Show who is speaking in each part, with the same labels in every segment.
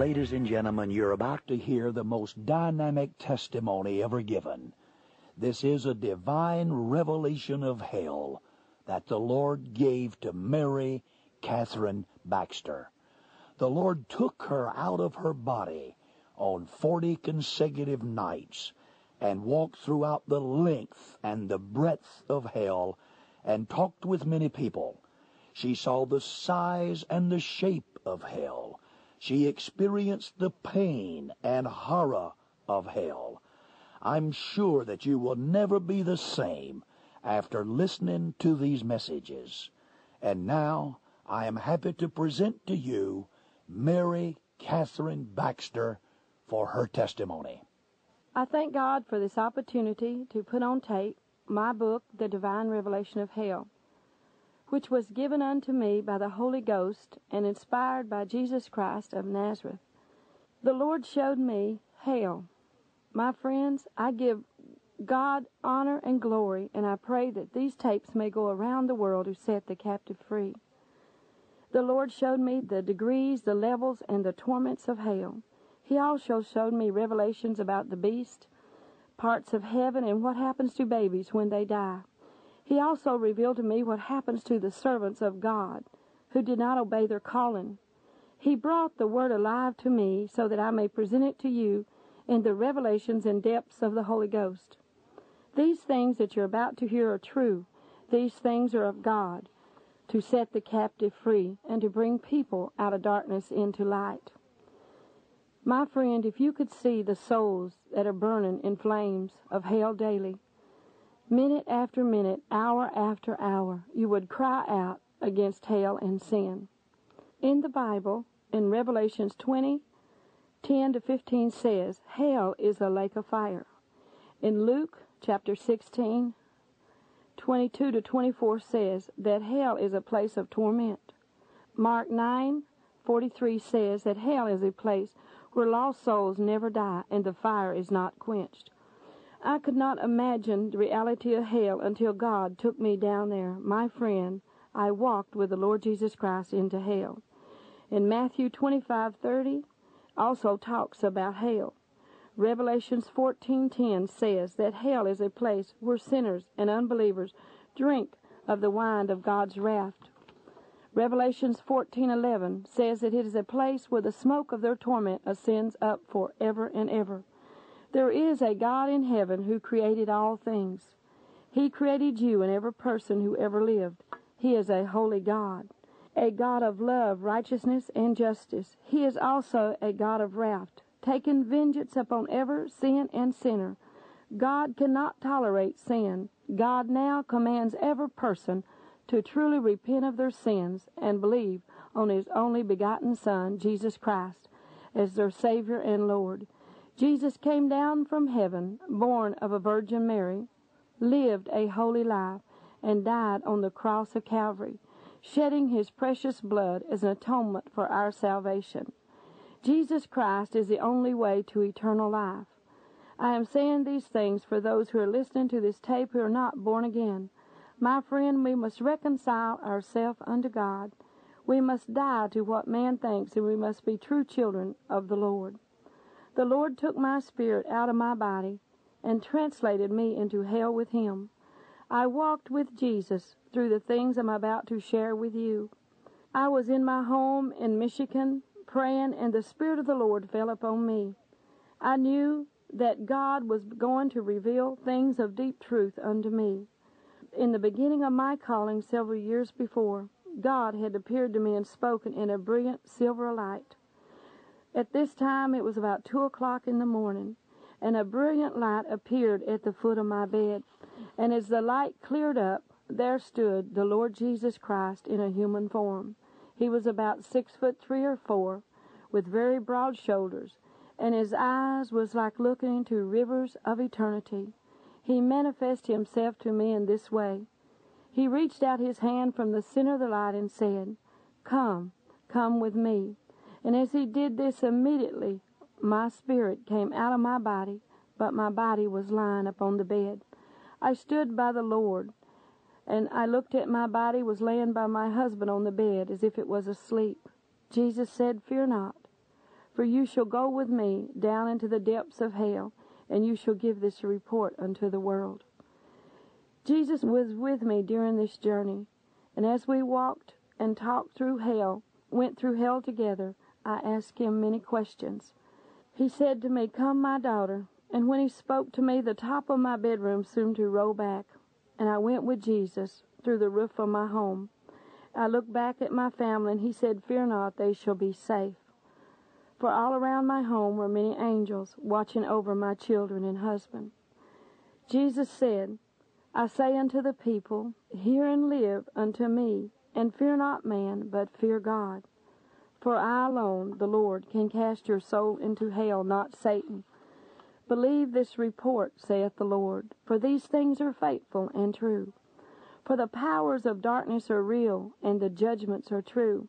Speaker 1: Ladies and gentlemen, you're about to hear the most dynamic testimony ever given. This is a divine revelation of hell that the Lord gave to Mary Kathryn Baxter. The Lord took her out of her body on 40 consecutive nights and walked throughout the length and the breadth of hell and talked with many people. She saw the size and the shape of hell. She experienced the pain and horror of hell. I'm sure that you will never be the same after listening to these messages. And now I am happy to present to you Mary Kathryn Baxter for her testimony.
Speaker 2: I thank God for this opportunity to put on tape my book, The Divine Revelation of Hell, which was given unto me by the Holy Ghost and inspired by Jesus Christ of Nazareth. The Lord showed me hell. My friends, I give God honor and glory, and I pray that these tapes may go around the world to set the captive free. The Lord showed me the degrees, the levels, and the torments of hell. He also showed me revelations about the beast, parts of heaven, and what happens to babies when they die. He also revealed to me what happens to the servants of God who did not obey their calling. He brought the Word alive to me so that I may present it to you in the revelations and depths of the Holy Ghost. These things that you're about to hear are true. These things are of God to set the captive free and to bring people out of darkness into light. My friend, if you could see the souls that are burning in flames of hell daily, minute after minute, hour after hour, you would cry out against hell and sin. In the Bible, in Revelations 20, 10 to 15 says, Hell is a lake of fire. In Luke chapter 16, 22 to 24 says that hell is a place of torment. Mark 9, 43 says that hell is a place where lost souls never die and the fire is not quenched. I could not imagine the reality of hell until God took me down there. My friend, I walked with the Lord Jesus Christ into hell. In Matthew 25:30 also talks about hell. Revelations 14:10 says that hell is a place where sinners and unbelievers drink of the wine of God's wrath. Revelations 14:11 says that it is a place where the smoke of their torment ascends up for ever and ever. There is a God in heaven who created all things. He created you and every person who ever lived. He is a holy God, a God of love, righteousness, and justice. He is also a God of wrath, taking vengeance upon every sin and sinner. God cannot tolerate sin. God now commands every person to truly repent of their sins and believe on His only begotten Son, Jesus Christ, as their Savior and Lord. Jesus came down from heaven, born of a Virgin Mary, lived a holy life, and died on the cross of Calvary, shedding His precious blood as an atonement for our salvation. Jesus Christ is the only way to eternal life. I am saying these things for those who are listening to this tape who are not born again. My friend, we must reconcile ourselves unto God. We must die to what man thinks, and we must be true children of the Lord. The Lord took my spirit out of my body and translated me into hell with Him. I walked with Jesus through the things I'm about to share with you. I was in my home in Michigan praying, and the Spirit of the Lord fell upon me. I knew that God was going to reveal things of deep truth unto me in the beginning of my calling several years before, God had appeared to me and spoken in a brilliant silver light. At this time it was about two o'clock in the morning, and a brilliant light appeared at the foot of my bed. And as the light cleared up, there stood the Lord Jesus Christ in a human form. He was about six foot three or four, with very broad shoulders, and his eyes was like looking into rivers of eternity. He manifested himself to me in this way. He reached out his hand from the center of the light and said, Come, come with me. And as he did this immediately, my spirit came out of my body, but my body was lying upon the bed. I stood by the Lord, and I looked at my body was laying by my husband on the bed as if it was asleep. Jesus said, Fear not, For you shall go with me down into the depths of hell, and you shall give this report unto the world. Jesus was with me during this journey, and as we walked and talked through hell, went through hell together, I asked him many questions. He said to me, Come, my daughter. And when he spoke to me, the top of my bedroom seemed to roll back, and I went with Jesus through the roof of my home. I looked back at my family, and he said, Fear not, they shall be safe. For all around my home were many angels watching over my children and husband. Jesus said, I say unto the people, Hear and live unto me, and fear not man, but fear God. For I alone, the Lord, can cast your soul into hell, not Satan. Believe this report, saith the Lord, for these things are faithful and true. For the powers of darkness are real, and the judgments are true.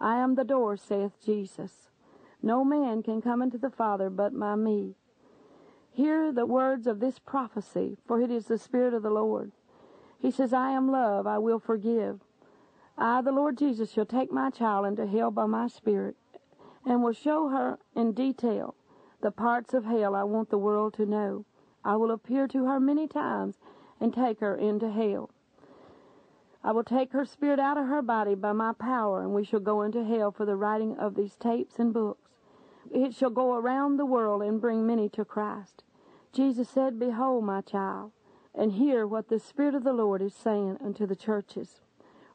Speaker 2: I am the door, saith Jesus. No man can come into the Father but by me. Hear the words of this prophecy, for it is the Spirit of the Lord. He says, I am love, I will forgive. I, the Lord Jesus, shall take my child into hell by my Spirit, and will show her in detail the parts of hell I want the world to know. I will appear to her many times and take her into hell. I will take her spirit out of her body by my power, and we shall go into hell for the writing of these tapes and books. It shall go around the world and bring many to Christ. Jesus said, Behold, my child, and hear what the Spirit of the Lord is saying unto the churches.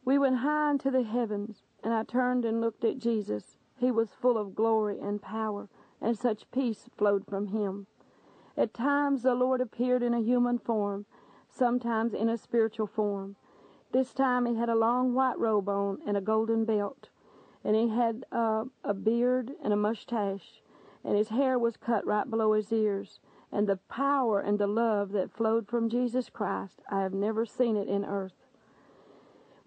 Speaker 2: We went high into the heavens, and I turned and looked at Jesus. He was full of glory and power, and such peace flowed from him. At times the Lord appeared in a human form, sometimes in a spiritual form. This time he had a long white robe on and a golden belt, and he had uh, a beard and a mustache, and his hair was cut right below his ears. And the power and the love that flowed from Jesus Christ, I have never seen it in earth.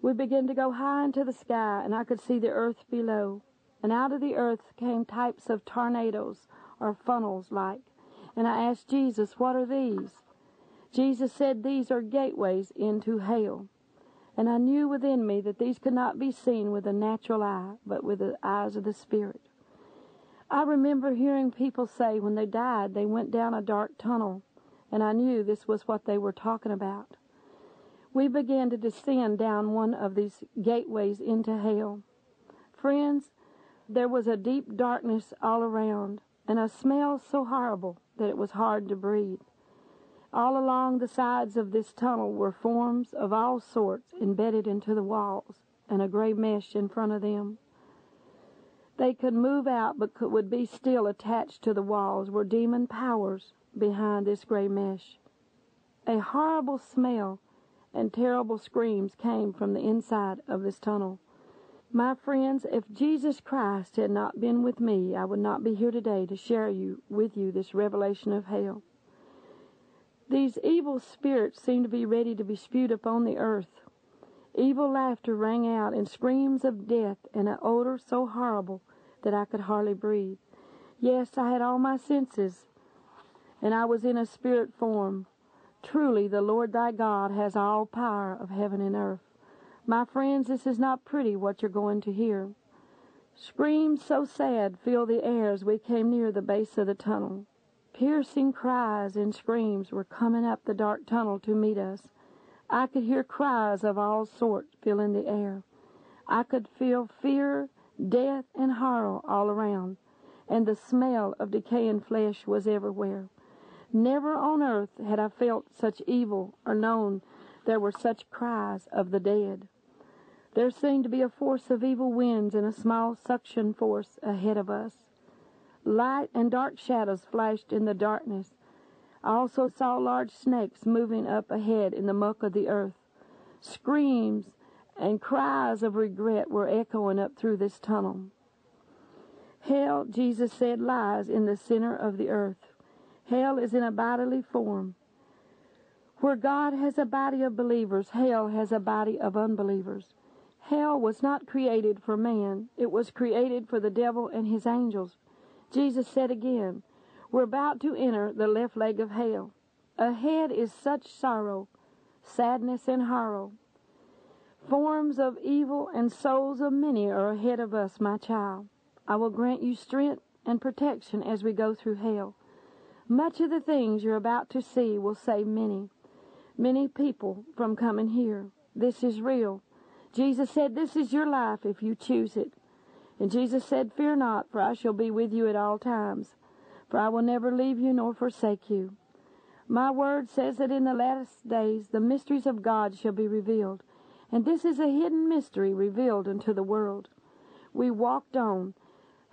Speaker 2: We began to go high into the sky, and I could see the earth below. And out of the earth came types of tornadoes, or funnels like. And I asked Jesus, What are these? Jesus said, These are gateways into hell. And I knew within me that these could not be seen with the natural eye, but with the eyes of the Spirit. I remember hearing people say when they died they went down a dark tunnel, and I knew this was what they were talking about we began to descend down one of these gateways into hell. Friends, there was a deep darkness all around, and a smell so horrible that it was hard to breathe. All along the sides of this tunnel were forms of all sorts embedded into the walls, and a gray mesh in front of them. They could move out, but could, would be still attached to the walls were demon powers behind this gray mesh. A horrible smell and terrible screams came from the inside of this tunnel. My friends, if Jesus Christ had not been with me, I would not be here today to share you with you this revelation of hell. These evil spirits seemed to be ready to be spewed upon the earth. Evil laughter rang out and screams of death and an odor so horrible that I could hardly breathe. Yes, I had all my senses, and I was in a spirit form. Truly, the Lord thy God has all power of heaven and earth. My friends, this is not pretty what you're going to hear. Screams so sad filled the air as we came near the base of the tunnel. Piercing cries and screams were coming up the dark tunnel to meet us. I could hear cries of all sorts filling the air. I could feel fear, death, and horror all around, and the smell of decaying flesh was everywhere. Never on earth had I felt such evil or known there were such cries of the dead. There seemed to be a force of evil winds and a small suction force ahead of us. Light and dark shadows flashed in the darkness. I also saw large snakes moving up ahead in the muck of the earth. Screams and cries of regret were echoing up through this tunnel. Hell, Jesus said, lies in the center of the earth. Hell is in a bodily form. Where God has a body of believers, hell has a body of unbelievers. Hell was not created for man, it was created for the devil and his angels. Jesus said again, We're about to enter the left leg of hell. Ahead is such sorrow, sadness, and horror. Forms of evil and souls of many are ahead of us, my child. I will grant you strength, and protection as we go through hell. Much of the things you're about to see will save many, many people from coming here. This is real. Jesus said, This is your life if you choose it. And Jesus said, Fear not, for I shall be with you at all times, for I will never leave you nor forsake you. My word says that in the last days the mysteries of God shall be revealed, and this is a hidden mystery revealed unto the world. We walked on.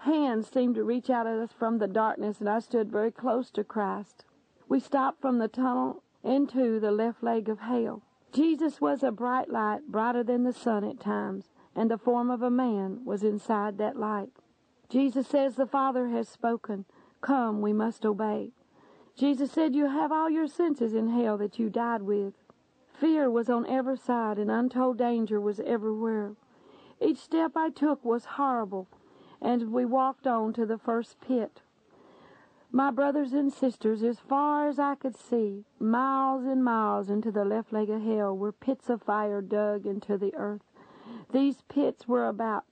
Speaker 2: Hands seemed to reach out at us from the darkness, and I stood very close to Christ. We stopped from the tunnel into the left leg of hell. Jesus was a bright light, brighter than the sun at times, and the form of a man was inside that light. Jesus says, The Father has spoken. Come, we must obey. Jesus said, You have all your senses in hell that you died with. Fear was on every side, and untold danger was everywhere. Each step I took was horrible, and we walked on to the first pit. My brothers and sisters, as far as I could see, miles and miles into the left leg of hell were pits of fire dug into the earth. These pits were about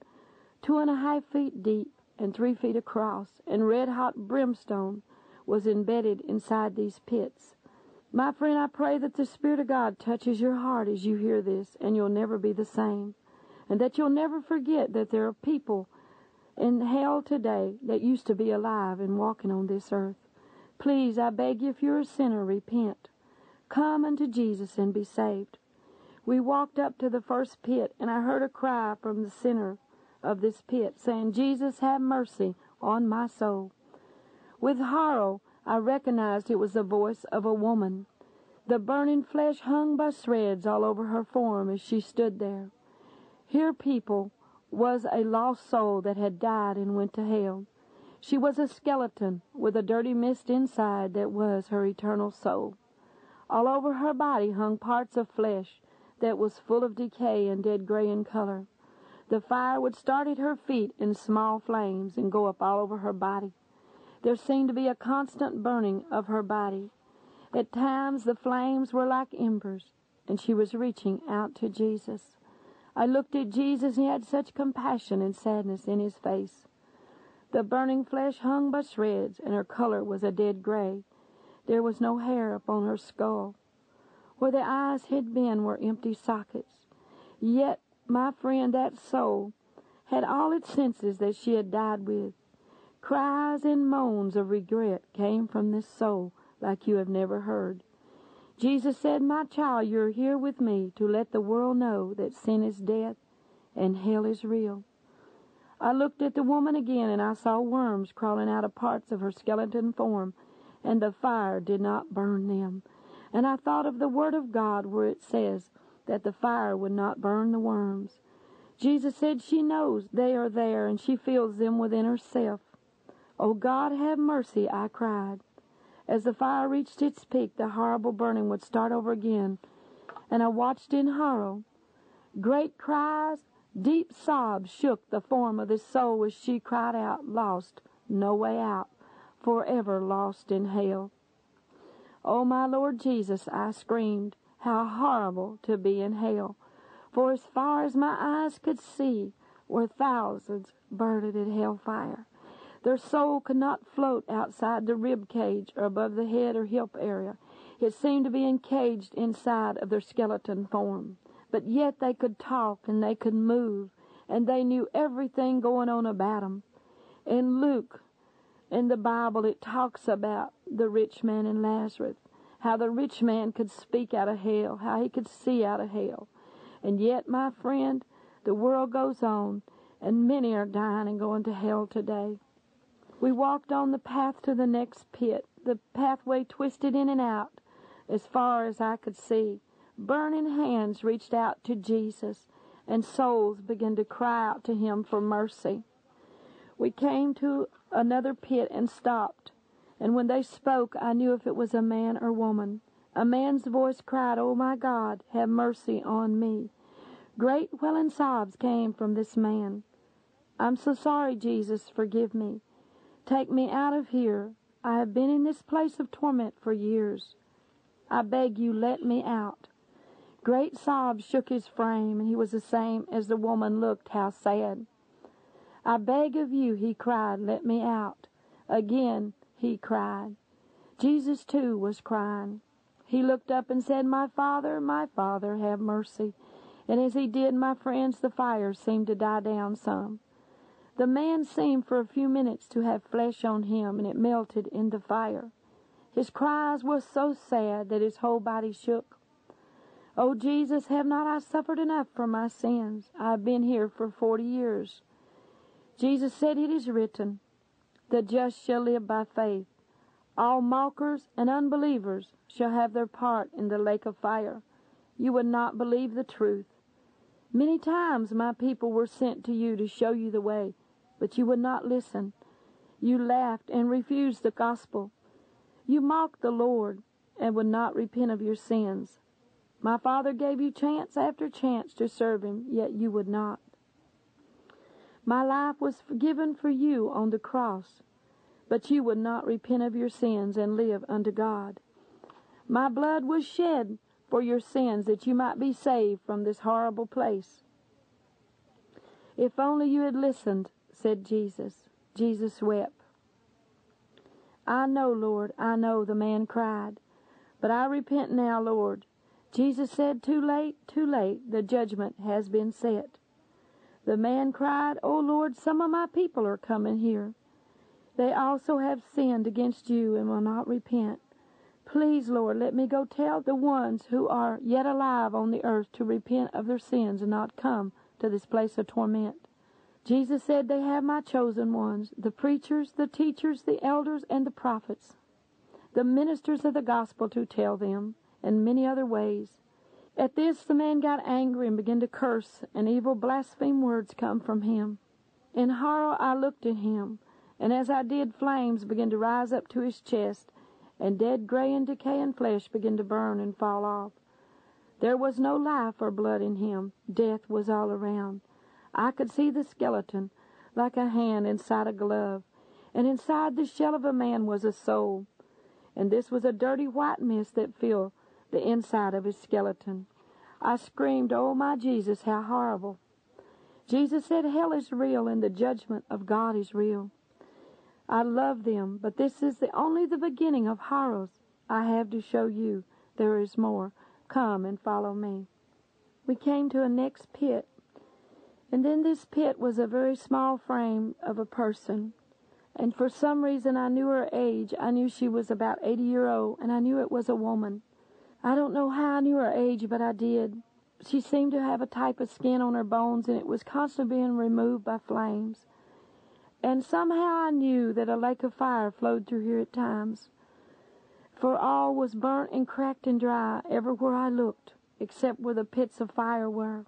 Speaker 2: two and a half feet deep and three feet across, and red hot brimstone was embedded inside these pits. My friend, I pray that the Spirit of God touches your heart as you hear this, and you'll never be the same. And that you'll never forget that there are people in hell today that used to be alive and walking on this earth. Please, I beg you, if you're a sinner, repent. Come unto Jesus and be saved. We walked up to the first pit, and I heard a cry from the center of this pit saying, Jesus, have mercy on my soul. With horror, I recognized it was the voice of a woman. The burning flesh hung by shreds all over her form as she stood there. Here, people, was a lost soul that had died and went to hell. She was a skeleton with a dirty mist inside that was her eternal soul. All over her body hung parts of flesh that was full of decay and dead gray in color. The fire would start at her feet in small flames and go up all over her body. There seemed to be a constant burning of her body. At times the flames were like embers, and she was reaching out to Jesus. I looked at Jesus, he had such compassion and sadness in his face. The burning flesh hung by shreds, and her color was a dead gray. There was no hair upon her skull. Where the eyes had been were empty sockets. Yet, my friend, that soul had all its senses that she had died with. Cries and moans of regret came from this soul like you have never heard. Jesus said, My child, you're here with me to let the world know that sin is death and hell is real. I looked at the woman again and I saw worms crawling out of parts of her skeleton form, and the fire did not burn them. And I thought of the Word of God where it says that the fire would not burn the worms. Jesus said she knows they are there and she feels them within herself. Oh God, have mercy, I cried. As the fire reached its peak, the horrible burning would start over again, and I watched in horror. Great cries, deep sobs shook the form of this soul as she cried out, lost, no way out, forever lost in hell. Oh, my Lord Jesus, I screamed, how horrible to be in hell. For as far as my eyes could see were thousands burned in hellfire. Their soul could not float outside the rib cage or above the head or hip area. It seemed to be encaged inside of their skeleton form. But yet they could talk and they could move and they knew everything going on about them. In Luke, in the Bible, it talks about the rich man and Lazarus, how the rich man could speak out of hell, how he could see out of hell. And yet, my friend, the world goes on, and many are dying and going to hell today. We walked on the path to the next pit. The pathway twisted in and out as far as I could see. Burning hands reached out to Jesus, and souls began to cry out to him for mercy. We came to another pit and stopped, and when they spoke, I knew if it was a man or woman. A man's voice cried, Oh my God, have mercy on me. Great welling sobs came from this man. I'm so sorry, Jesus, forgive me. Take me out of here. I have been in this place of torment for years. I beg you, let me out. Great sobs shook his frame, and he was the same as the woman looked how sad. I beg of you, he cried, let me out. Again he cried. Jesus, too, was crying. He looked up and said, My Father, my Father, have mercy. And as he did, my friends, the fire seemed to die down some. The man seemed for a few minutes to have flesh on him, and it melted in the fire. His cries were so sad that his whole body shook. O Jesus, have not I suffered enough for my sins? I have been here for forty years. Jesus said, It is written, The just shall live by faith. All mockers and unbelievers shall have their part in the lake of fire. You would not believe the truth. Many times my people were sent to you to show you the way, but you would not listen. You laughed and refused the gospel. You mocked the Lord and would not repent of your sins. My Father gave you chance after chance to serve Him, yet you would not. My life was given for you on the cross, but you would not repent of your sins and live unto God. My blood was shed for your sins that you might be saved from this horrible place. If only you had listened said Jesus. Jesus wept. I know, Lord, I know, the man cried. But I repent now, Lord. Jesus said, Too late, too late, the judgment has been set. The man cried, O Lord, some of my people are coming here. They also have sinned against you and will not repent. Please, Lord, let me go tell the ones who are yet alive on the earth to repent of their sins and not come to this place of torment. Jesus said, They have my chosen ones, the preachers, the teachers, the elders, and the prophets, the ministers of the gospel to tell them, and many other ways. At this the man got angry and began to curse, and evil blaspheme words come from him. In horror I looked at him, and as I did, flames began to rise up to his chest, and dead gray and decaying flesh began to burn and fall off. There was no life or blood in him. Death was all around. I could see the skeleton, like a hand inside a glove, and inside the shell of a man was a soul. And this was a dirty white mist that filled the inside of his skeleton. I screamed, Oh, my Jesus, how horrible. Jesus said hell is real and the judgment of God is real. I love them, but this is the only the beginning of horrors I have to show you. There is more. Come and follow me. We came to a next pit, and in this pit was a very small frame of a person. And for some reason I knew her age. I knew she was about 80 year old, and I knew it was a woman. I don't know how I knew her age, but I did. She seemed to have a type of skin on her bones, and it was constantly being removed by flames. And somehow I knew that a lake of fire flowed through here at times. For all was burnt and cracked and dry everywhere I looked, except where the pits of fire were.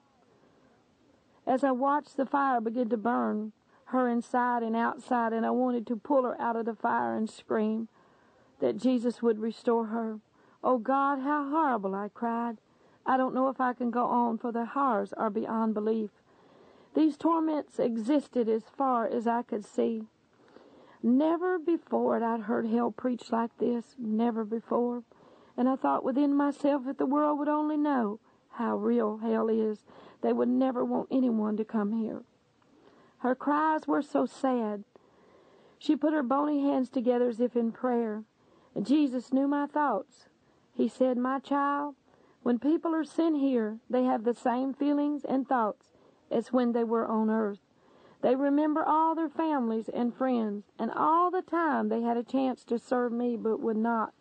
Speaker 2: As I watched the fire begin to burn, her inside and outside, and I wanted to pull her out of the fire and scream that Jesus would restore her. Oh God, how horrible, I cried. I don't know if I can go on, for the horrors are beyond belief. These torments existed as far as I could see. Never before had I heard hell preached like this, never before. And I thought within myself, that the world would only know how real hell is, they would never want anyone to come here. Her cries were so sad. She put her bony hands together as if in prayer. And Jesus knew my thoughts. He said, My child, when people are sent here, they have the same feelings and thoughts as when they were on earth. They remember all their families and friends, and all the time they had a chance to serve me but would not.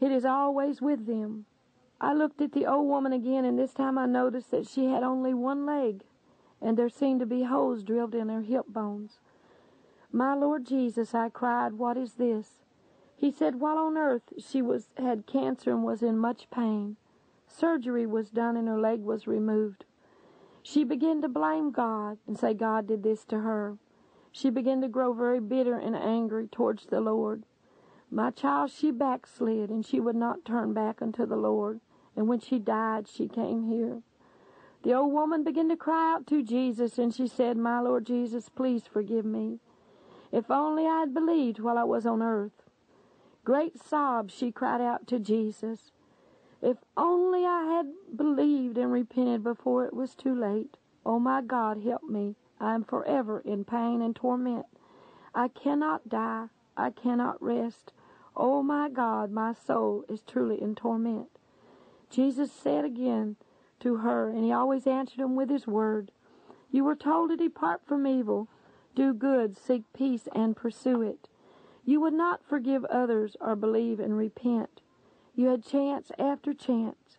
Speaker 2: It is always with them. I looked at the old woman again, and this time I noticed that she had only one leg, and there seemed to be holes drilled in her hip bones. My Lord Jesus, I cried, what is this? He said while on earth she was had cancer and was in much pain. Surgery was done and her leg was removed. She began to blame God and say God did this to her. She began to grow very bitter and angry towards the Lord. My child, she backslid and she would not turn back unto the Lord and when she died, she came here. The old woman began to cry out to Jesus, and she said, My Lord Jesus, please forgive me. If only I had believed while I was on earth. Great sobs she cried out to Jesus. If only I had believed and repented before it was too late. Oh, my God, help me. I am forever in pain and torment. I cannot die. I cannot rest. Oh my God, my soul is truly in torment. Jesus said again to her, and he always answered him with his word, You were told to depart from evil, do good, seek peace, and pursue it. You would not forgive others or believe and repent. You had chance after chance.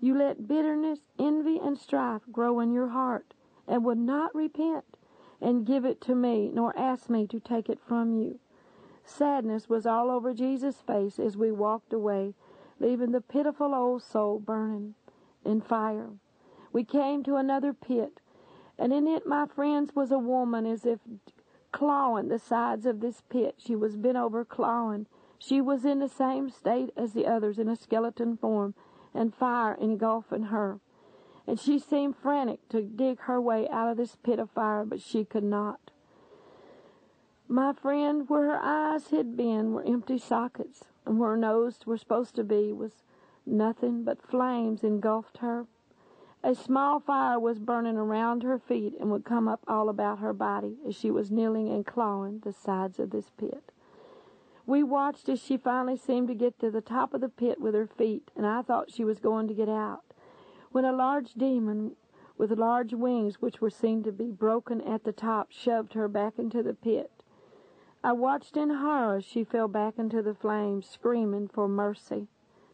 Speaker 2: You let bitterness, envy, and strife grow in your heart, and would not repent and give it to me, nor ask me to take it from you. Sadness was all over Jesus' face as we walked away, leaving the pitiful old soul burning in fire. We came to another pit, and in it, my friends, was a woman as if clawing the sides of this pit. She was bent over clawing. She was in the same state as the others in a skeleton form, and fire engulfing her. And she seemed frantic to dig her way out of this pit of fire, but she could not. My friend, where her eyes had been were empty sockets, and where her nose were supposed to be was nothing but flames engulfed her. A small fire was burning around her feet and would come up all about her body as she was kneeling and clawing the sides of this pit. We watched as she finally seemed to get to the top of the pit with her feet, and I thought she was going to get out. When a large demon with large wings, which were seen to be broken at the top, shoved her back into the pit. I watched in horror as she fell back into the flames, screaming for mercy.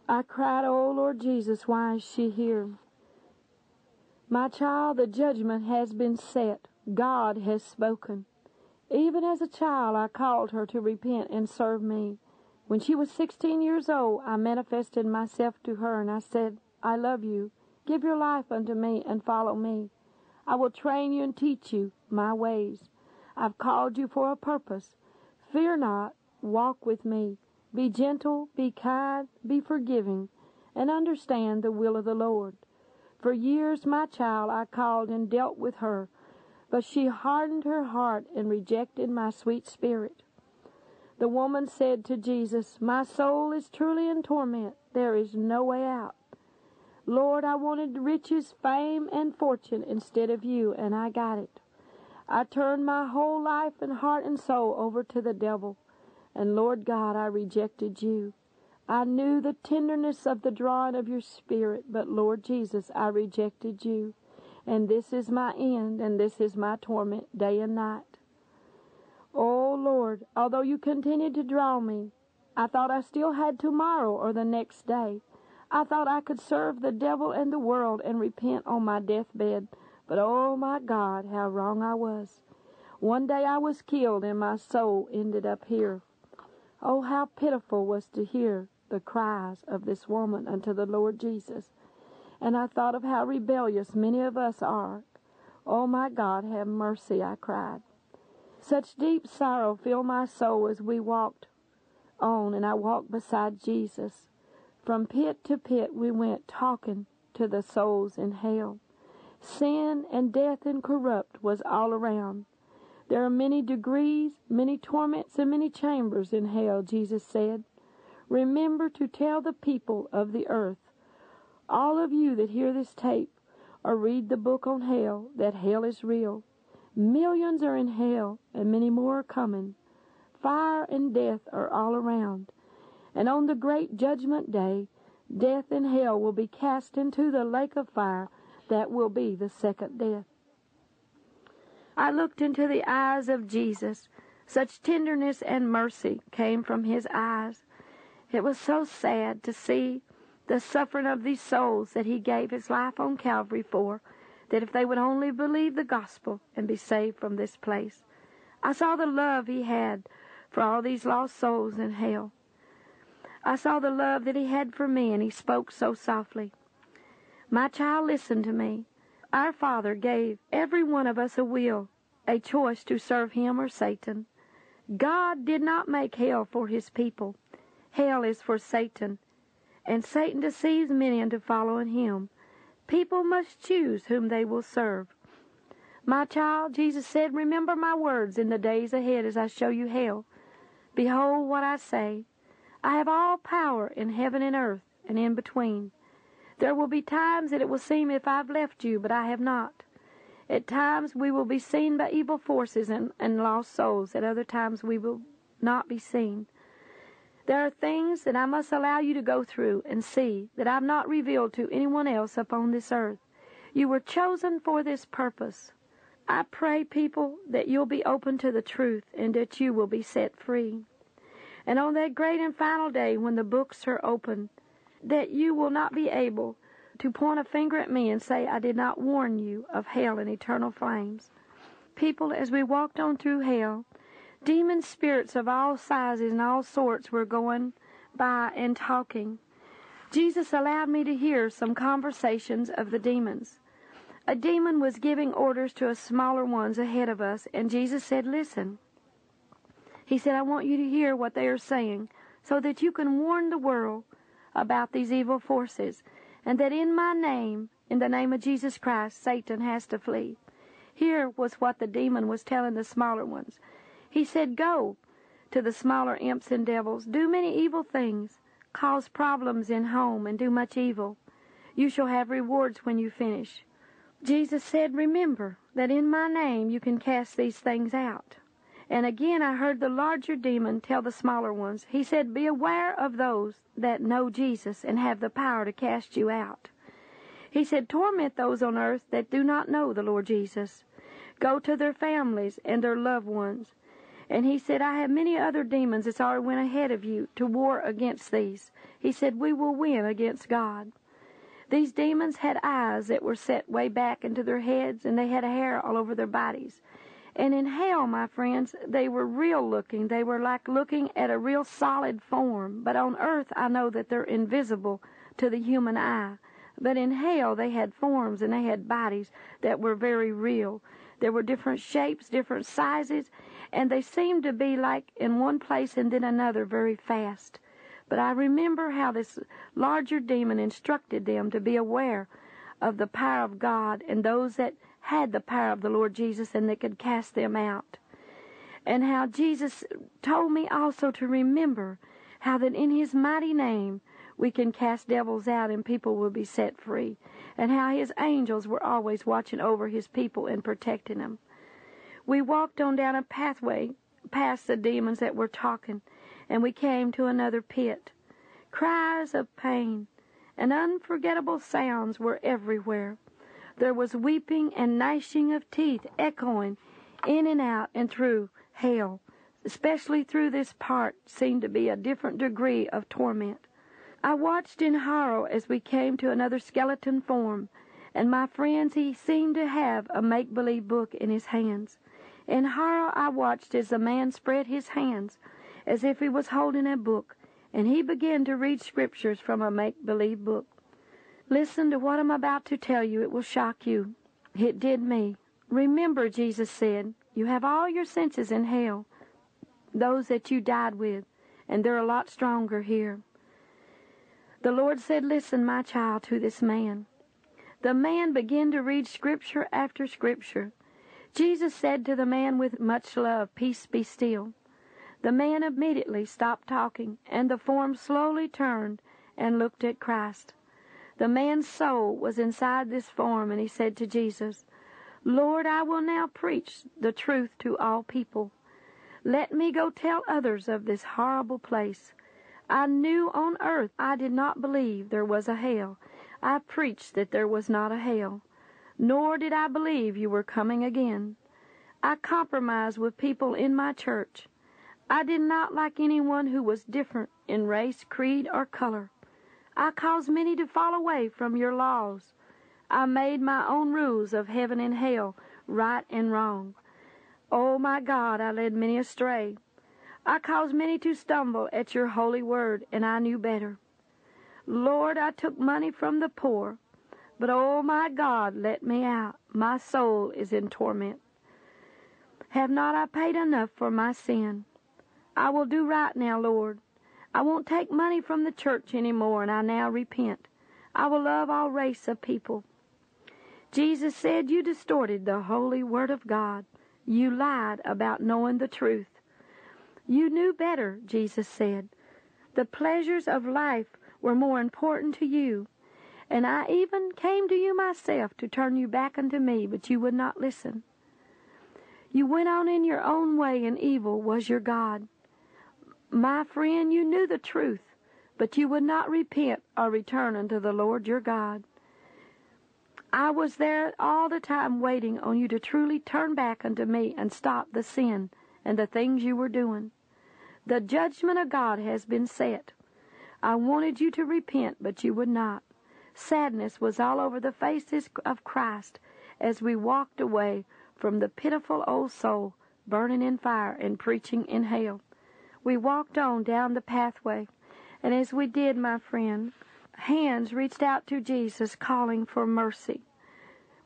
Speaker 2: I cried, Oh Lord Jesus, why is she here? My child, the judgment has been set. God has spoken. Even as a child, I called her to repent and serve me. When she was 16 years old, I manifested myself to her and I said, I love you. Give your life unto me and follow me. I will train you and teach you my ways. I've called you for a purpose. Fear not. Walk with me. Be gentle, be kind, be forgiving, and understand the will of the Lord. For years, my child, I called and dealt with her, but she hardened her heart and rejected my sweet spirit. The woman said to Jesus, My soul is truly in torment. There is no way out. Lord, I wanted riches, fame, and fortune instead of you, and I got it. I turned my whole life and heart and soul over to the devil, and Lord God, I rejected you. I knew the tenderness of the drawing of your spirit, but Lord Jesus, I rejected you. And this is my end, and this is my torment day and night. Oh Lord, although you continued to draw me, I thought I still had tomorrow or the next day. I thought I could serve the devil and the world and repent on my deathbed. But oh my God, how wrong I was. One day I was killed and my soul ended up here. Oh, how pitiful was to hear the cries of this woman unto the Lord Jesus. And I thought of how rebellious many of us are. Oh, my God, have mercy, I cried. Such deep sorrow filled my soul as we walked on, and I walked beside Jesus. From pit to pit we went, talking to the souls in hell. Sin and death and corrupt was all around. There are many degrees, many torments, and many chambers in hell, Jesus said. Remember to tell the people of the earth, all of you that hear this tape or read the book on hell, that hell is real. Millions are in hell, and many more are coming. Fire and death are all around. And on the great judgment day, death and hell will be cast into the lake of fire that will be the second death. I looked into the eyes of Jesus. Such tenderness and mercy came from his eyes. It was so sad to see the suffering of these souls that he gave his life on Calvary for, that if they would only believe the gospel and be saved from this place. I saw the love he had for all these lost souls in hell. I saw the love that he had for me, and he spoke so softly. My child, listen to me. Our Father gave every one of us a will, a choice to serve him or Satan. God did not make hell for his people. Hell is for Satan, and Satan deceives many into following him. People must choose whom they will serve. My child, Jesus said, remember my words in the days ahead as I show you hell. Behold what I say. I have all power in heaven and earth and in between. There will be times that it will seem if I've left you, but I have not. At times we will be seen by evil forces and, and lost souls. At other times we will not be seen. There are things that I must allow you to go through and see that I've not revealed to anyone else upon this earth. You were chosen for this purpose. I pray, people, that you'll be open to the truth and that you will be set free. And on that great and final day when the books are opened, that you will not be able to point a finger at me and say, I did not warn you of hell and eternal flames. People, as we walked on through hell, demon spirits of all sizes and all sorts were going by and talking. Jesus allowed me to hear some conversations of the demons. A demon was giving orders to a smaller ones ahead of us, and Jesus said, Listen. He said, I want you to hear what they are saying so that you can warn the world about these evil forces and that in my name, in the name of Jesus Christ, Satan has to flee. Here was what the demon was telling the smaller ones. He said, Go to the smaller imps and devils, do many evil things, cause problems in home, and do much evil. You shall have rewards when you finish. Jesus said, Remember that in my name you can cast these things out. And again I heard the larger demon tell the smaller ones, He said, Be aware of those that know Jesus and have the power to cast you out. He said, Torment those on earth that do not know the Lord Jesus. Go to their families and their loved ones. And he said, I have many other demons that's already went ahead of you to war against these. He said, We will win against God. These demons had eyes that were set way back into their heads, and they had hair all over their bodies. And in hell, my friends, they were real looking. They were like looking at a real solid form. But on earth, I know that they're invisible to the human eye. But in hell, they had forms and they had bodies that were very real. There were different shapes, different sizes, and they seemed to be like in one place and then another very fast. But I remember how this larger demon instructed them to be aware of the power of God and those that had the power of the Lord Jesus and that could cast them out. And how Jesus told me also to remember how that in His mighty name we can cast devils out and people will be set free. And how His angels were always watching over His people and protecting them. We walked on down a pathway past the demons that were talking, and we came to another pit. Cries of pain and unforgettable sounds were everywhere. There was weeping and gnashing of teeth echoing in and out and through hell. Especially through this part seemed to be a different degree of torment. I watched in horror as we came to another skeleton form, and my friends, he seemed to have a make believe book in his hands. In horror, I watched as the man spread his hands as if he was holding a book, and he began to read scriptures from a make believe book. Listen to what I'm about to tell you. It will shock you. It did me. Remember, Jesus said, you have all your senses in hell, those that you died with, and they're a lot stronger here. The Lord said, Listen, my child, to this man. The man began to read scripture after scripture. Jesus said to the man with much love, Peace be still. The man immediately stopped talking, and the form slowly turned and looked at Christ. The man's soul was inside this form, and he said to Jesus, Lord, I will now preach the truth to all people. Let me go tell others of this horrible place. I knew on earth I did not believe there was a hell. I preached that there was not a hell. Nor did I believe you were coming again. I compromised with people in my church. I did not like anyone who was different in race, creed, or color. I caused many to fall away from your laws. I made my own rules of heaven and hell, right and wrong. Oh, my God, I led many astray. I caused many to stumble at your holy word, and I knew better. Lord, I took money from the poor, but oh, my God, let me out. My soul is in torment. Have not I paid enough for my sin? I will do right now, Lord. I won't take money from the church any more, and I now repent. I will love all race of people. Jesus said you distorted the holy word of God. You lied about knowing the truth. You knew better, Jesus said. The pleasures of life were more important to you, And I even came to you myself to turn you back unto me, but you would not listen. You went on in your own way, and evil was your God. My friend, you knew the truth, but you would not repent or return unto the Lord your God. I was there all the time waiting on you to truly turn back unto me and stop the sin and the things you were doing. The judgment of God has been set. I wanted you to repent, but you would not. Sadness was all over the faces of Christ as we walked away from the pitiful old soul burning in fire and preaching in hell. We walked on down the pathway, and as we did, my friend, hands reached out to Jesus calling for mercy.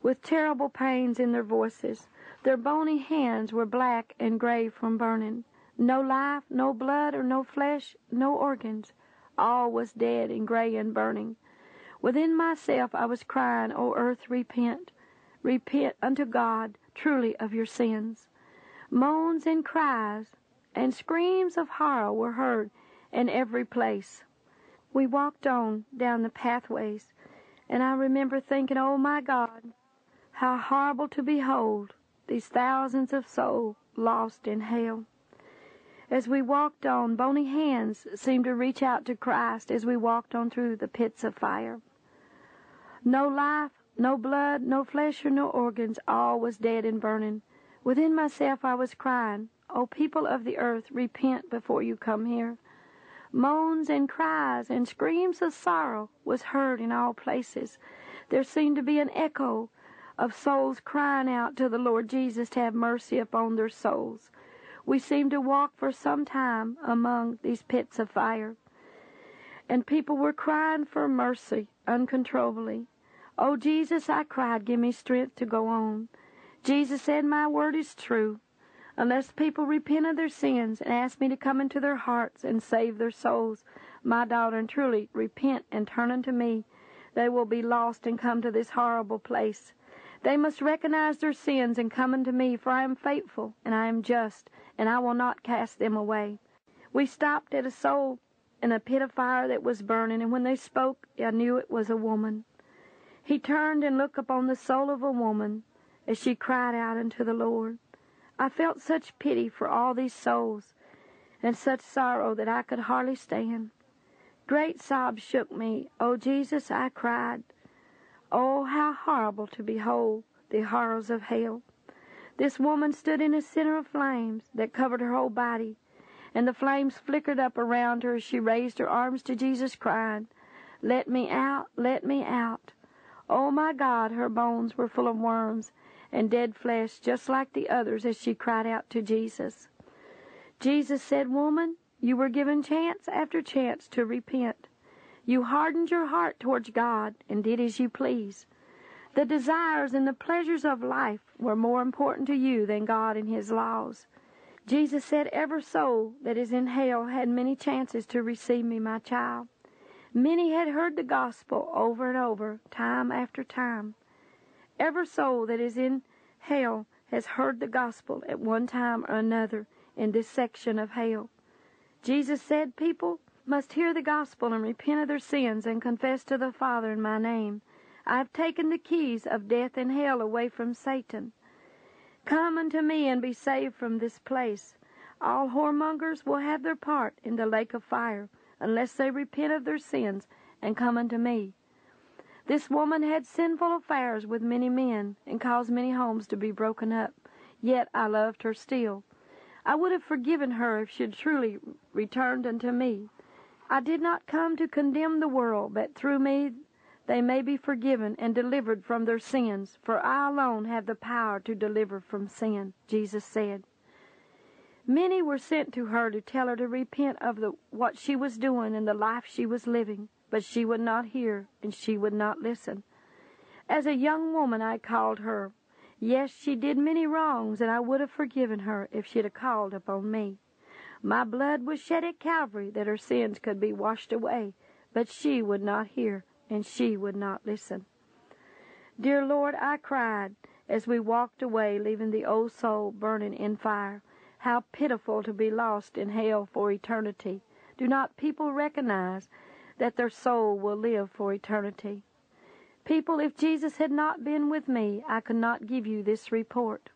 Speaker 2: With terrible pains in their voices, their bony hands were black and gray from burning. No life, no blood or no flesh, no organs. All was dead and gray and burning. Within myself I was crying, O earth, repent. Repent unto God truly of your sins. Moans and cries and screams of horror were heard in every place. We walked on down the pathways, and I remember thinking, oh my God, how horrible to behold these thousands of souls lost in hell. As we walked on, bony hands seemed to reach out to Christ as we walked on through the pits of fire. No life, no blood, no flesh or no organs, all was dead and burning. Within myself I was crying, O people of the earth, repent before you come here. Moans and cries and screams of sorrow was heard in all places. There seemed to be an echo of souls crying out to the Lord Jesus to have mercy upon their souls. We seemed to walk for some time among these pits of fire. And people were crying for mercy uncontrollably. Oh, Jesus, I cried, give me strength to go on. Jesus said, My word is true. Unless people repent of their sins and ask me to come into their hearts and save their souls, my daughter, and truly repent and turn unto me, they will be lost and come to this horrible place. They must recognize their sins and come unto me, for I am faithful and I am just, and I will not cast them away. We stopped at a soul in a pit of fire that was burning, and when they spoke, I knew it was a woman. He turned and looked upon the soul of a woman as she cried out unto the Lord. I felt such pity for all these souls and such sorrow that I could hardly stand. Great sobs shook me. Oh, Jesus, I cried. Oh, how horrible to behold the horrors of hell. This woman stood in a center of flames that covered her whole body, and the flames flickered up around her as she raised her arms to Jesus, crying, Let me out, let me out. Oh, my God, her bones were full of worms, and dead flesh, just like the others, as she cried out to Jesus. Jesus said, Woman, you were given chance after chance to repent. You hardened your heart towards God and did as you please. The desires and the pleasures of life were more important to you than God and His laws. Jesus said, Every soul that is in hell had many chances to receive me, my child. Many had heard the gospel over and over, time after time. Every soul that is in hell has heard the gospel at one time or another in this section of hell. Jesus said people must hear the gospel and repent of their sins and confess to the Father in my name. I have taken the keys of death and hell away from Satan. Come unto me and be saved from this place. All whoremongers will have their part in the lake of fire unless they repent of their sins and come unto me. This woman had sinful affairs with many men and caused many homes to be broken up. Yet I loved her still. I would have forgiven her if she had truly returned unto me. I did not come to condemn the world, but through me they may be forgiven and delivered from their sins, for I alone have the power to deliver from sin, Jesus said. Many were sent to her to tell her to repent of the, what she was doing and the life she was living but she would not hear and she would not listen. As a young woman, I called her. Yes, she did many wrongs, and I would have forgiven her if she'd have called upon me. My blood was shed at Calvary that her sins could be washed away, but she would not hear and she would not listen. Dear Lord, I cried as we walked away, leaving the old soul burning in fire. How pitiful to be lost in hell for eternity. Do not people recognize that their soul will live for eternity. People, if Jesus had not been with me, I could not give you this report.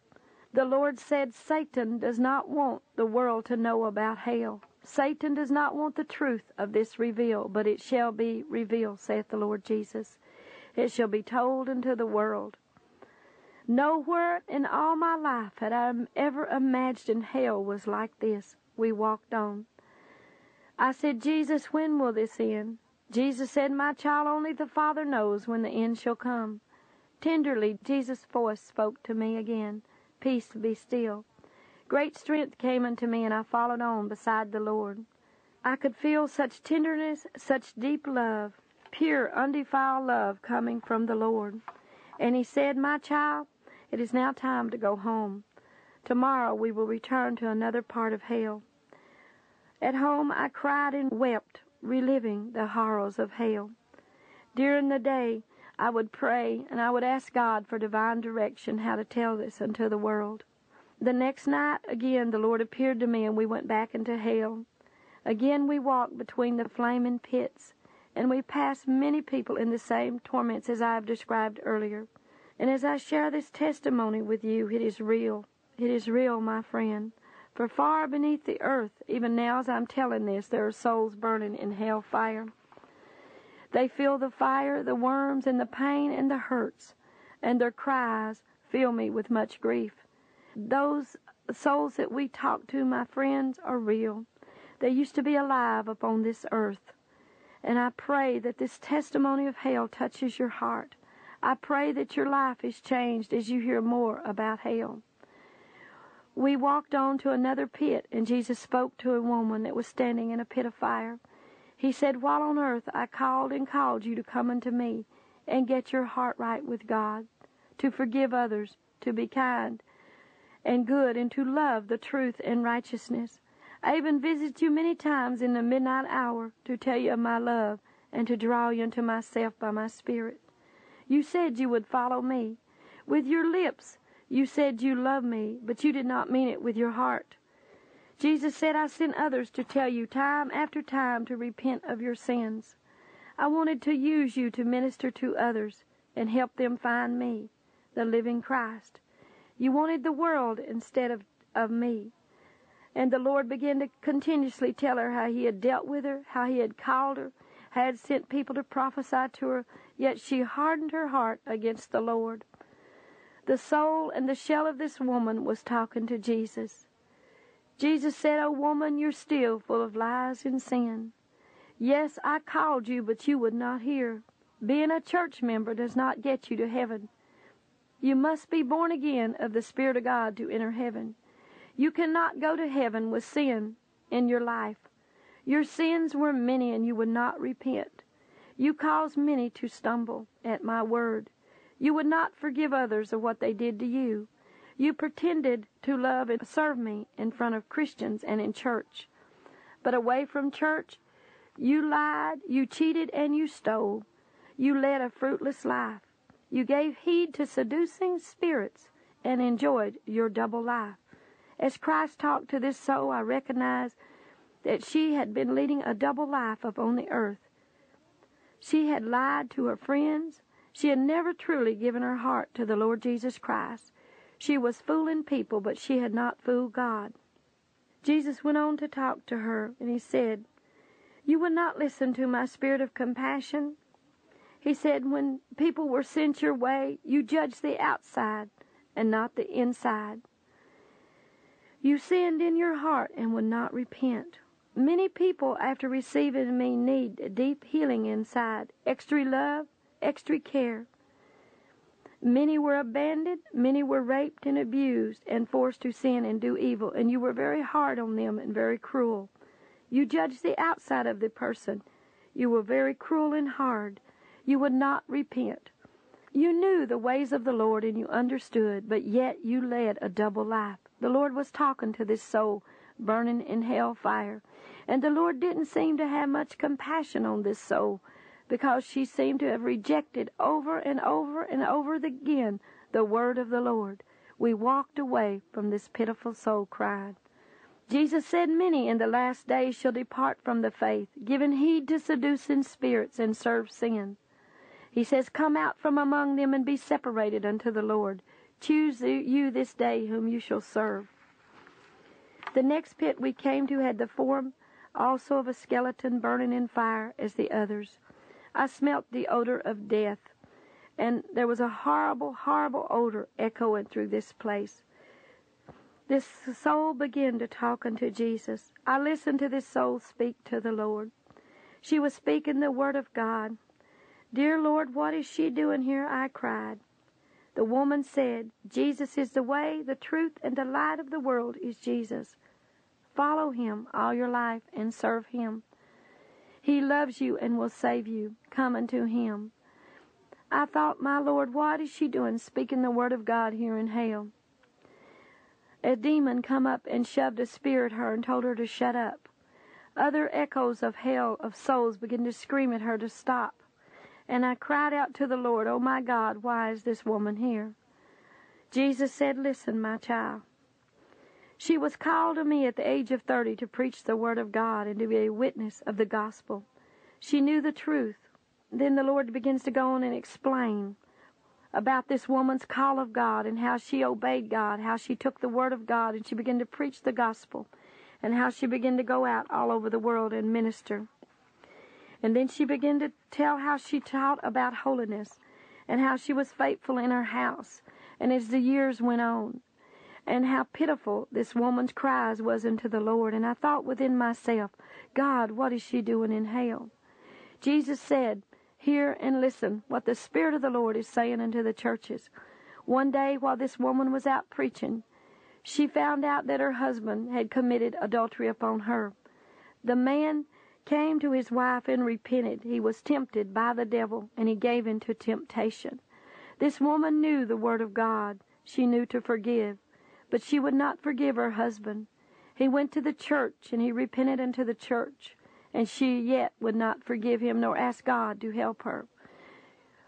Speaker 2: The Lord said Satan does not want the world to know about hell. Satan does not want the truth of this revealed, but it shall be revealed, saith the Lord Jesus. It shall be told unto the world. Nowhere in all my life had I ever imagined hell was like this. We walked on. I said, Jesus, when will this end? Jesus said, My child, only the Father knows when the end shall come. Tenderly, Jesus' voice spoke to me again, Peace be still. Great strength came unto me, and I followed on beside the Lord. I could feel such tenderness, such deep love, pure, undefiled love coming from the Lord. And He said, My child, it is now time to go home. Tomorrow we will return to another part of hell. At home I cried and wept, reliving the horrors of hell. During the day I would pray and I would ask God for divine direction how to tell this unto the world. The next night again the Lord appeared to me and we went back into hell. Again we walked between the flaming pits and we passed many people in the same torments as I have described earlier. And as I share this testimony with you, it is real. It is real, my friend. For far beneath the earth, even now as I'm telling this, there are souls burning in hell fire. They feel the fire, the worms, and the pain and the hurts, and their cries fill me with much grief. Those souls that we talk to, my friends, are real. They used to be alive upon this earth. And I pray that this testimony of hell touches your heart. I pray that your life is changed as you hear more about hell. We walked on to another pit, and Jesus spoke to a woman that was standing in a pit of fire. He said, While on earth I called and called you to come unto me and get your heart right with God, to forgive others, to be kind and good, and to love the truth and righteousness. I even visited you many times in the midnight hour to tell you of my love and to draw you unto myself by my Spirit. You said you would follow me. With your lips, you said you love me, but you did not mean it with your heart. Jesus said, I sent others to tell you time after time to repent of your sins. I wanted to use you to minister to others and help them find me, the living Christ. You wanted the world instead of, of me. And the Lord began to continuously tell her how He had dealt with her, how He had called her, had sent people to prophesy to her, Yet she hardened her heart against the Lord. The soul and the shell of this woman was talking to Jesus. Jesus said, O woman, you're still full of lies and sin. Yes, I called you, but you would not hear. Being a church member does not get you to heaven. You must be born again of the Spirit of God to enter heaven. You cannot go to heaven with sin in your life. Your sins were many and you would not repent. You caused many to stumble at my word. You would not forgive others of what they did to you. You pretended to love and serve me in front of Christians and in church. But away from church, you lied, you cheated, and you stole. You led a fruitless life. You gave heed to seducing spirits and enjoyed your double life. As Christ talked to this soul, I recognized that she had been leading a double life upon the earth. She had lied to her friends. She had never truly given her heart to the Lord Jesus Christ. She was fooling people, but she had not fooled God. Jesus went on to talk to her, and he said, You will not listen to my spirit of compassion. He said, When people were sent your way, you judged the outside and not the inside. You sinned in your heart and would not repent. Many people, after receiving me, need deep healing inside, extra love, extra care. Many were abandoned, many were raped and abused and forced to sin and do evil, and you were very hard on them and very cruel. You judged the outside of the person. You were very cruel and hard. You would not repent. You knew the ways of the Lord and you understood, but yet you led a double life. The Lord was talking to this soul burning in hell fire. And the Lord didn't seem to have much compassion on this soul because she seemed to have rejected over and over and over again the word of the Lord. We walked away from this pitiful soul crying. Jesus said, Many in the last days shall depart from the faith, giving heed to seducing spirits and serve sin. He says, Come out from among them and be separated unto the Lord. Choose you this day whom you shall serve. The next pit we came to had the form also of a skeleton burning in fire as the others. I smelt the odor of death, and there was a horrible, horrible odor echoing through this place. This soul began to talk unto Jesus. I listened to this soul speak to the Lord. She was speaking the word of God. Dear Lord, what is she doing here? I cried. The woman said, Jesus is the way, the truth, and the light of the world is Jesus. Follow him all your life and serve him. He loves you and will save you. Come unto him. I thought, my Lord, what is she doing speaking the word of God here in hell? A demon come up and shoved a spear at her and told her to shut up. Other echoes of hell of souls began to scream at her to stop. And I cried out to the Lord, Oh my God, why is this woman here? Jesus said, Listen, my child. She was called to me at the age of 30 to preach the Word of God and to be a witness of the gospel. She knew the truth. Then the Lord begins to go on and explain about this woman's call of God and how she obeyed God, how she took the Word of God and she began to preach the gospel, and how she began to go out all over the world and minister. And then she began to tell how she taught about holiness and how she was faithful in her house. And as the years went on, and how pitiful this woman's cries was unto the Lord. And I thought within myself, God, what is she doing in hell? Jesus said, Hear and listen what the Spirit of the Lord is saying unto the churches. One day while this woman was out preaching, she found out that her husband had committed adultery upon her. The man came to his wife and repented. He was tempted by the devil, and he gave in to temptation. This woman knew the Word of God. She knew to forgive, but she would not forgive her husband. He went to the church, and he repented unto the church, and she yet would not forgive him nor ask God to help her.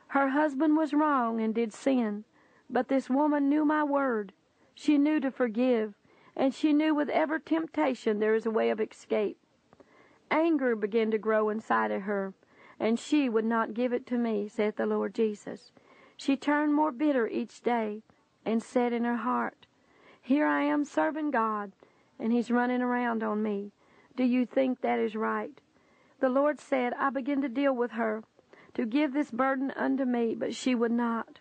Speaker 2: Her husband was wrong and did sin, but this woman knew my word. She knew to forgive, and she knew with every temptation there is a way of escape. Anger began to grow inside of her, and she would not give it to me, saith the Lord Jesus. She turned more bitter each day, and said in her heart, Here I am serving God, and He's running around on me. Do you think that is right? The Lord said, I begin to deal with her, to give this burden unto me, but she would not.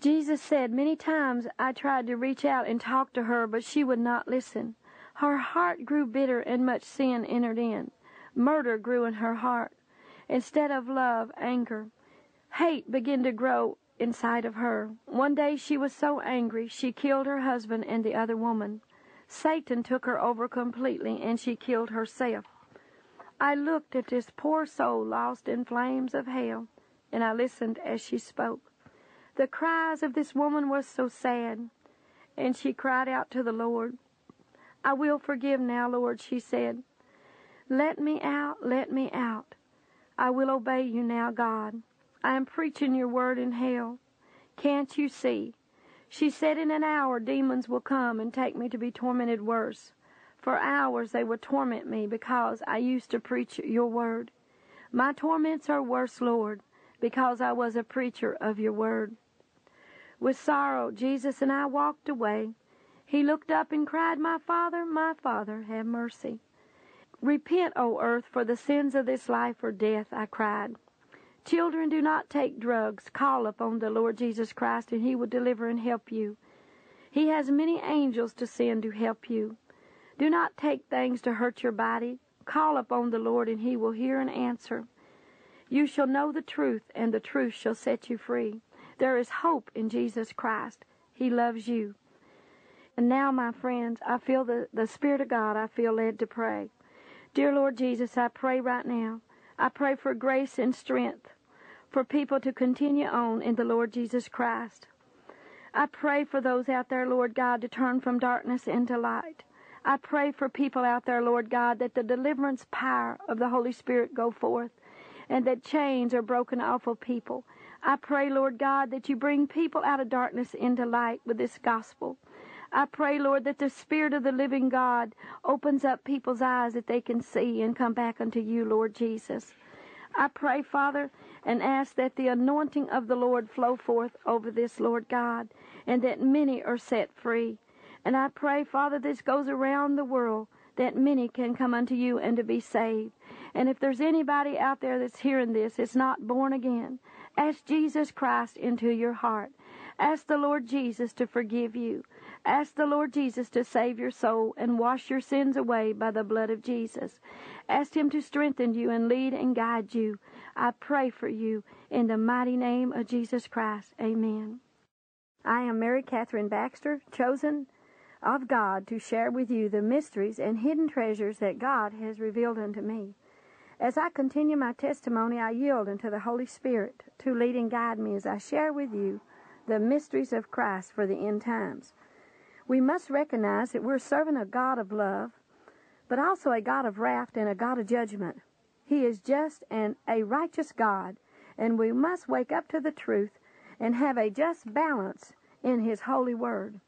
Speaker 2: Jesus said, Many times I tried to reach out and talk to her, but she would not listen. Her heart grew bitter, and much sin entered in. Murder grew in her heart. Instead of love, anger. Hate began to grow inside of her. One day she was so angry she killed her husband and the other woman. Satan took her over completely and she killed herself. I looked at this poor soul lost in flames of hell and I listened as she spoke. The cries of this woman were so sad and she cried out to the Lord. I will forgive now, Lord, she said. Let me out, let me out. I will obey you now, God. I am preaching your word in hell. Can't you see? She said in an hour demons will come and take me to be tormented worse. For hours they will torment me because I used to preach your word. My torments are worse, Lord, because I was a preacher of your word. With sorrow, Jesus and I walked away. He looked up and cried, My Father, my Father, have mercy. Repent, O earth, for the sins of this life or death, I cried. Children, do not take drugs. Call upon the Lord Jesus Christ, and He will deliver and help you. He has many angels to send to help you. Do not take things to hurt your body. Call upon the Lord, and He will hear and answer. You shall know the truth, and the truth shall set you free. There is hope in Jesus Christ. He loves you. And now, my friends, I feel the, the Spirit of God, I feel led to pray. Dear Lord Jesus, I pray right now. I pray for grace and strength for people to continue on in the Lord Jesus Christ. I pray for those out there, Lord God, to turn from darkness into light. I pray for people out there, Lord God, that the deliverance power of the Holy Spirit go forth and that chains are broken off of people. I pray, Lord God, that you bring people out of darkness into light with this gospel. I pray, Lord, that the Spirit of the living God opens up people's eyes that they can see and come back unto you, Lord Jesus. I pray, Father, and ask that the anointing of the Lord flow forth over this, Lord God, and that many are set free. And I pray, Father, this goes around the world, that many can come unto you and to be saved. And if there's anybody out there that's hearing this, it's not born again, ask Jesus Christ into your heart. Ask the Lord Jesus to forgive you. Ask the Lord Jesus to save your soul and wash your sins away by the blood of Jesus. Ask Him to strengthen you and lead and guide you. I pray for you in the mighty name of Jesus Christ. Amen. I am Mary Kathryn Baxter, chosen of God to share with you the mysteries and hidden treasures that God has revealed unto me. As I continue my testimony, I yield unto the Holy Spirit to lead and guide me as I share with you the mysteries of Christ for the end times. We must recognize that we're serving a God of love, but also a God of wrath and a God of judgment. He is just and a righteous God, and we must wake up to the truth and have a just balance in His holy word.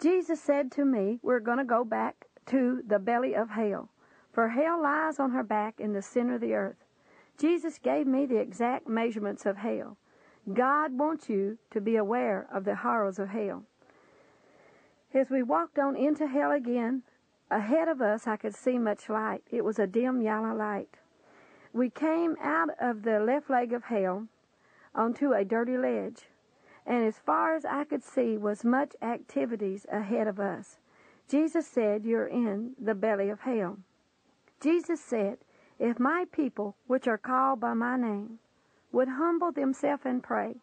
Speaker 2: Jesus said to me, We're going to go back to the belly of hell, for hell lies on her back in the center of the earth. Jesus gave me the exact measurements of hell. God wants you to be aware of the horrors of hell. As we walked on into hell again, ahead of us I could see much light. It was a dim yellow light. We came out of the left leg of hell onto a dirty ledge, and as far as I could see was much activities ahead of us. Jesus said, You're in the belly of hell. Jesus said, If my people, which are called by my name, would humble themselves and pray,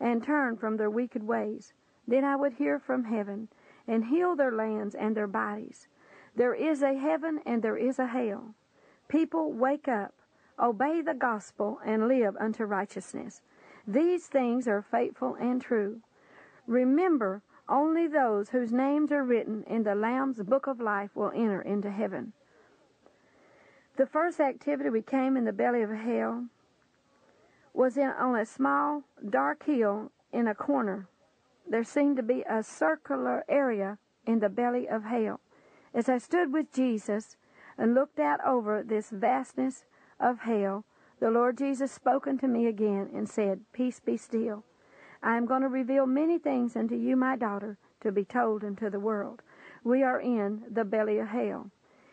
Speaker 2: and turn from their wicked ways, then I would hear from heaven and heal their lands and their bodies. There is a heaven and there is a hell. People wake up, obey the gospel, and live unto righteousness. These things are faithful and true. Remember, only those whose names are written in the Lamb's book of life will enter into heaven. The first activity we came in the belly of hell was in, on a small, dark hill in a corner. There seemed to be a circular area in the belly of hell. As I stood with Jesus and looked out over this vastness of hell, the Lord Jesus spoke unto me again and said, Peace be still. I am going to reveal many things unto you, my daughter, to be told unto the world. We are in the belly of hell.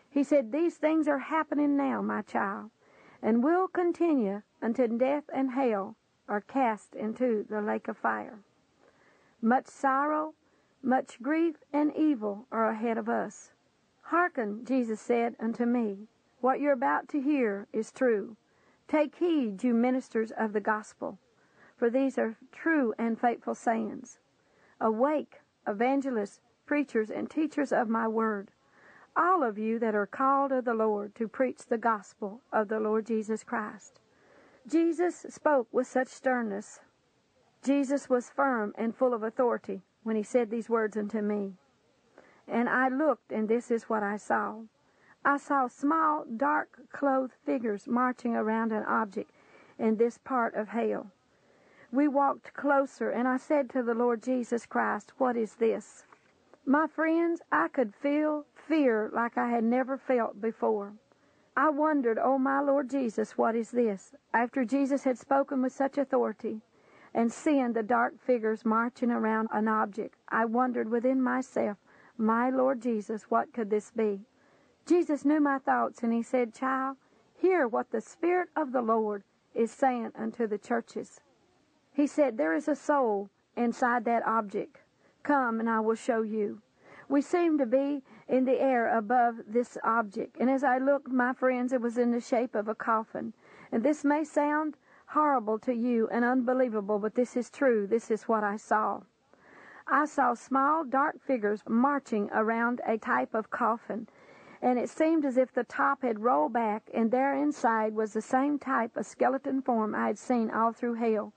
Speaker 2: He said, These things are happening now, my child and will continue until death and hell are cast into the lake of fire. Much sorrow, much grief, and evil are ahead of us. Hearken, Jesus said unto me, what you're about to hear is true. Take heed, you ministers of the gospel, for these are true and faithful sayings. Awake, evangelists, preachers, and teachers of my word all of you that are called of the Lord to preach the gospel of the Lord Jesus Christ. Jesus spoke with such sternness. Jesus was firm and full of authority when he said these words unto me. And I looked, and this is what I saw. I saw small, dark clothed figures marching around an object in this part of hell. We walked closer, and I said to the Lord Jesus Christ, What is this? My friends, I could feel fear like I had never felt before. I wondered, Oh, my Lord Jesus, what is this? After Jesus had spoken with such authority and seeing the dark figures marching around an object, I wondered within myself, My Lord Jesus, what could this be? Jesus knew my thoughts, and he said, Child, hear what the Spirit of the Lord is saying unto the churches. He said, There is a soul inside that object. Come, and I will show you. We seemed to be in the air above this object, and as I looked, my friends, it was in the shape of a coffin. And this may sound horrible to you and unbelievable, but this is true. This is what I saw. I saw small, dark figures marching around a type of coffin, and it seemed as if the top had rolled back, and there inside was the same type of skeleton form I had seen all through hell.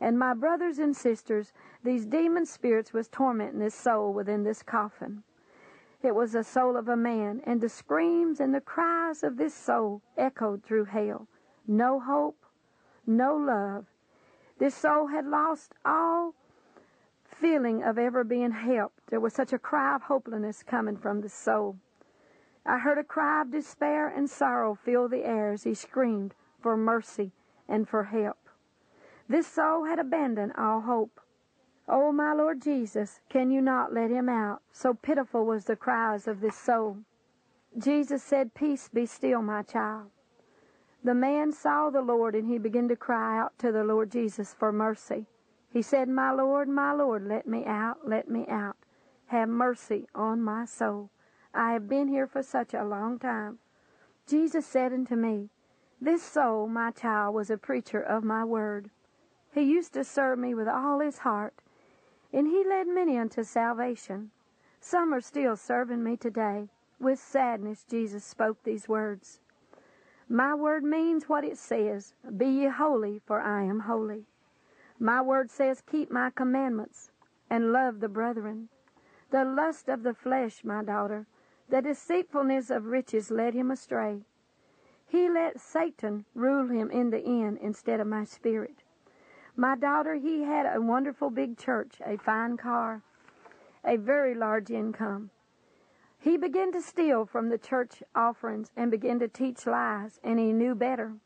Speaker 2: And my brothers and sisters, these demon spirits was tormenting this soul within this coffin. It was the soul of a man, and the screams and the cries of this soul echoed through hell. No hope, no love. This soul had lost all feeling of ever being helped. There was such a cry of hopelessness coming from the soul. I heard a cry of despair and sorrow fill the air as he screamed for mercy and for help. This soul had abandoned all hope. Oh, my Lord Jesus, can you not let him out? So pitiful was the cries of this soul. Jesus said, Peace be still, my child. The man saw the Lord and he began to cry out to the Lord Jesus for mercy. He said, My Lord, my Lord, let me out, let me out. Have mercy on my soul. I have been here for such a long time. Jesus said unto me, This soul, my child, was a preacher of my word. He used to serve me with all his heart, and he led many unto salvation. Some are still serving me today. With sadness, Jesus spoke these words. My word means what it says Be ye holy, for I am holy. My word says, Keep my commandments and love the brethren. The lust of the flesh, my daughter, the deceitfulness of riches led him astray. He let Satan rule him in the end instead of my spirit. My daughter, he had a wonderful big church, a fine car, a very large income. He began to steal from the church offerings and began to teach lies, and he knew better.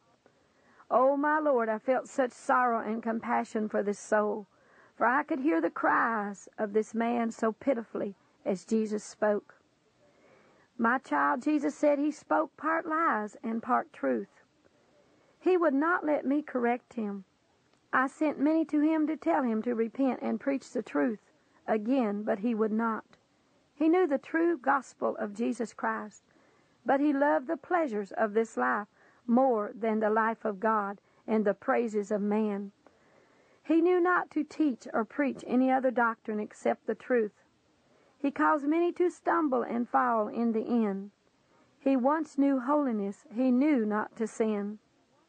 Speaker 2: Oh, my Lord, I felt such sorrow and compassion for this soul, for I could hear the cries of this man so pitifully as Jesus spoke. My child, Jesus said he spoke part lies and part truth. He would not let me correct him. I sent many to him to tell him to repent and preach the truth again, but he would not. He knew the true gospel of Jesus Christ, but he loved the pleasures of this life more than the life of God and the praises of man. He knew not to teach or preach any other doctrine except the truth. He caused many to stumble and fall in the end. He once knew holiness, he knew not to sin.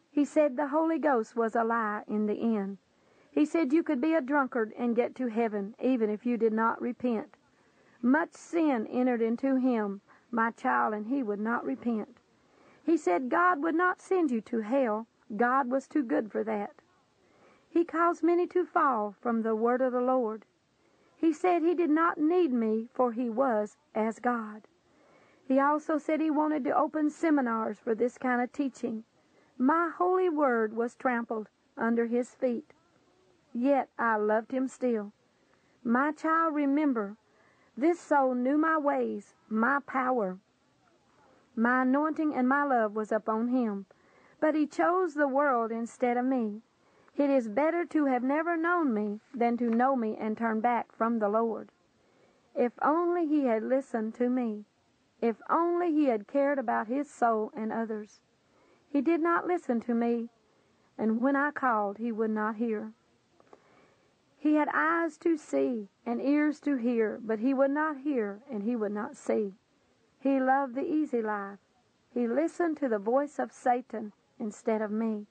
Speaker 2: He said the Holy Ghost was a lie in the end. He said you could be a drunkard and get to heaven even if you did not repent. Much sin entered into him, my child, and he would not repent. He said God would not send you to hell. God was too good for that. He caused many to fall from the word of the Lord. He said he did not need me, for he was as God. He also said he wanted to open seminars for this kind of teaching. My holy word was trampled under his feet. Yet I loved him still. My child, remember, this soul knew my ways, my power. My anointing and my love was upon him. But he chose the world instead of me. It is better to have never known me than to know me and turn back from the Lord. If only he had listened to me. If only he had cared about his soul and others. He did not listen to me, and when I called, he would not hear. He had eyes to see and ears to hear, but he would not hear and he would not see. He loved the easy life. He listened to the voice of Satan instead of me.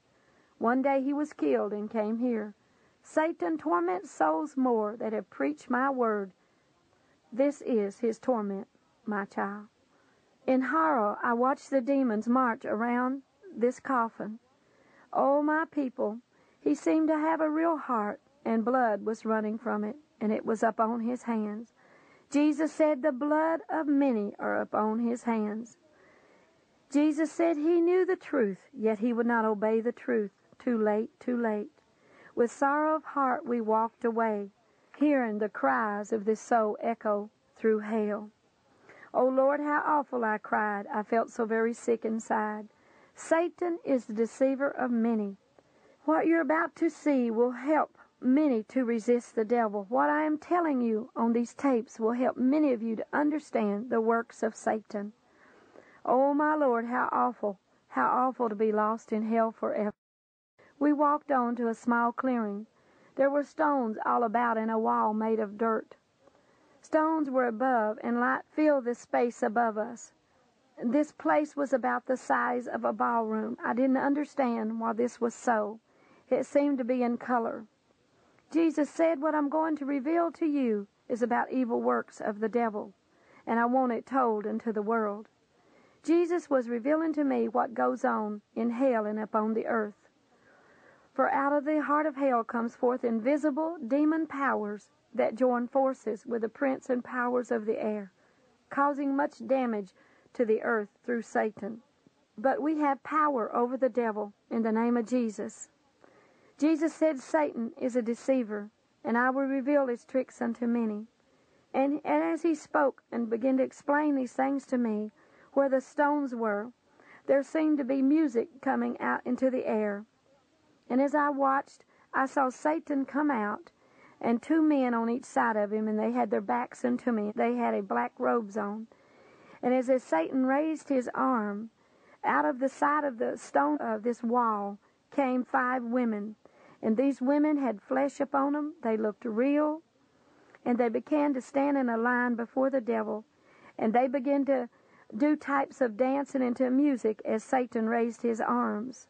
Speaker 2: One day he was killed and came here. Satan torments souls more that have preached my word. This is his torment, my child. In horror, I watched the demons march around this coffin. Oh, my people, he seemed to have a real heart, and blood was running from it, and it was upon his hands. Jesus said, The blood of many are upon his hands. Jesus said he knew the truth, yet he would not obey the truth. Too late, too late. With sorrow of heart we walked away, hearing the cries of this soul echo through hell. Oh Lord, how awful I cried. I felt so very sick inside. Satan is the deceiver of many. What you're about to see will help many to resist the devil. What I am telling you on these tapes will help many of you to understand the works of Satan. Oh, my Lord, how awful, how awful to be lost in hell forever. We walked on to a small clearing. There were stones all about and a wall made of dirt. Stones were above, and light filled the space above us. This place was about the size of a ballroom. I didn't understand why this was so. It seemed to be in color. Jesus said, What I'm going to reveal to you is about evil works of the devil, and I want it told unto the world. Jesus was revealing to me what goes on in hell and upon the earth. For out of the heart of hell comes forth invisible demon powers that join forces with the prince and powers of the air, causing much damage to the earth through Satan. but we have power over the devil in the name of Jesus. Jesus said Satan is a deceiver, and I will reveal his tricks unto many. And, as he spoke and began to explain these things to me, where the stones were, there seemed to be music coming out into the air. And as I watched, I saw Satan come out, and two men on each side of him, and they had their backs unto me. They had a black robes on. And as Satan raised his arm, out of the side of the stone of this wall came five women. And these women had flesh upon them. They looked real. And they began to stand in a line before the devil. And they began to do types of dancing into music as Satan raised his arms.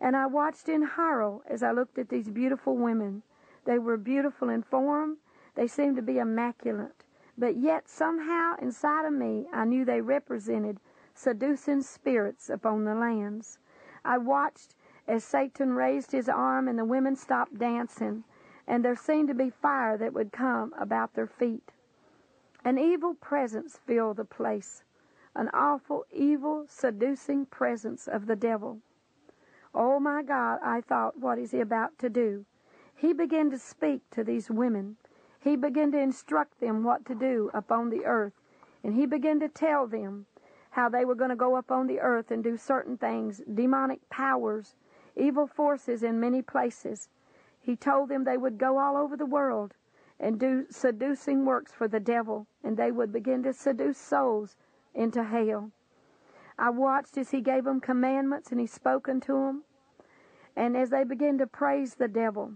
Speaker 2: And I watched in horror as I looked at these beautiful women. They were beautiful in form. They seemed to be immaculate. But yet somehow inside of me I knew they represented seducing spirits upon the lands. I watched as Satan raised his arm and the women stopped dancing, and there seemed to be fire that would come about their feet. An evil presence filled the place, an awful, evil, seducing presence of the devil. Oh my God, I thought, what is he about to do? He began to speak to these women. He began to instruct them what to do upon the earth. And he began to tell them how they were going to go up on the earth and do certain things, demonic powers, evil forces in many places. He told them they would go all over the world and do seducing works for the devil, and they would begin to seduce souls into hell. I watched as he gave them commandments and he spoke unto them, and as they began to praise the devil,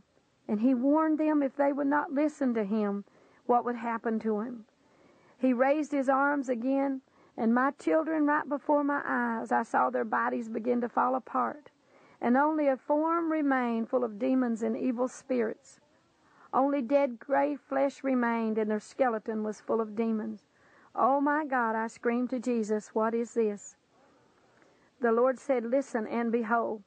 Speaker 2: and he warned them if they would not listen to him, what would happen to him. He raised his arms again, and my children, right before my eyes, I saw their bodies begin to fall apart, and only a form remained full of demons and evil spirits. Only dead gray flesh remained, and their skeleton was full of demons. Oh my God, I screamed to Jesus, What is this? The Lord said, Listen and behold.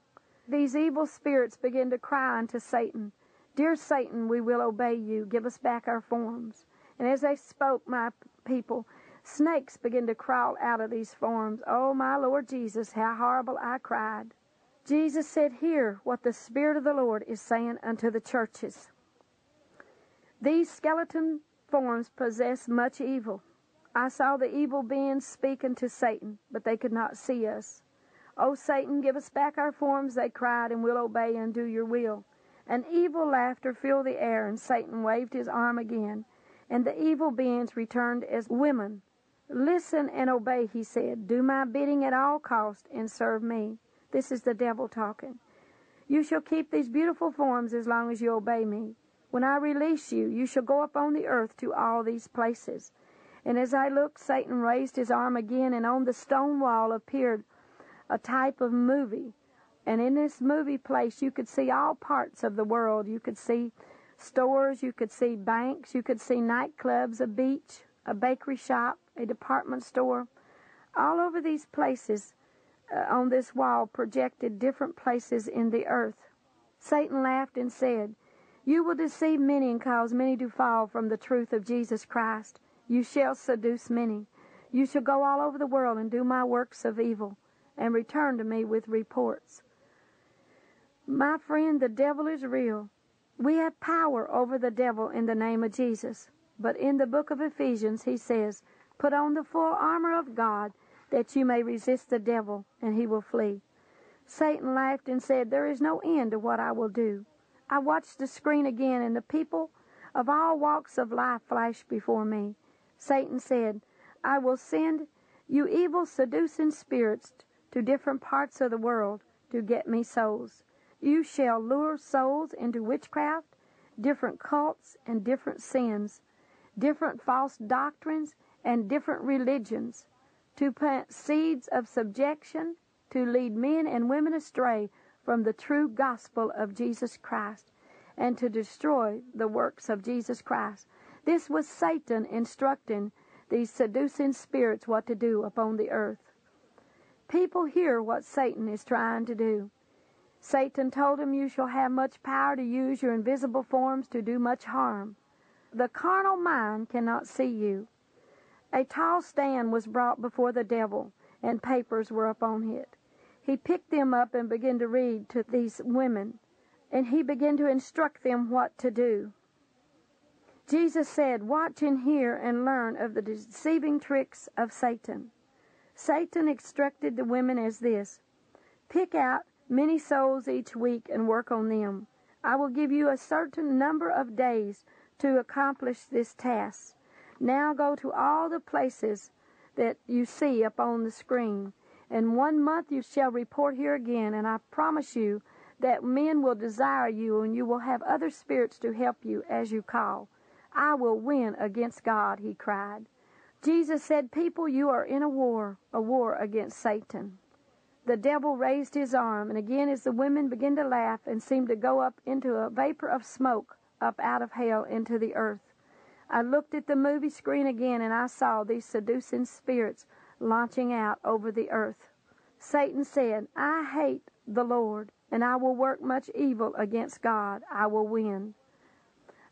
Speaker 2: These evil spirits begin to cry unto Satan, Dear Satan, we will obey you. Give us back our forms. And as they spoke, my people, snakes began to crawl out of these forms. Oh, my Lord Jesus, how horrible I cried. Jesus said, Hear what the Spirit of the Lord is saying unto the churches. These skeleton forms possess much evil. I saw the evil beings speaking to Satan, but they could not see us. Oh, Satan, give us back our forms, they cried, and we'll obey and do your will. An evil laughter filled the air, and Satan waved his arm again, and the evil beings returned as women. Listen and obey, he said. Do my bidding at all cost and serve me. This is the devil talking. You shall keep these beautiful forms as long as you obey me. When I release you, you shall go up on the earth to all these places. And as I looked, Satan raised his arm again, and on the stone wall appeared a type of movie. And in this movie place, you could see all parts of the world. You could see stores, you could see banks, you could see nightclubs, a beach, a bakery shop, a department store. All over these places Uh, on this wall projected different places in the earth. Satan laughed and said, You will deceive many and cause many to fall from the truth of Jesus Christ. You shall seduce many. You shall go all over the world and do my works of evil, and return to me with reports. My friend, the devil is real. We have power over the devil in the name of Jesus. But in the book of Ephesians, he says, Put on the full armor of God that you may resist the devil, and he will flee. Satan laughed and said, There is no end to what I will do. I watched the screen again, and the people of all walks of life flashed before me. Satan said, I will send you evil, seducing spirits to different parts of the world to get me souls. You shall lure souls into witchcraft, different cults, and different sins, different false doctrines, and different religions, to plant seeds of subjection, to lead men and women astray from the true gospel of Jesus Christ, and to destroy the works of Jesus Christ. This was Satan instructing these seducing spirits what to do upon the earth. People hear what Satan is trying to do. Satan told him, You shall have much power to use your invisible forms to do much harm. The carnal mind cannot see you. A tall stand was brought before the devil, and papers were upon it. he picked them up and began to read to these women, and he began to instruct them what to do. Jesus said, Watch and hear and learn of the deceiving tricks of Satan. Satan instructed the women as this Pick out many souls each week and work on them. I will give you a certain number of days to accomplish this task. Now go to all the places that you see up on the screen. In one month you shall report here again, and I promise you that men will desire you, and you will have other spirits to help you as you call. I will win against God, he cried. Jesus said, People, you are in a war, a war against Satan. The devil raised his arm, and again, as the women began to laugh and seemed to go up into a vapor of smoke up out of hell into the earth, I looked at the movie screen again and I saw these seducing spirits launching out over the earth. Satan said, I hate the Lord, and I will work much evil against God. I will win.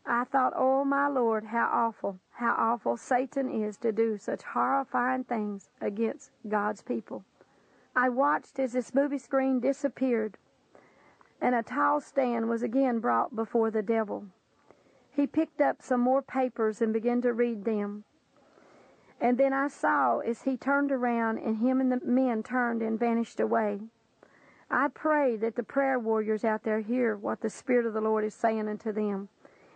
Speaker 2: I thought, oh my Lord, how awful, how awful Satan is to do such horrifying things against God's people. I watched as this movie screen disappeared, and a tall stand was again brought before the devil. He picked up some more papers and began to read them. And then I saw as he turned around and him and the men turned and vanished away. I pray that the prayer warriors out there hear what the Spirit of the Lord is saying unto them.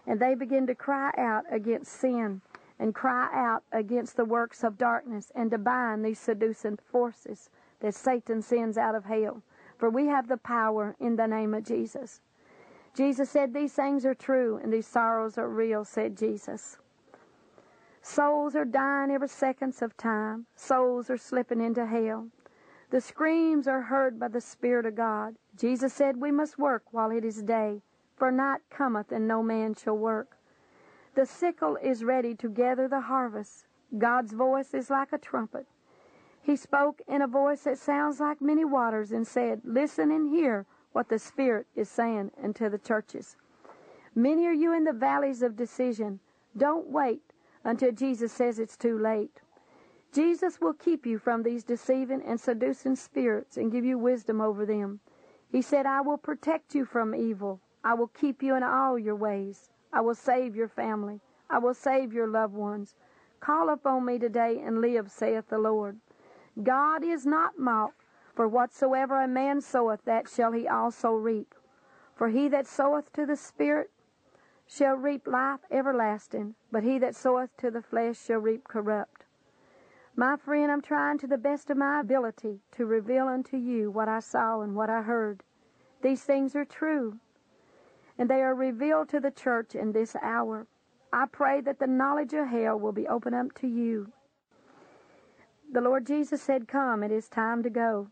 Speaker 2: And they begin to cry out against sin and cry out against the works of darkness and to bind these seducing forces that Satan sends out of hell. For we have the power in the name of Jesus. Jesus said, These things are true and these sorrows are real, said Jesus. Souls are dying every seconds of time. Souls are slipping into hell. The screams are heard by the Spirit of God. Jesus said, We must work while it is day, for night cometh and no man shall work. The sickle is ready to gather the harvest. God's voice is like a trumpet. He spoke in a voice that sounds like many waters and said, Listen and hear what the Spirit is saying unto the churches. Many are you in the valleys of decision. Don't wait until Jesus says it's too late. Jesus will keep you from these deceiving and seducing spirits and give you wisdom over them. He said, I will protect you from evil. I will keep you in all your ways. I will save your family. I will save your loved ones. Call upon me today and live, saith the Lord. God is not mocked. For whatsoever a man soweth, that shall he also reap. For he that soweth to the Spirit shall reap life everlasting, but he that soweth to the flesh shall reap corrupt. My friend, I'm trying to the best of my ability to reveal unto you what I saw and what I heard. These things are true, and they are revealed to the church in this hour. I pray that the knowledge of hell will be opened up to you. The Lord Jesus said, Come, it is time to go.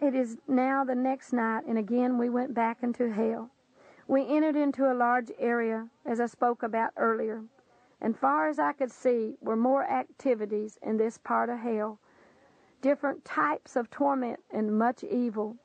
Speaker 2: It is now the next night, and again we went back into hell. We entered into a large area, as I spoke about earlier, and far as I could see were more activities in this part of hell, different types of torment and much evil,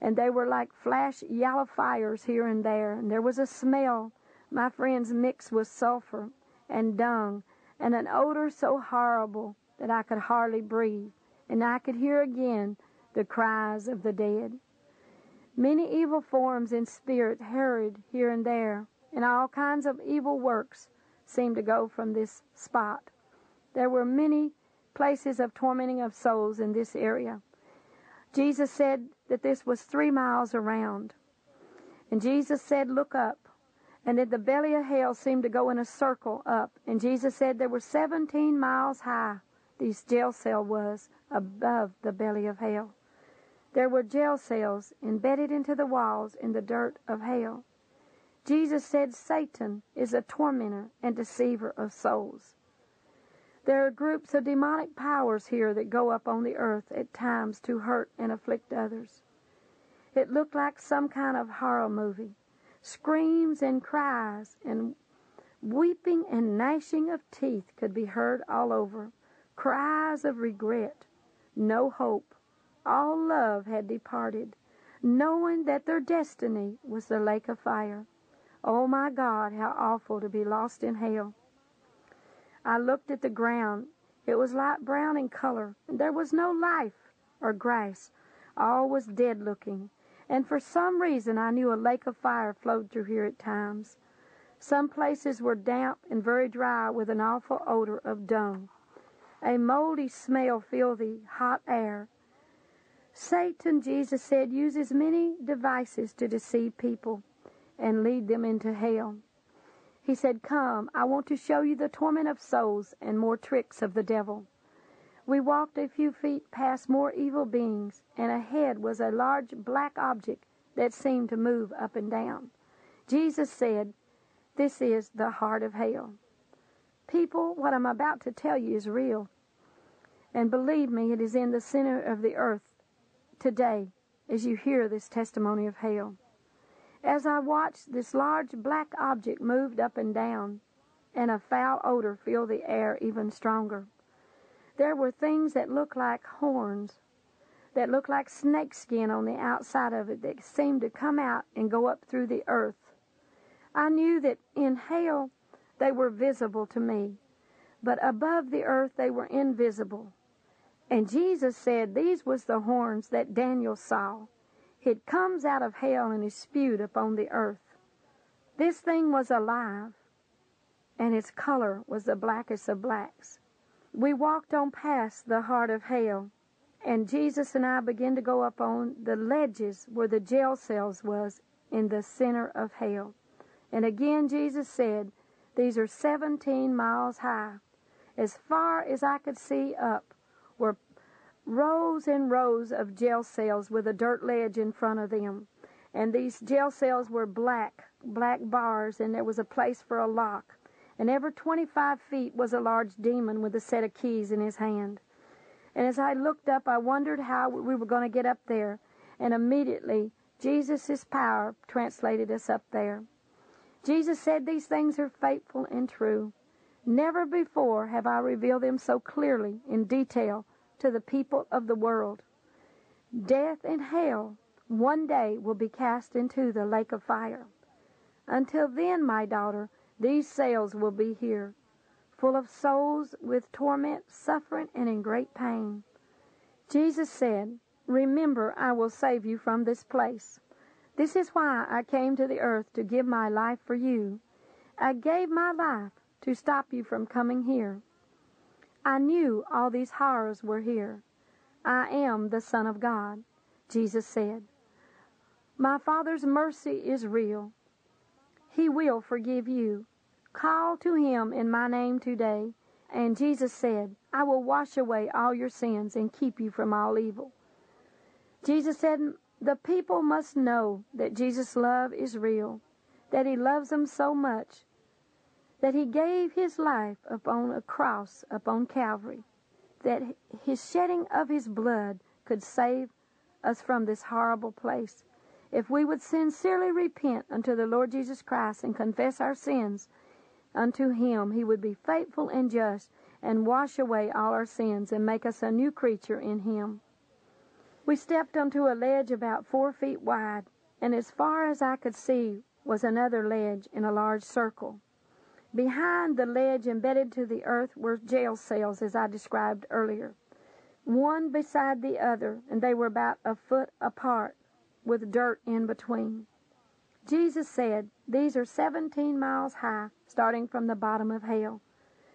Speaker 2: and they were like flash yellow fires here and there, and there was a smell, my friends, mixed with sulfur and dung, and an odor so horrible that I could hardly breathe, and I could hear again the cries of the dead. Many evil forms in spirit hurried here and there, and all kinds of evil works seemed to go from this spot. There were many places of tormenting of souls in this area. Jesus said that this was three miles around. And Jesus said, Look up. And that the belly of hell seemed to go in a circle up. And Jesus said there were 17 miles high, this jail cell was, above the belly of hell. There were jail cells embedded into the walls in the dirt of hell. Jesus said Satan is a tormentor and deceiver of souls. There are groups of demonic powers here that go up on the earth at times to hurt and afflict others. It looked like some kind of horror movie. Screams and cries and weeping and gnashing of teeth could be heard all over. Cries of regret, no hope, all love had departed, knowing that their destiny was the lake of fire. Oh my God, how awful to be lost in hell. I looked at the ground. It was light brown in color, and there was no life or grass. All was dead looking, and for some reason I knew a lake of fire flowed through here at times. Some places were damp and very dry with an awful odor of dung. A moldy smell filled the hot air. Satan, Jesus said, uses many devices to deceive people and lead them into hell. He said, Come, I want to show you the torment of souls and more tricks of the devil. We walked a few feet past more evil beings, and ahead was a large black object that seemed to move up and down. Jesus said, This is the heart of hell. People, what I'm about to tell you is real. And believe me, it is in the center of the earth today as you hear this testimony of hell. As I watched, this large black object moved up and down, and a foul odor filled the air even stronger. There were things that looked like horns, that looked like snake skin on the outside of it, that seemed to come out and go up through the earth. I knew that in hell they were visible to me, but above the earth they were invisible. And Jesus said these was the horns that Daniel saw. It comes out of hell and is spewed upon the earth. This thing was alive, and its color was the blackest of blacks. We walked on past the heart of hell, and Jesus and I began to go up on the ledges where the jail cells was in the center of hell. And again Jesus said, These are 17 miles high. As far as I could see up were rows and rows of jail cells with a dirt ledge in front of them. And these jail cells were black, black bars, and there was a place for a lock and every 25 feet was a large demon with a set of keys in his hand. And as I looked up, I wondered how we were going to get up there. And immediately, Jesus' power translated us up there. Jesus said these things are faithful and true. Never before have I revealed them so clearly in detail to the people of the world. Death and hell one day will be cast into the lake of fire. Until then, my daughter, these cells will be here, full of souls with torment, suffering, and in great pain. Jesus said, Remember, I will save you from this place. This is why I came to the earth to give my life for you. I gave my life to stop you from coming here. I knew all these horrors were here. I am the Son of God, Jesus said. My Father's mercy is real. He will forgive you. Call to him in my name today. And Jesus said, I will wash away all your sins and keep you from all evil. Jesus said, the people must know that Jesus' love is real, that he loves them so much that he gave his life upon a cross upon Calvary, that his shedding of his blood could save us from this horrible place. If we would sincerely repent unto the Lord Jesus Christ and confess our sins unto him, he would be faithful and just and wash away all our sins and make us a new creature in him. We stepped onto a ledge about four feet wide, and as far as I could see was another ledge in a large circle. Behind the ledge, embedded to the earth, were jail cells, as I described earlier, one beside the other, and they were about a foot apart with dirt in between. Jesus said, These are 17 miles high, starting from the bottom of hell.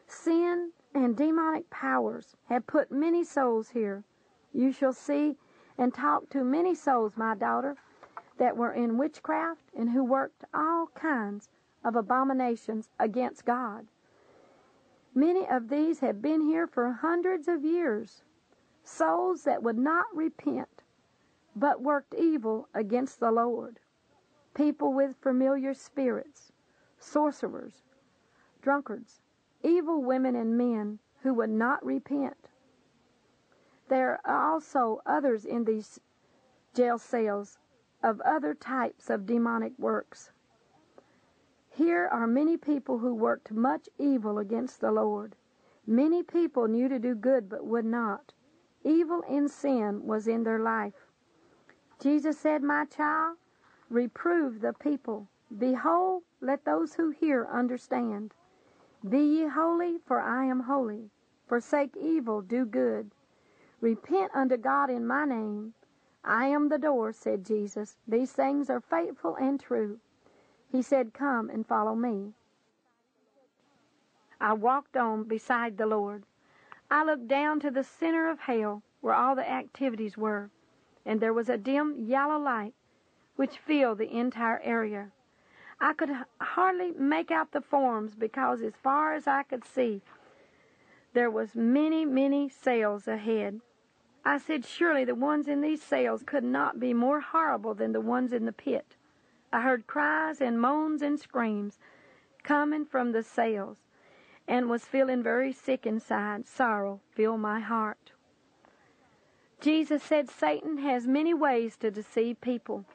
Speaker 2: Sin and demonic powers have put many souls here. You shall see and talk to many souls, my daughter, that were in witchcraft and who worked all kinds of abominations against God. Many of these have been here for hundreds of years. Souls that would not repent but worked evil against the Lord. People with familiar spirits, sorcerers, drunkards, evil women and men who would not repent. There are also others in these jail cells of other types of demonic works. Here are many people who worked much evil against the Lord. Many people knew to do good but would not. Evil and sin was in their life. Jesus said, My child, reprove the people. Behold, let those who hear understand. Be ye holy, for I am holy. Forsake evil, do good. Repent unto God in my name. I am the door, said Jesus. These things are faithful and true. He said, Come and follow me. I walked on beside the Lord. I looked down to the center of hell where all the activities were, and there was a dim yellow light which filled the entire area. I could hardly make out the forms because as far as I could see, there was many, many cells ahead. I said, surely the ones in these cells could not be more horrible than the ones in the pit. I heard cries and moans and screams coming from the cells and was feeling very sick inside. Sorrow filled my heart. Jesus said Satan has many ways to deceive people.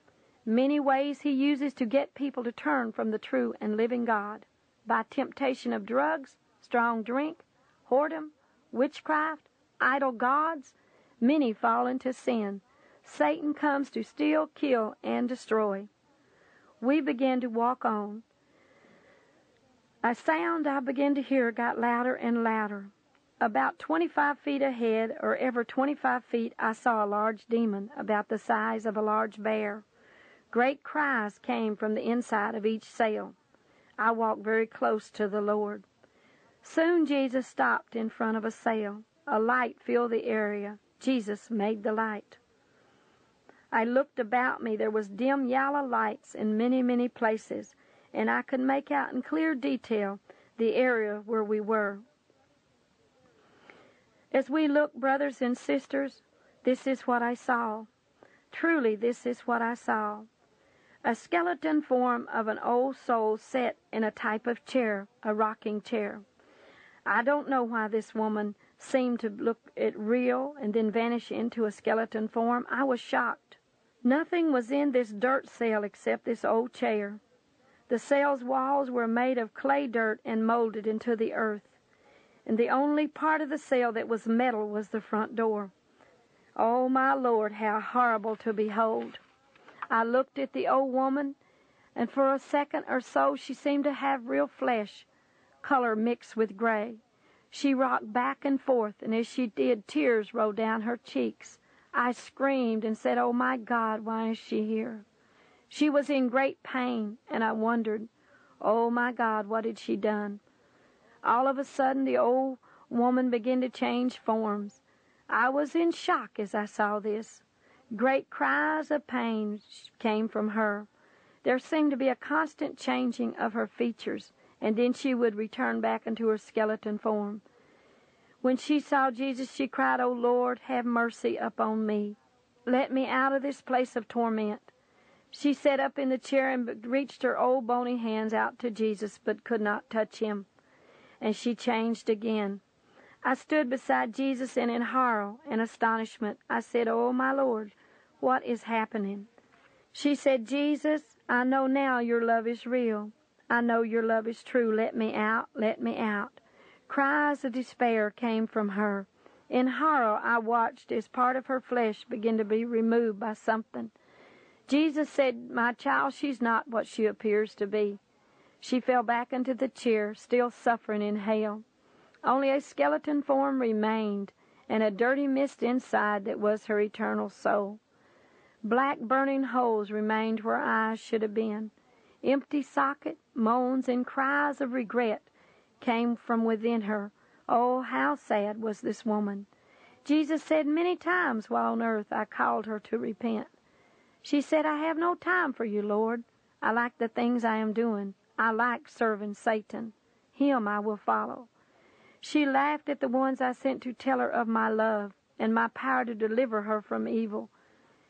Speaker 2: Many ways he uses to get people to turn from the true and living God by temptation of drugs, strong drink, whoredom, witchcraft, idol gods. Many fall into sin. Satan comes to steal, kill, and destroy. We began to walk on. A sound I began to hear got louder and louder. About 25 feet ahead, or ever 25 feet, I saw a large demon about the size of a large bear. Great cries came from the inside of each cell. I walked very close to the Lord. Soon Jesus stopped in front of a cell. A light filled the area. Jesus made the light. I looked about me. There was dim yellow lights in many, many places, and I could make out in clear detail the area where we were. As we looked, brothers and sisters, this is what I saw. Truly, this is what I saw a skeleton form of an old soul set in a type of chair, a rocking chair. I don't know why this woman seemed to look it real and then vanish into a skeleton form. I was shocked. Nothing was in this dirt cell except this old chair. The cell's walls were made of clay dirt and molded into the earth, and the only part of the cell that was metal was the front door. Oh, my Lord, how horrible to behold! I looked at the old woman, and for a second or so she seemed to have real flesh, color mixed with gray. She rocked back and forth, and as she did, tears rolled down her cheeks. I screamed and said, Oh my God, why is she here? She was in great pain, and I wondered, Oh my God, what had she done? All of a sudden, the old woman began to change forms. I was in shock as I saw this. Great cries of pain came from her. There seemed to be a constant changing of her features, and then she would return back into her skeleton form. When she saw Jesus, she cried, O Lord, have mercy upon me. Let me out of this place of torment. She sat up in the chair and reached her old bony hands out to Jesus, but could not touch him. And she changed again. I stood beside Jesus, and in horror and astonishment, I said, Oh, my Lord, what is happening? She said, Jesus, I know now your love is real. I know your love is true. Let me out, let me out. Cries of despair came from her. In horror, I watched as part of her flesh began to be removed by something. Jesus said, My child, she's not what she appears to be. She fell back into the chair, still suffering in hell. Only a skeleton form remained, and a dirty mist inside that was her eternal soul. Black burning holes remained where eyes should have been. Empty socket, moans, and cries of regret came from within her. Oh, how sad was this woman! Jesus said many times while on earth, I called her to repent. She said, I have no time for you, Lord. I like the things I am doing. I like serving Satan. Him I will follow. She laughed at the ones I sent to tell her of my love and my power to deliver her from evil.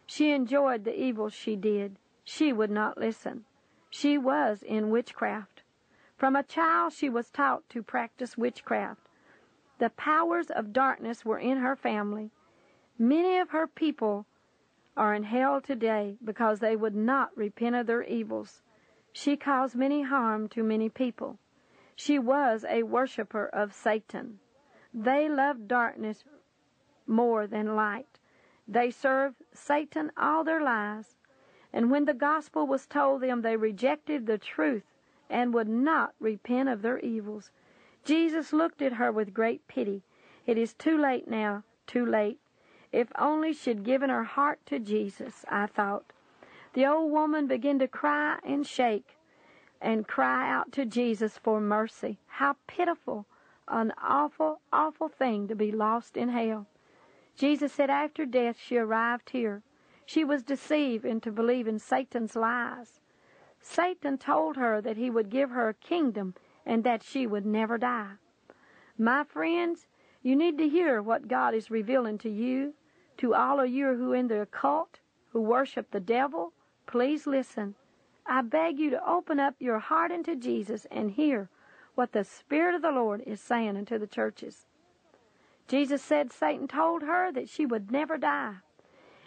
Speaker 2: She enjoyed the evil she did. She would not listen. She was in witchcraft. From a child she was taught to practice witchcraft. The powers of darkness were in her family. Many of her people are in hell today because they would not repent of their evils. She caused many harm to many people. She was a worshiper of Satan. They loved darkness more than light. They served Satan all their lives. And when the gospel was told them, they rejected the truth and would not repent of their evils. Jesus looked at her with great pity. It is too late now, too late. If only she'd given her heart to Jesus, I thought. The old woman began to cry and shake and cry out to Jesus for mercy. How pitiful, an awful, awful thing to be lost in hell. Jesus said after death she arrived here. She was deceived into believing Satan's lies. Satan told her that he would give her a kingdom and that she would never die. My friends, you need to hear what God is revealing to you. To all of you who are in the occult, who worship the devil, please listen. I beg you to open up your heart into Jesus and hear what the Spirit of the Lord is saying unto the churches. Jesus said Satan told her that she would never die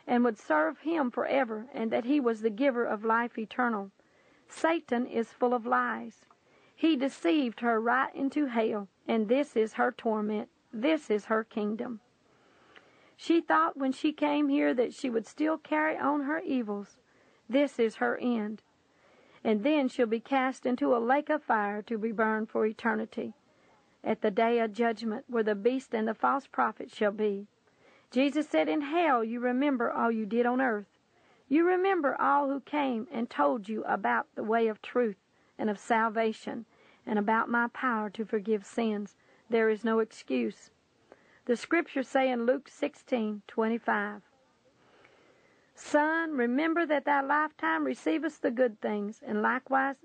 Speaker 2: and would serve him forever and that he was the giver of life eternal. Satan is full of lies. He deceived her right into hell, and this is her torment. This is her kingdom. She thought when she came here that she would still carry on her evils. This is her end. And then she'll be cast into a lake of fire to be burned for eternity at the day of judgment where the beast and the false prophet shall be. Jesus said, In hell you remember all you did on earth. You remember all who came and told you about the way of truth and of salvation and about my power to forgive sins. There is no excuse. The scriptures say in Luke 16:25, Son, remember that thy lifetime receivest the good things, and likewise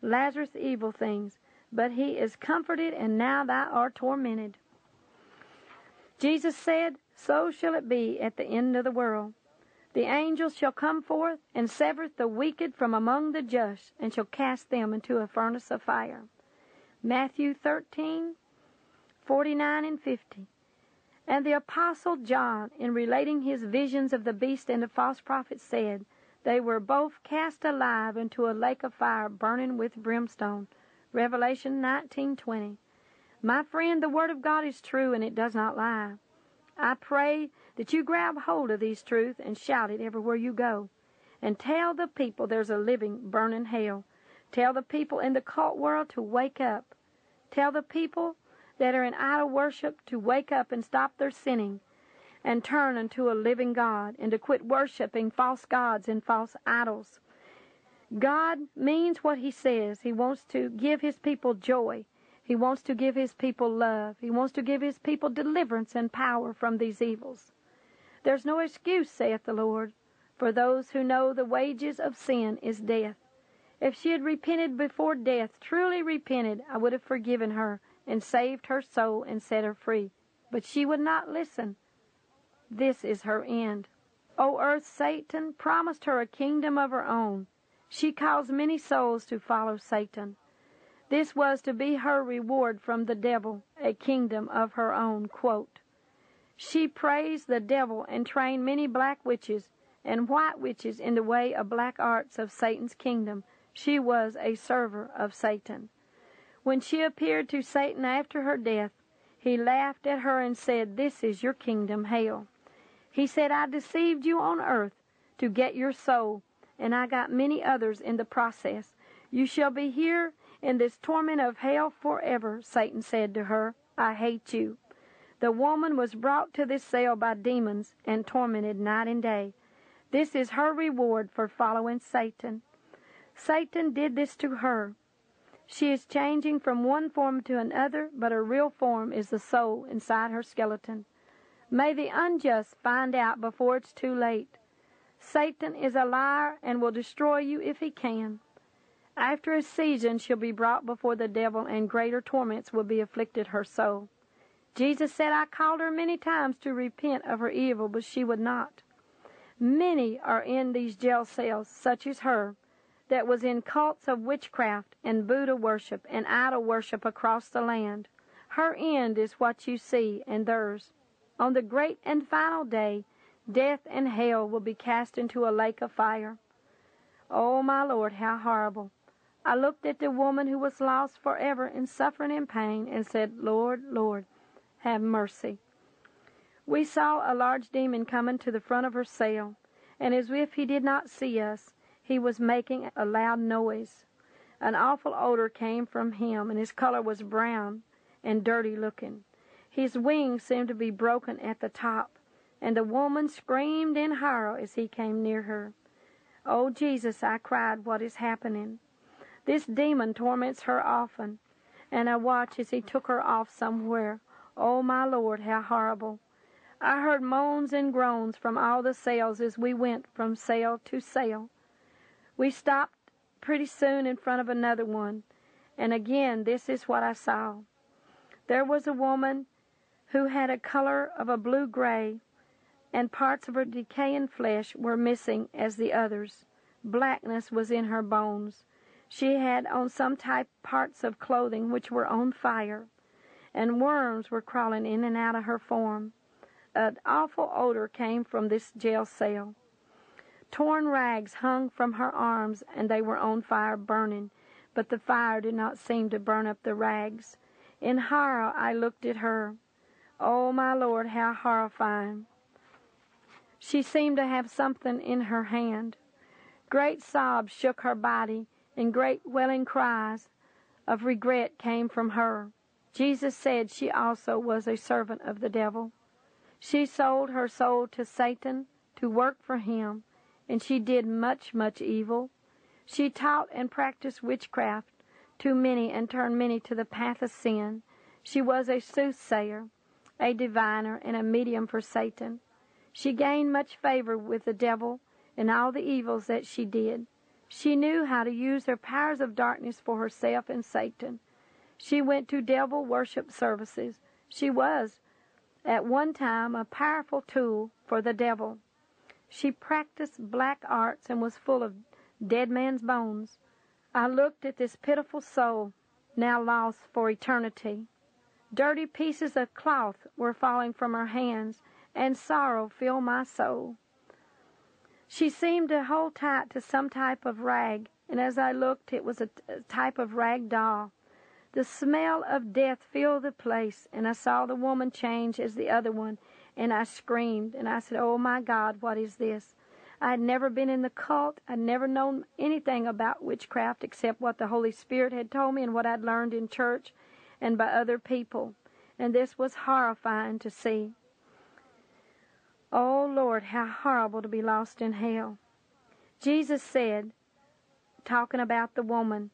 Speaker 2: Lazarus evil things, but he is comforted, and now thou art tormented. Jesus said, So shall it be at the end of the world. The angels shall come forth and sever the wicked from among the just, and shall cast them into a furnace of fire. Matthew 13, 49 and 50. And the Apostle John, in relating his visions of the beast and the false prophet, said, They were both cast alive into a lake of fire burning with brimstone. Revelation 19:20. My friend, the Word of God is true and it does not lie. I pray that you grab hold of these truths and shout it everywhere you go. And tell the people there's a living, burning hell. Tell the people in the cult world to wake up. Tell the people that are in idol worship to wake up and stop their sinning and turn unto a living God and to quit worshiping false gods and false idols. God means what He says. He wants to give His people joy. He wants to give His people love. He wants to give His people deliverance and power from these evils. There's no excuse, saith the Lord, for those who know the wages of sin is death. If she had repented before death, truly repented, I would have forgiven her and saved her soul and set her free. But she would not listen. This is her end. O earth, Satan promised her a kingdom of her own. She caused many souls to follow Satan. This was to be her reward from the devil, a kingdom of her own. Quote, she praised the devil and trained many black witches and white witches in the way of black arts of Satan's kingdom. She was a server of Satan. When she appeared to Satan after her death, he laughed at her and said, This is your kingdom, hell. He said, I deceived you on earth to get your soul, and I got many others in the process. You shall be here in this torment of hell forever, Satan said to her. I hate you. The woman was brought to this cell by demons and tormented night and day. This is her reward for following Satan. Satan did this to her. She is changing from one form to another, but her real form is the soul inside her skeleton. May the unjust find out before it's too late. Satan is a liar and will destroy you if he can. After a season, she'll be brought before the devil, and greater torments will be afflicted her soul. Jesus said, I called her many times to repent of her evil, but she would not. Many are in these jail cells, such as her, that was in cults of witchcraft and Buddha worship and idol worship across the land. Her end is what you see, and theirs. On the great and final day, death and hell will be cast into a lake of fire. Oh, my Lord, how horrible. I looked at the woman who was lost forever in suffering and pain and said, Lord, Lord, have mercy. We saw a large demon coming to the front of her cell, and as if he did not see us, he was making a loud noise. An awful odor came from him, and his color was brown and dirty looking. His wings seemed to be broken at the top, and the woman screamed in horror as he came near her. Oh, Jesus, I cried, what is happening? This demon torments her often, and I watch as he took her off somewhere. Oh, my Lord, how horrible. I heard moans and groans from all the cells as we went from cell to cell. We stopped pretty soon in front of another one, and again this is what I saw. There was a woman who had a color of a blue gray, and parts of her decaying flesh were missing as the others. Blackness was in her bones. She had on some type parts of clothing which were on fire, and worms were crawling in and out of her form. An awful odor came from this jail cell. Torn rags hung from her arms, and they were on fire burning, but the fire did not seem to burn up the rags. In horror I looked at her. Oh, my Lord, how horrifying. She seemed to have something in her hand. Great sobs shook her body, and great wailing cries of regret came from her. Jesus said she also was a servant of the devil. She sold her soul to Satan to work for him, and she did much, much evil. She taught and practiced witchcraft to many and turned many to the path of sin. She was a soothsayer, a diviner, and a medium for Satan. She gained much favor with the devil in all the evils that she did. She knew how to use her powers of darkness for herself and Satan. She went to devil worship services. She was, at one time, a powerful tool for the devil. She practiced black arts and was full of dead man's bones. I looked at this pitiful soul, now lost for eternity. Dirty pieces of cloth were falling from her hands, and sorrow filled my soul. She seemed to hold tight to some type of rag, and as I looked, it was a, a type of rag doll. The smell of death filled the place, and I saw the woman change as the other one, and I screamed, and I said, Oh my God, what is this? I had never been in the cult. I'd never known anything about witchcraft except what the Holy Spirit had told me and what I'd learned in church and by other people. And this was horrifying to see. Oh Lord, how horrible to be lost in hell. Jesus said, talking about the woman,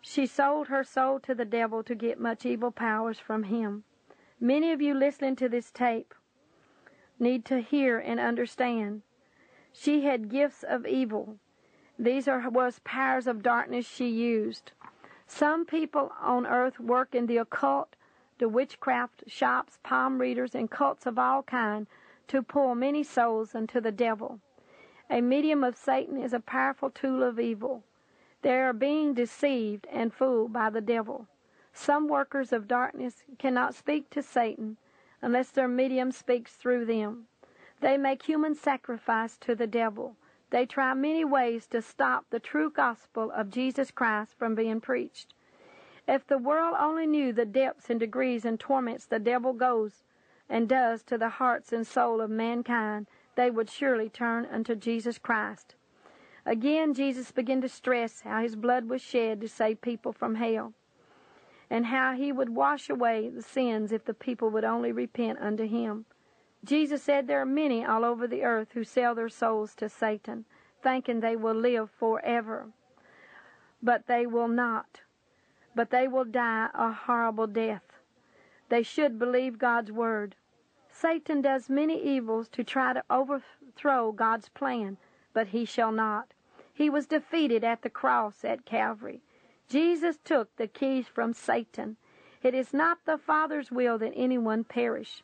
Speaker 2: she sold her soul to the devil to get much evil powers from him. Many of you listening to this tape need to hear and understand. She had gifts of evil. These are was powers of darkness she used. Some people on earth work in the occult, the witchcraft shops, palm readers, and cults of all kind to pull many souls unto the devil. A medium of Satan is a powerful tool of evil. They are being deceived and fooled by the devil. Some workers of darkness cannot speak to Satan unless their medium speaks through them. They make human sacrifice to the devil. They try many ways to stop the true gospel of Jesus Christ from being preached. If the world only knew the depths and degrees and torments the devil goes and does to the hearts and soul of mankind, they would surely turn unto Jesus Christ. Again, Jesus began to stress how his blood was shed to save people from hell, and how he would wash away the sins if the people would only repent unto him. Jesus said there are many all over the earth who sell their souls to Satan, thinking they will live forever. But they will not. But they will die a horrible death. They should believe God's word. Satan does many evils to try to overthrow God's plan, but he shall not. He was defeated at the cross at Calvary. Jesus took the keys from Satan. It is not the Father's will that anyone perish.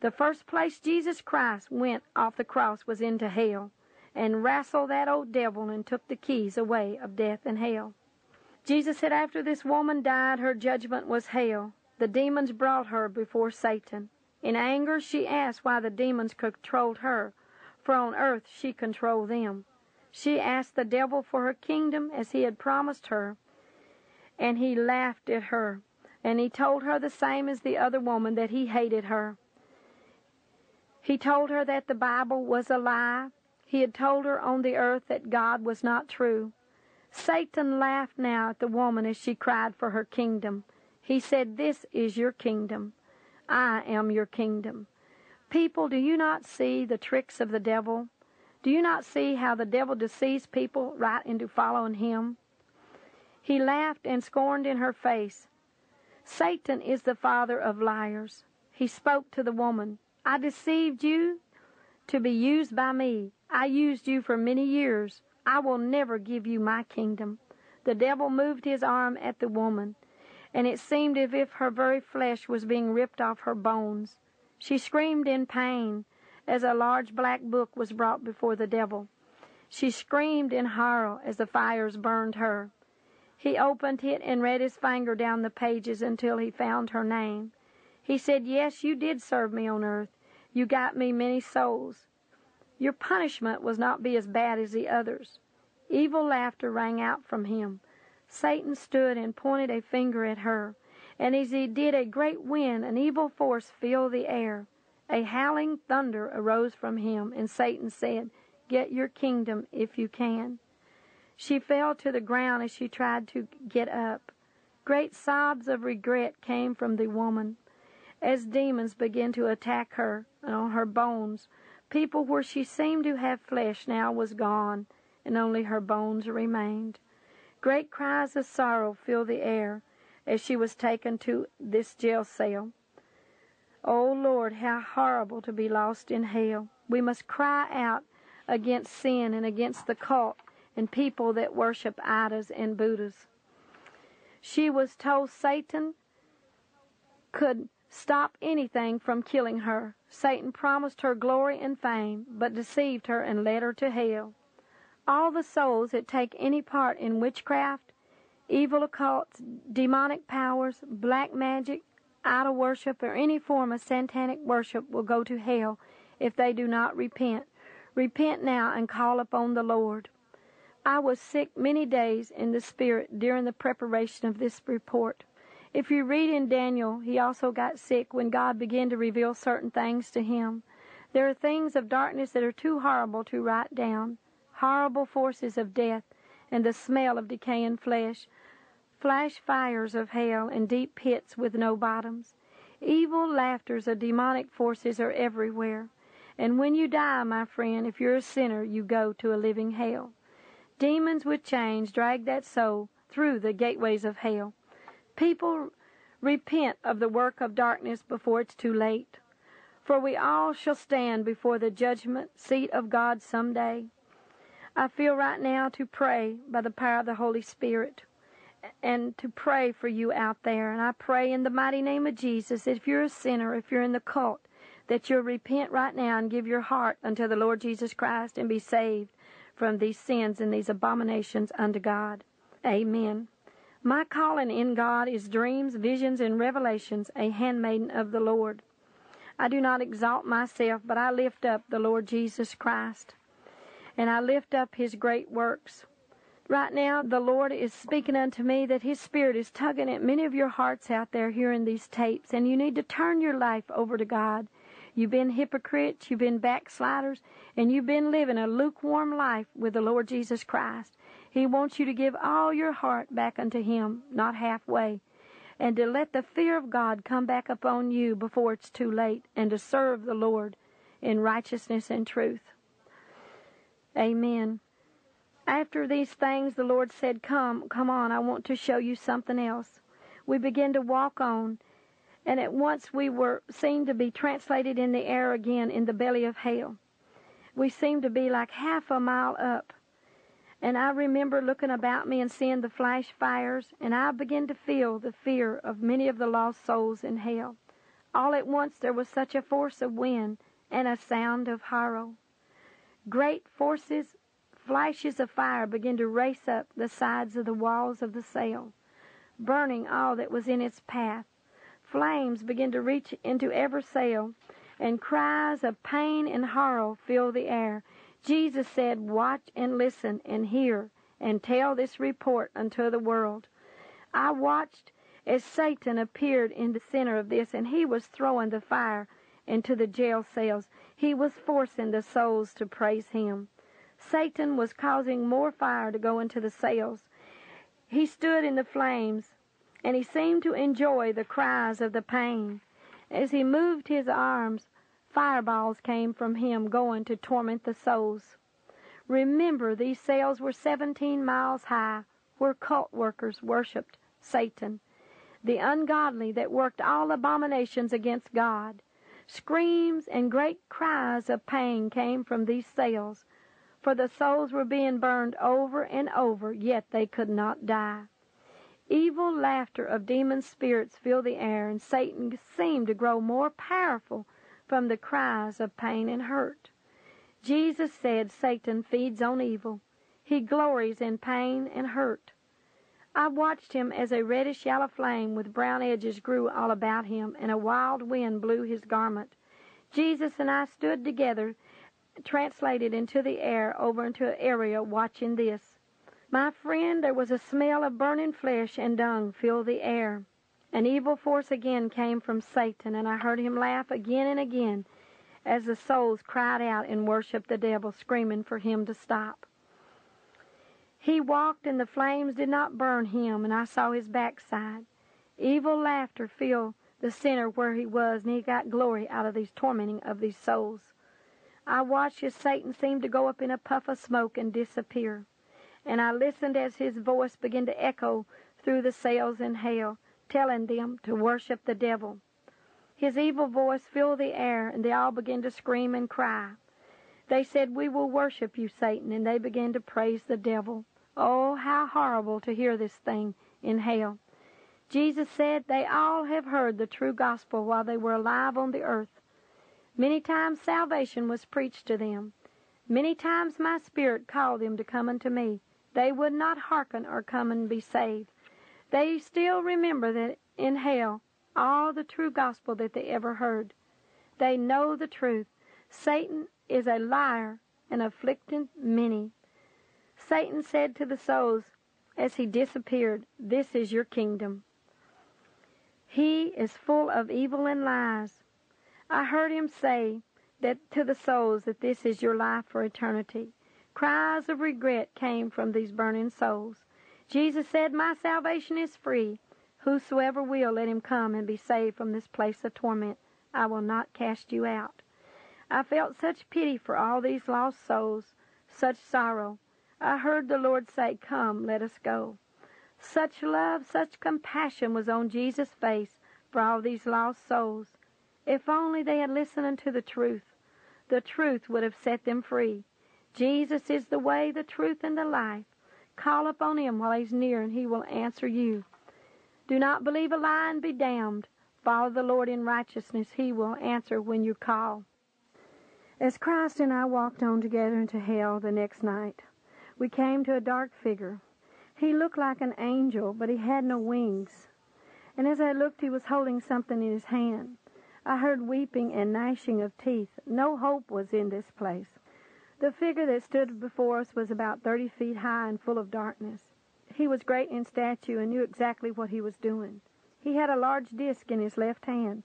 Speaker 2: The first place Jesus Christ went off the cross was into hell and wrestled that old devil and took the keys away of death and hell. Jesus said after this woman died, her judgment was hell. The demons brought her before Satan. In anger, she asked why the demons controlled her, for on earth she controlled them. She asked the devil for her kingdom as he had promised her, and he laughed at her. And he told her the same as the other woman that he hated her. He told her that the Bible was a lie. He had told her on the earth that God was not true. Satan laughed now at the woman as she cried for her kingdom. He said, This is your kingdom. I am your kingdom. People, do you not see the tricks of the devil? Do you not see how the devil deceives people right into following him? He laughed and scorned in her face. Satan is the father of liars. He spoke to the woman, I deceived you to be used by me. I used you for many years. I will never give you my kingdom. The devil moved his arm at the woman, and it seemed as if her very flesh was being ripped off her bones. She screamed in pain as a large black book was brought before the devil. She screamed in horror as the fires burned her. He opened it and read his finger down the pages until he found her name. He said, Yes, you did serve me on earth. You got me many souls. Your punishment was not be as bad as the others. Evil laughter rang out from him. Satan stood and pointed a finger at her, and as he did a great wind, an evil force filled the air. A howling thunder arose from him, and Satan said, Get your kingdom if you can. She fell to the ground as she tried to get up. Great sobs of regret came from the woman as demons began to attack her and on her bones. People where she seemed to have flesh now was gone, and only her bones remained. Great cries of sorrow filled the air as she was taken to this jail cell. Oh Lord, how horrible to be lost in hell. We must cry out against sin and against the cult and people that worship idols and Buddhas. She was told Satan could stop anything from killing her. Satan promised her glory and fame, but deceived her and led her to hell. All the souls that take any part in witchcraft, evil occults, demonic powers, black magic, idol worship, or any form of satanic worship will go to hell if they do not repent. Repent now and call upon the Lord. I was sick many days in the spirit during the preparation of this report. If you read in Daniel, he also got sick when God began to reveal certain things to him. There are things of darkness that are too horrible to write down horrible forces of death and the smell of decaying flesh, flash fires of hell and deep pits with no bottoms. Evil laughters of demonic forces are everywhere. And when you die, my friend, if you're a sinner, you go to a living hell. Demons with chains drag that soul through the gateways of hell. People repent of the work of darkness before it's too late. For we all shall stand before the judgment seat of God some day. I feel right now to pray by the power of the Holy Spirit and to pray for you out there. And I pray in the mighty name of Jesus that if you're a sinner, if you're in the cult, that you'll repent right now and give your heart unto the Lord Jesus Christ and be saved from these sins and these abominations unto God. Amen. My calling in God is dreams, visions, and revelations, a handmaiden of the Lord. I do not exalt myself, but I lift up the Lord Jesus Christ. And I lift up his great works. Right now, the Lord is speaking unto me that his Spirit is tugging at many of your hearts out there hearing these tapes, and you need to turn your life over to God. You've been hypocrites, you've been backsliders, and you've been living a lukewarm life with the Lord Jesus Christ. He wants you to give all your heart back unto Him, not halfway, and to let the fear of God come back upon you before it's too late, and to serve the Lord in righteousness and truth. Amen. After these things, the Lord said, Come, come on, I want to show you something else. We began to walk on, and at once we were seen to be translated in the air again in the belly of hell. We seemed to be like half a mile up and I remember looking about me and seeing the flash fires, and I began to feel the fear of many of the lost souls in hell. All at once there was such a force of wind and a sound of horror. Great forces, flashes of fire began to race up the sides of the walls of the cell, burning all that was in its path. Flames began to reach into every cell, and cries of pain and horror filled the air Jesus said, Watch and listen and hear and tell this report unto the world. I watched as Satan appeared in the center of this, and he was throwing the fire into the jail cells. He was forcing the souls to praise him. Satan was causing more fire to go into the cells. He stood in the flames, and he seemed to enjoy the cries of the pain. As he moved his arms, Fireballs came from him going to torment the souls. Remember, these cells were 17 miles high, where cult workers worshipped Satan, the ungodly that worked all abominations against God. Screams and great cries of pain came from these cells, for the souls were being burned over and over, yet they could not die. Evil laughter of demon spirits filled the air, and Satan seemed to grow more powerful from the cries of pain and hurt. Jesus said Satan feeds on evil. He glories in pain and hurt. I watched him as a reddish yellow flame with brown edges grew all about him, and a wild wind blew his garment. Jesus and I stood together, translated into the air over into an area watching this. My friend, there was a smell of burning flesh and dung filled the air. An evil force again came from Satan, and I heard him laugh again and again as the souls cried out and worshiped the devil, screaming for him to stop. He walked, and the flames did not burn him, and I saw his backside. Evil laughter filled the center where he was, and he got glory out of these tormenting of these souls. I watched as Satan seemed to go up in a puff of smoke and disappear, and I listened as his voice began to echo through the cells in hell, telling them to worship the devil. His evil voice filled the air, and they all began to scream and cry. They said, We will worship you, Satan, and they began to praise the devil. Oh, how horrible to hear this thing in hell. Jesus said they all have heard the true gospel while they were alive on the earth. Many times salvation was preached to them. Many times my spirit called them to come unto me. They would not hearken or come and be saved. They still remember that in hell all the true gospel that they ever heard. They know the truth. Satan is a liar and afflicting many. Satan said to the souls as he disappeared, This is your kingdom. He is full of evil and lies. I heard him say that to the souls that this is your life for eternity. Cries of regret came from these burning souls. Jesus said, My salvation is free. Whosoever will, let him come and be saved from this place of torment. I will not cast you out. I felt such pity for all these lost souls, such sorrow. I heard the Lord say, Come, let us go. Such love, such compassion was on Jesus' face for all these lost souls. If only they had listened unto the truth, the truth would have set them free. Jesus is the way, the truth, and the life. Call upon him while he's near, and he will answer you. Do not believe a lie and be damned. Follow the Lord in righteousness. He will answer when you call. As Christ and I walked on together into hell the next night, we came to a dark figure. He looked like an angel, but he had no wings. And as I looked, he was holding something in his hand. I heard weeping and gnashing of teeth. No hope was in this place. The figure that stood before us was about thirty feet high and full of darkness. He was great in stature and knew exactly what he was doing. He had a large disc in his left hand,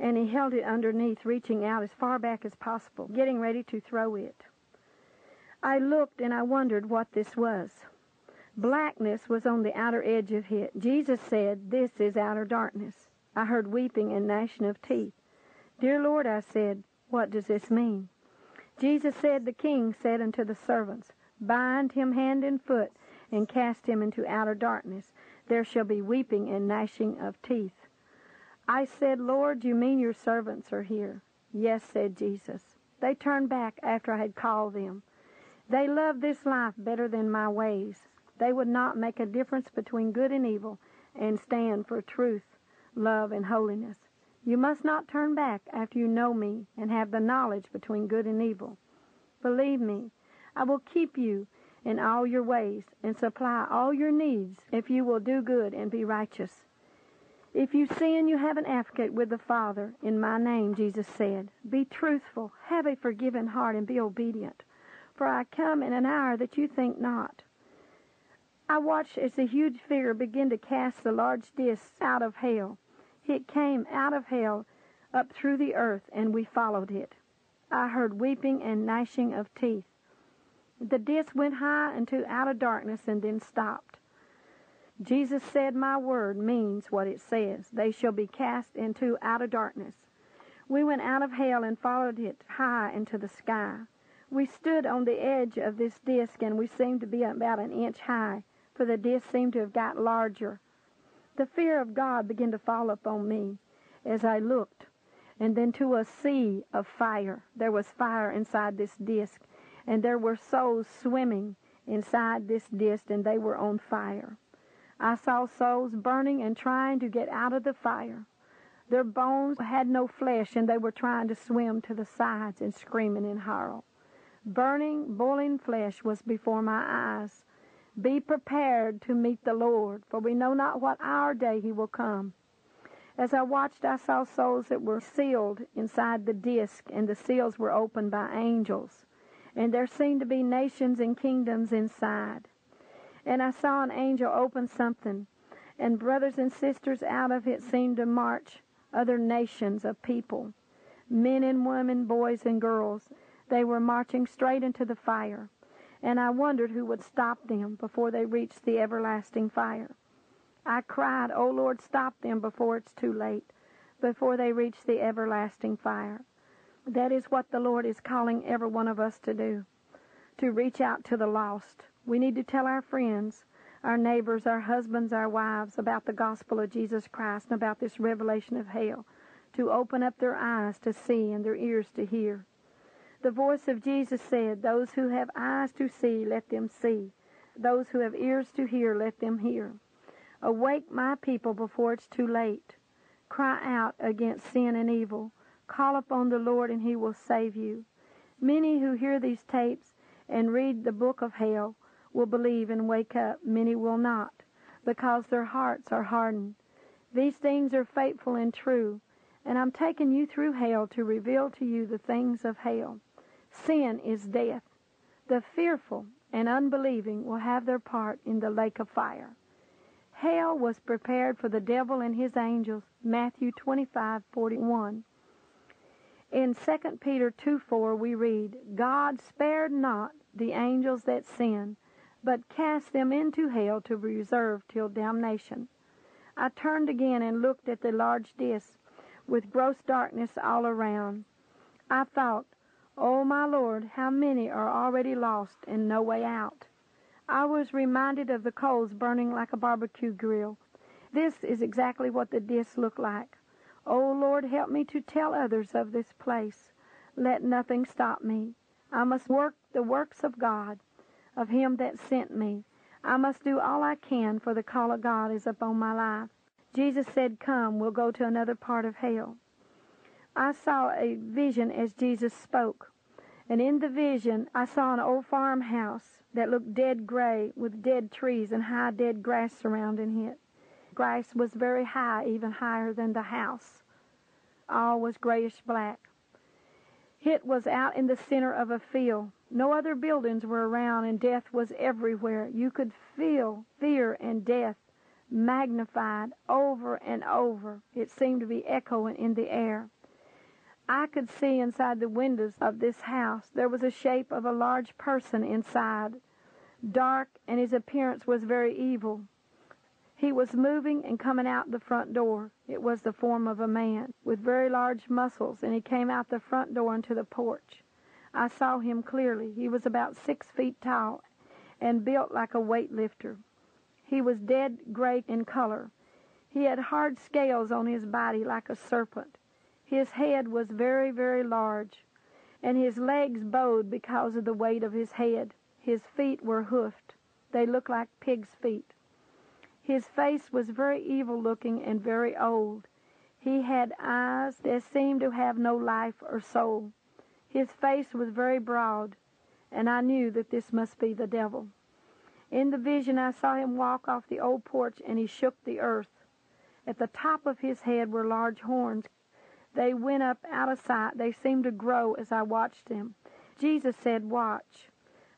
Speaker 2: and he held it underneath, reaching out as far back as possible, getting ready to throw it. I looked and I wondered what this was. Blackness was on the outer edge of it. Jesus said, This is outer darkness. I heard weeping and gnashing of teeth. Dear Lord, I said, What does this mean? Jesus said, The king said unto the servants, Bind him hand and foot, and cast him into outer darkness. There shall be weeping and gnashing of teeth. I said, Lord, you mean your servants are here? Yes, said Jesus. They turned back after I had called them. They love this life better than my ways. They would not make a difference between good and evil and stand for truth, love, and holiness. You must not turn back after you know me and have the knowledge between good and evil. Believe me, I will keep you in all your ways and supply all your needs if you will do good and be righteous. If you sin, you have an advocate with the Father in my name, Jesus said. Be truthful, have a forgiving heart, and be obedient for I come in an hour that you think not. I watched as the huge figure began to cast the large disc out of hell. It came out of hell up through the earth, and we followed it. I heard weeping and gnashing of teeth. The disc went high into outer darkness and then stopped. Jesus said, My word means what it says. They shall be cast into outer darkness. We went out of hell and followed it high into the sky. We stood on the edge of this disk and we seemed to be about an inch high, for the disk seemed to have got larger. The fear of God began to fall upon me as I looked, and then to a sea of fire. There was fire inside this disk, and there were souls swimming inside this disk, and they were on fire. I saw souls burning and trying to get out of the fire. Their bones had no flesh, and they were trying to swim to the sides and screaming in horror. Burning, boiling flesh was before my eyes. Be prepared to meet the Lord, for we know not what hour day he will come. As I watched, I saw souls that were sealed inside the disk, and the seals were opened by angels. And there seemed to be nations and kingdoms inside. And I saw an angel open something, and brothers and sisters out of it seemed to march other nations of people, men and women, boys and girls. They were marching straight into the fire, and I wondered who would stop them before they reached the everlasting fire. I cried, O Lord, stop them before it's too late, before they reach the everlasting fire. That is what the Lord is calling every one of us to do, to reach out to the lost. We need to tell our friends our neighbors, our husbands, our wives about the gospel of Jesus Christ and about this revelation of hell, to open up their eyes to see and their ears to hear. The voice of Jesus said, Those who have eyes to see, let them see. Those who have ears to hear, let them hear. Awake, my people, before it's too late. Cry out against sin and evil. Call upon the Lord, and he will save you. Many who hear these tapes and read the book of hell will believe and wake up, many will not, because their hearts are hardened. These things are faithful and true, and I'm taking you through hell to reveal to you the things of hell. Sin is death. The fearful and unbelieving will have their part in the lake of fire. Hell was prepared for the devil and his angels, Matthew 25:41. In 2 Peter 2:4 we read, God spared not the angels that sinned, but cast them into hell to be reserved till damnation. I turned again and looked at the large disk with gross darkness all around. I thought, Oh, my Lord, how many are already lost and no way out. I was reminded of the coals burning like a barbecue grill. This is exactly what the discs look like. Oh, Lord, help me to tell others of this place. Let nothing stop me. I must work the works of God of him that sent me. I must do all I can, for the call of God is upon my life. Jesus said, Come, we'll go to another part of hell. I saw a vision as Jesus spoke. And in the vision, I saw an old farmhouse that looked dead gray with dead trees and high dead grass surrounding it. Grass was very high, even higher than the house. All was grayish black. It was out in the center of a field. No other buildings were around, and death was everywhere. You could feel fear and death magnified over and over. It seemed to be echoing in the air. I could see inside the windows of this house. There was a shape of a large person inside, dark, and his appearance was very evil. He was moving and coming out the front door. It was the form of a man with very large muscles, and he came out the front door into the porch. I saw him clearly. He was about six feet tall and built like a weightlifter. He was dead gray in color. He had hard scales on his body like a serpent. His head was very, very large, and his legs bowed because of the weight of his head. His feet were hoofed. They looked like pig's feet. His face was very evil looking and very old. He had eyes that seemed to have no life or soul. His face was very broad, and I knew that this must be the devil. In the vision, I saw him walk off the old porch, and he shook the earth. At the top of his head were large horns. They went up out of sight. They seemed to grow as I watched them. Jesus said, Watch.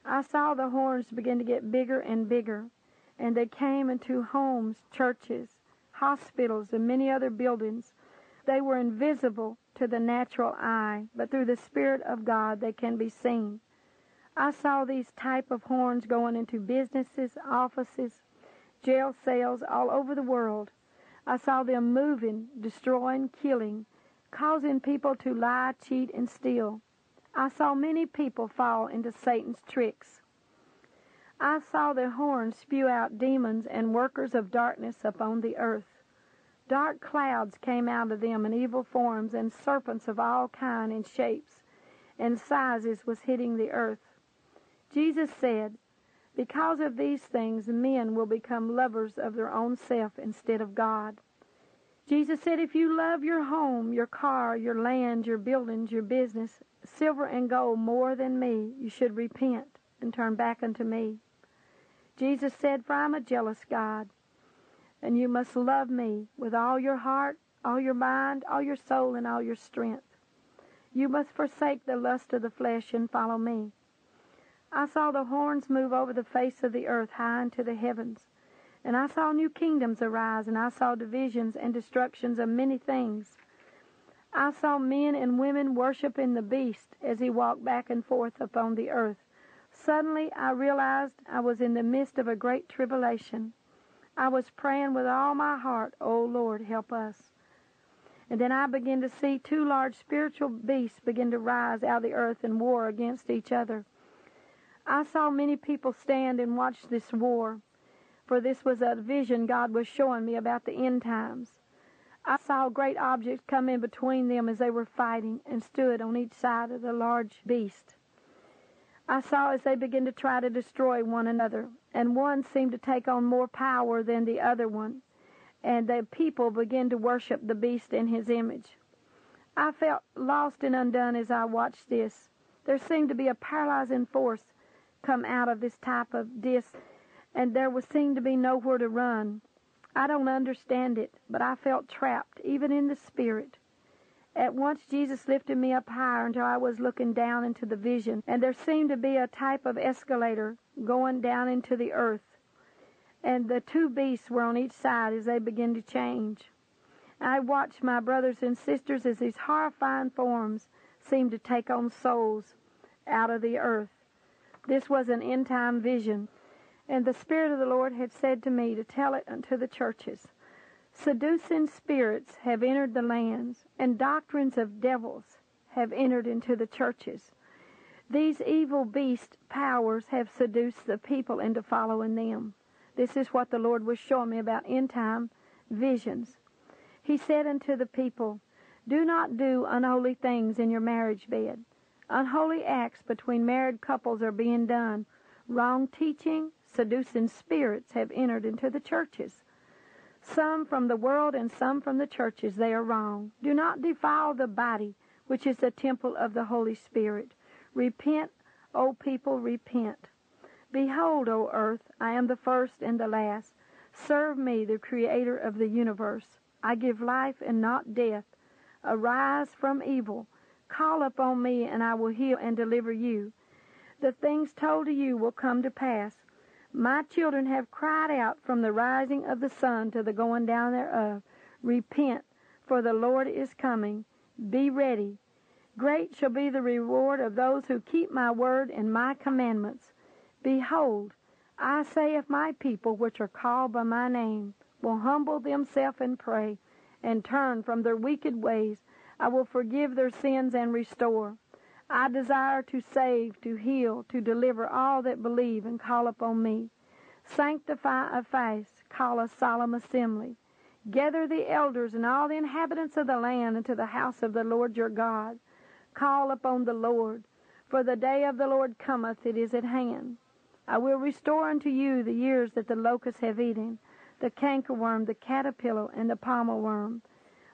Speaker 2: I saw the horns begin to get bigger and bigger and they came into homes, churches, hospitals, and many other buildings. They were invisible to the natural eye, but through the Spirit of God they can be seen. I saw these type of horns going into businesses, offices, jail cells all over the world. I saw them moving, destroying, killing, causing people to lie, cheat, and steal. I saw many people fall into Satan's tricks. I saw the horns spew out demons and workers of darkness upon the earth. Dark clouds came out of them in evil forms, and serpents of all kind and shapes and sizes was hitting the earth. Jesus said, Because of these things, men will become lovers of their own self instead of God. Jesus said, If you love your home, your car, your land, your buildings, your business, silver and gold more than me, you should repent and turn back unto me. Jesus said, For I am a jealous God, and you must love me with all your heart, all your mind, all your soul, and all your strength. You must forsake the lust of the flesh and follow me. I saw the horns move over the face of the earth high into the heavens. And I saw new kingdoms arise, and I saw divisions and destructions of many things. I saw men and women worshiping the beast as he walked back and forth upon the earth. Suddenly I realized I was in the midst of a great tribulation. I was praying with all my heart, Oh Lord, help us. And then I began to see two large spiritual beasts begin to rise out of the earth and war against each other. I saw many people stand and watch this war, for this was a vision God was showing me about the end times. I saw great objects come in between them as they were fighting and stood on each side of the large beast. I saw as they began to try to destroy one another, and one seemed to take on more power than the other one, and the people began to worship the beast in his image. I felt lost and undone as I watched this. There seemed to be a paralyzing force come out of this type of disc, and there was seemed to be nowhere to run. I don't understand it, but I felt trapped, even in the spirit. At once Jesus lifted me up higher until I was looking down into the vision, and there seemed to be a type of escalator going down into the earth. And the two beasts were on each side as they began to change. I watched my brothers and sisters as these horrifying forms seemed to take on souls out of the earth. This was an end time vision, and the Spirit of the Lord had said to me to tell it unto the churches. Seducing spirits have entered the lands, and doctrines of devils have entered into the churches. These evil beast powers have seduced the people into following them. This is what the Lord was showing me about end time visions. He said unto the people, Do not do unholy things in your marriage bed. Unholy acts between married couples are being done. Wrong teaching, seducing spirits have entered into the churches. Some from the world and some from the churches, they are wrong. Do not defile the body, which is the temple of the Holy Spirit. Repent, O people, repent. Behold, O earth, I am the first and the last. Serve me, the creator of the universe. I give life and not death. Arise from evil. Call upon me, and I will heal and deliver you. The things told to you will come to pass. My children have cried out from the rising of the sun to the going down thereof. Repent, for the Lord is coming. Be ready. Great shall be the reward of those who keep my word and my commandments. Behold, I say if my people which are called by my name will humble themselves and pray, and turn from their wicked ways, I will forgive their sins and restore. I desire to save, to heal, to deliver all that believe and call upon me. Sanctify a fast, call a solemn assembly. Gather the elders and all the inhabitants of the land into the house of the Lord your God. Call upon the Lord, for the day of the Lord cometh, it is at hand. I will restore unto you the years that the locusts have eaten, the cankerworm, the caterpillar, and the palmer worm.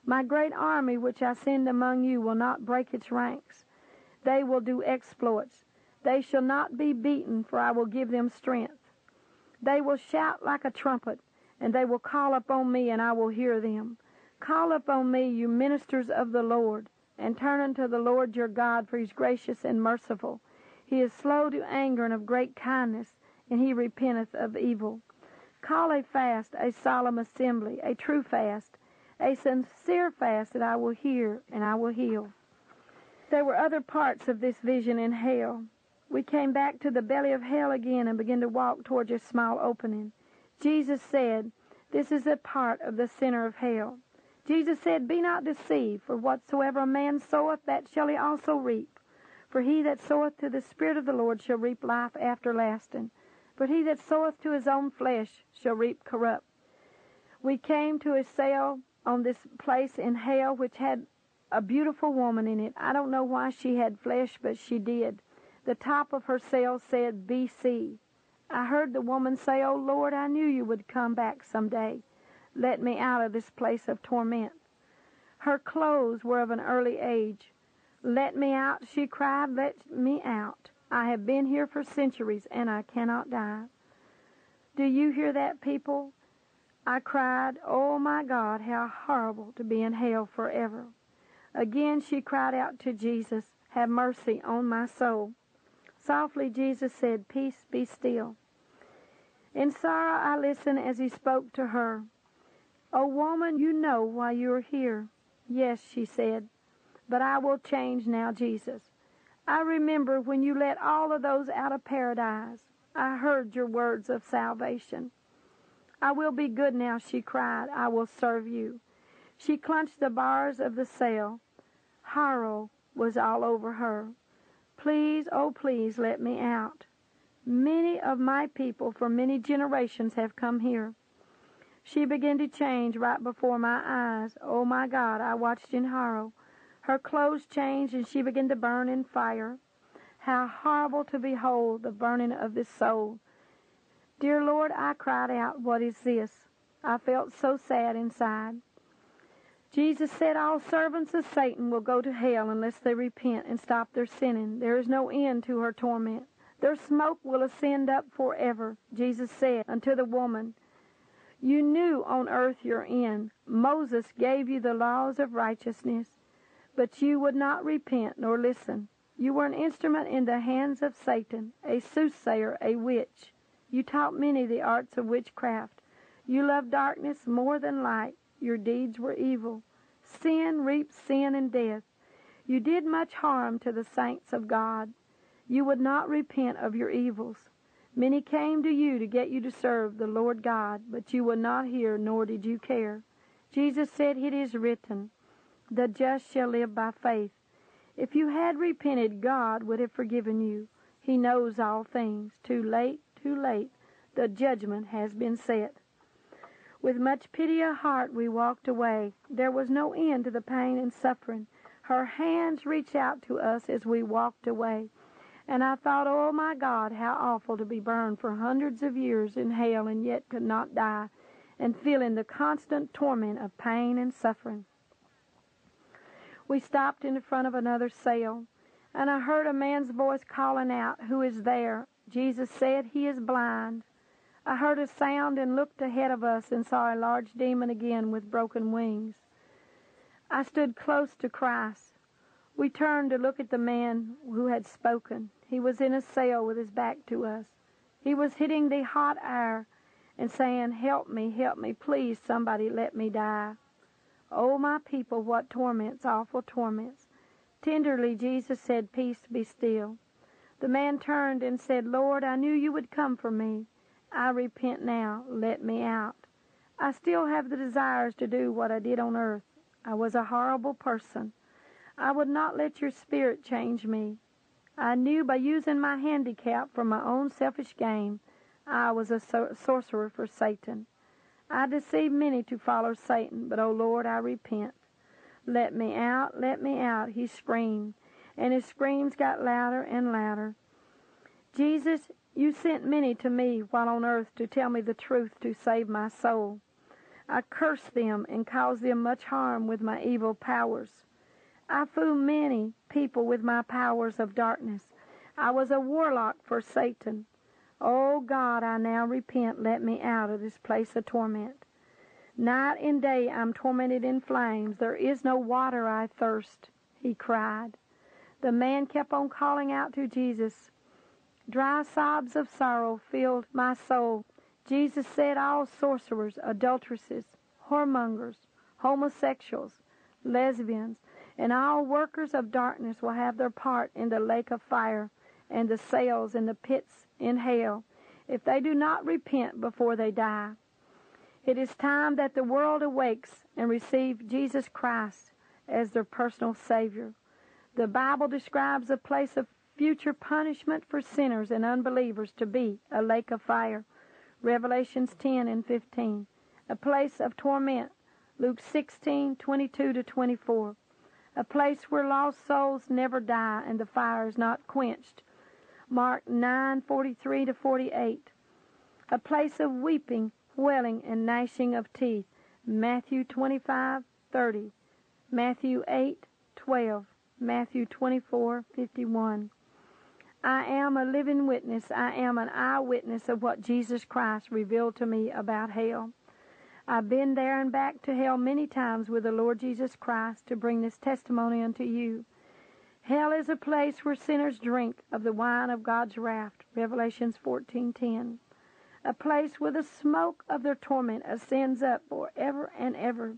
Speaker 2: My great army which I send among you will not break its ranks. They will do exploits. They shall not be beaten, for I will give them strength. They will shout like a trumpet, and they will call upon me, and I will hear them. Call upon me, you ministers of the Lord, and turn unto the Lord your God, for he is gracious and merciful. He is slow to anger and of great kindness, and he repenteth of evil. Call a fast, a solemn assembly, a true fast, a sincere fast that I will hear, and I will heal. There were other parts of this vision in hell. We came back to the belly of hell again and began to walk towards a small opening. Jesus said, This is a part of the center of hell. Jesus said, Be not deceived, for whatsoever a man soweth, that shall he also reap. For he that soweth to the Spirit of the Lord shall reap life everlasting. But he that soweth to his own flesh shall reap corrupt. We came to a cell on this place in hell which had a beautiful woman in it. I don't know why she had flesh, but she did. The top of her cell said BC. I heard the woman say, Oh Lord, I knew you would come back some day. Let me out of this place of torment. Her clothes were of an early age. Let me out, she cried, let me out. I have been here for centuries and I cannot die. Do you hear that, people? I cried, Oh my God, how horrible to be in hell forever. Again she cried out to Jesus, Have mercy on my soul. Softly Jesus said, Peace, be still. In sorrow I listened as he spoke to her. O woman, you know why you are here. Yes, she said, but I will change now, Jesus. I remember when you let all of those out of paradise. I heard your words of salvation. I will be good now, she cried. I will serve you. She clenched the bars of the cell. Horror was all over her. Please, oh please, let me out. Many of my people for many generations have come here. She began to change right before my eyes. Oh my God, I watched in horror. Her clothes changed and she began to burn in fire. How horrible to behold the burning of this soul. Dear Lord, I cried out, What is this? I felt so sad inside. Jesus said all servants of Satan will go to hell unless they repent and stop their sinning. There is no end to her torment. Their smoke will ascend up forever, Jesus said unto the woman. You knew on earth your end. Moses gave you the laws of righteousness, but you would not repent nor listen. You were an instrument in the hands of Satan, a soothsayer, a witch. You taught many the arts of witchcraft. You loved darkness more than light. Your deeds were evil. Sin reaps sin and death. You did much harm to the saints of God. You would not repent of your evils. Many came to you to get you to serve the Lord God, but you would not hear, nor did you care. Jesus said, It is written, The just shall live by faith. If you had repented, God would have forgiven you. He knows all things. Too late, too late. The judgment has been set. With much pity of heart, we walked away. There was no end to the pain and suffering. Her hands reached out to us as we walked away. And I thought, oh my God, how awful to be burned for hundreds of years in hell and yet could not die, and feeling the constant torment of pain and suffering. We stopped in front of another cell, and I heard a man's voice calling out, Who is there? Jesus said, He is blind. I heard a sound and looked ahead of us and saw a large demon again with broken wings. I stood close to Christ. We turned to look at the man who had spoken. He was in a cell with his back to us. He was hitting the hot air and saying, Help me, help me, please, somebody let me die. Oh, my people, what torments, awful torments. Tenderly, Jesus said, Peace, be still. The man turned and said, Lord, I knew you would come for me. I repent now. Let me out. I still have the desires to do what I did on earth. I was a horrible person. I would not let your spirit change me. I knew by using my handicap for my own selfish gain, I was a sorcerer for Satan. I deceived many to follow Satan, but, O oh Lord, I repent. Let me out, let me out, he screamed, and his screams got louder and louder. Jesus, you sent many to me while on earth to tell me the truth to save my soul. I cursed them and caused them much harm with my evil powers. I fooled many people with my powers of darkness. I was a warlock for Satan. Oh God, I now repent. Let me out of this place of torment. Night and day I'm tormented in flames. There is no water I thirst, he cried. The man kept on calling out to Jesus. Dry sobs of sorrow filled my soul. Jesus said all sorcerers, adulteresses, whoremongers, homosexuals, lesbians, and all workers of darkness will have their part in the lake of fire and the sails in the pits in hell if they do not repent before they die. It is time that the world awakes and receive Jesus Christ as their personal Savior. The Bible describes a place of future punishment for sinners and unbelievers to be a lake of fire. Revelations 10 and 15. A place of torment. Luke 16, 22 to 24. A place where lost souls never die and the fire is not quenched. Mark 9, 43 to 48. A place of weeping, wailing, and gnashing of teeth. Matthew 25, 30. Matthew 8, 12. Matthew 24, 51. I am a living witness. I am an eyewitness of what Jesus Christ revealed to me about hell. I've been there and back to hell many times with the Lord Jesus Christ to bring this testimony unto you. Hell is a place where sinners drink of the wine of God's wrath. Revelations 14:10. A place where the smoke of their torment ascends up forever and ever.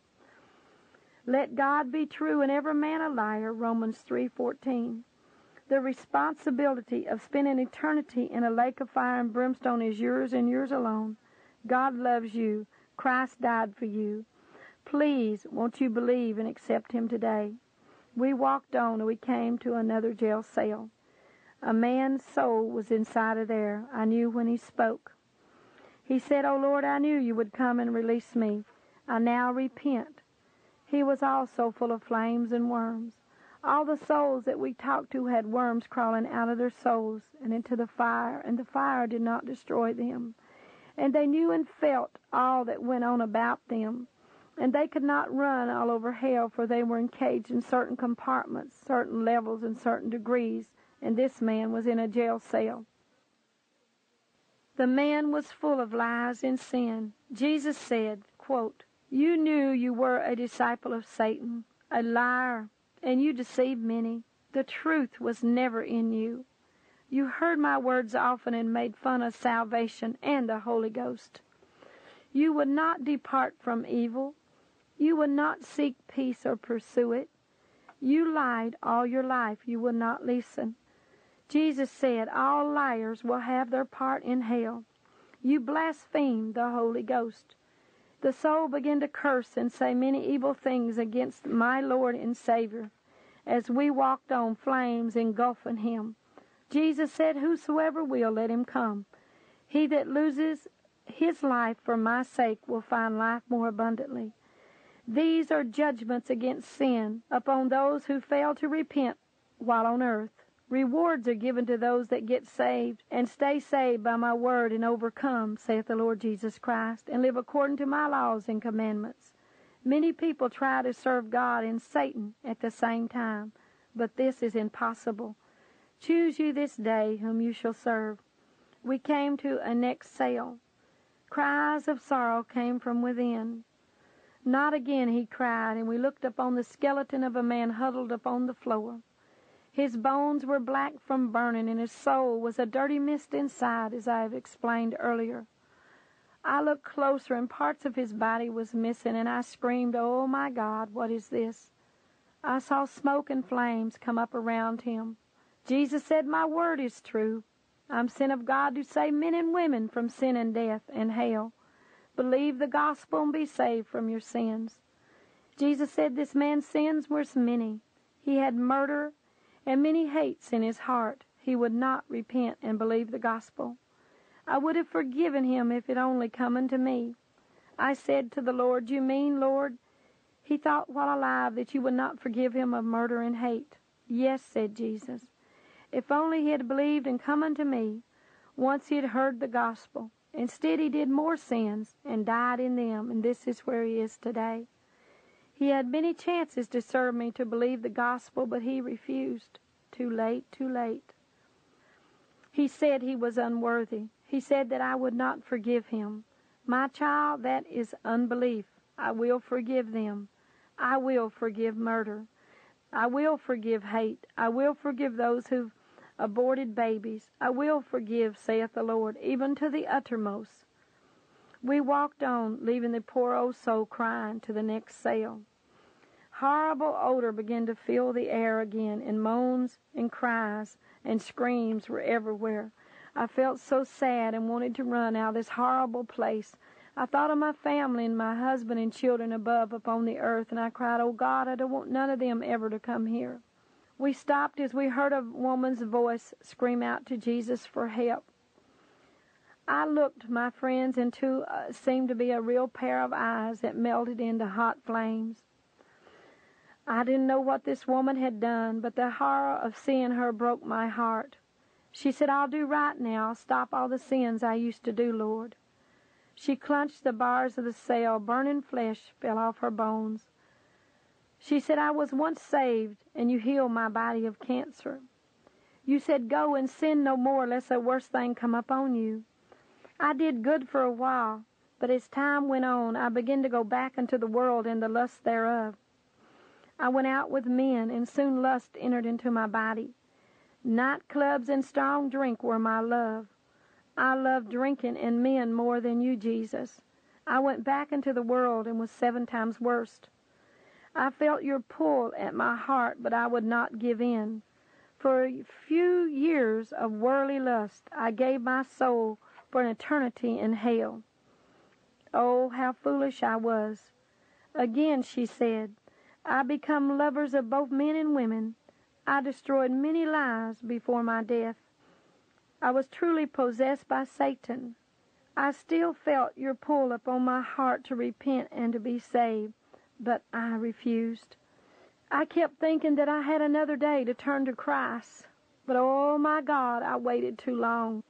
Speaker 2: Let God be true and every man a liar. Romans 3:14. The responsibility of spending eternity in a lake of fire and brimstone is yours and yours alone. God loves you. Christ died for you. Please, won't you believe and accept him today? We walked on and we came to another jail cell. A man's soul was inside of there. I knew when he spoke. He said, Oh Lord, I knew you would come and release me. I now repent. He was also full of flames and worms. All the souls that we talked to had worms crawling out of their souls and into the fire, and the fire did not destroy them. And they knew and felt all that went on about them. And they could not run all over hell, for they were encaged in certain compartments, certain levels, and certain degrees, and this man was in a jail cell. The man was full of lies and sin. Jesus said, quote, You knew you were a disciple of Satan, a liar, and you deceived many. The truth was never in you. You heard my words often and made fun of salvation and the Holy Ghost. You would not depart from evil. You would not seek peace or pursue it. You lied all your life. You would not listen. Jesus said, All liars will have their part in hell. You blasphemed the Holy Ghost. The soul began to curse and say many evil things against my Lord and Savior as we walked on flames engulfing him. Jesus said, Whosoever will, let him come. He that loses his life for my sake will find life more abundantly. These are judgments against sin upon those who fail to repent while on earth. Rewards are given to those that get saved and stay saved by my word and overcome, saith the Lord Jesus Christ, and live according to my laws and commandments. Many people try to serve God and Satan at the same time, but this is impossible. Choose you this day whom you shall serve. We came to a next sale. Cries of sorrow came from within. Not again, he cried, and we looked upon the skeleton of a man huddled upon the floor. His bones were black from burning, and his soul was a dirty mist inside, as I have explained earlier. I looked closer, and parts of his body was missing, and I screamed, Oh, my God, what is this? I saw smoke and flames come up around him. Jesus said, My word is true. I'm sent of God to save men and women from sin and death and hell. Believe the gospel and be saved from your sins. Jesus said this man's sins were many. He had murder and many hates in his heart. He would not repent and believe the gospel. I would have forgiven him if it only come unto me. I said to the Lord, You mean, Lord? He thought while alive that you would not forgive him of murder and hate. Yes, said Jesus. If only he had believed and come unto me, once he had heard the gospel. Instead, he did more sins and died in them, and this is where he is today. He had many chances to serve me to believe the gospel, but he refused. Too late, too late. He said he was unworthy. He said that I would not forgive him. My child, that is unbelief. I will forgive them. I will forgive murder. I will forgive hate. I will forgive those who've aborted babies. I will forgive, saith the Lord, even to the uttermost. We walked on, leaving the poor old soul crying to the next cell. Horrible odor began to fill the air again, and moans and cries and screams were everywhere. I felt so sad and wanted to run out of this horrible place. I thought of my family and my husband and children above upon the earth, and I cried, Oh God, I don't want none of them ever to come here. We stopped as we heard a woman's voice scream out to Jesus for help. I looked, my friends, into uh, seemed to be a real pair of eyes that melted into hot flames. I didn't know what this woman had done, but the horror of seeing her broke my heart. She said, I'll do right now. Stop all the sins I used to do, Lord. She clenched the bars of the cell. Burning flesh fell off her bones. She said, I was once saved, and you healed my body of cancer. You said, Go and sin no more, lest a worse thing come upon you. I did good for a while, but as time went on, I began to go back into the world and the lust thereof. I went out with men, and soon lust entered into my body. Nightclubs and strong drink were my love. I loved drinking and men more than you, Jesus. I went back into the world and was seven times worse. I felt your pull at my heart, but I would not give in. For a few years of worldly lust, I gave my soul for an eternity in hell. Oh, how foolish I was. Again, she said, I become lovers of both men and women. I destroyed many lives before my death. I was truly possessed by Satan. I still felt your pull upon my heart to repent and to be saved, but I refused. I kept thinking that I had another day to turn to Christ, but oh my God, I waited too long.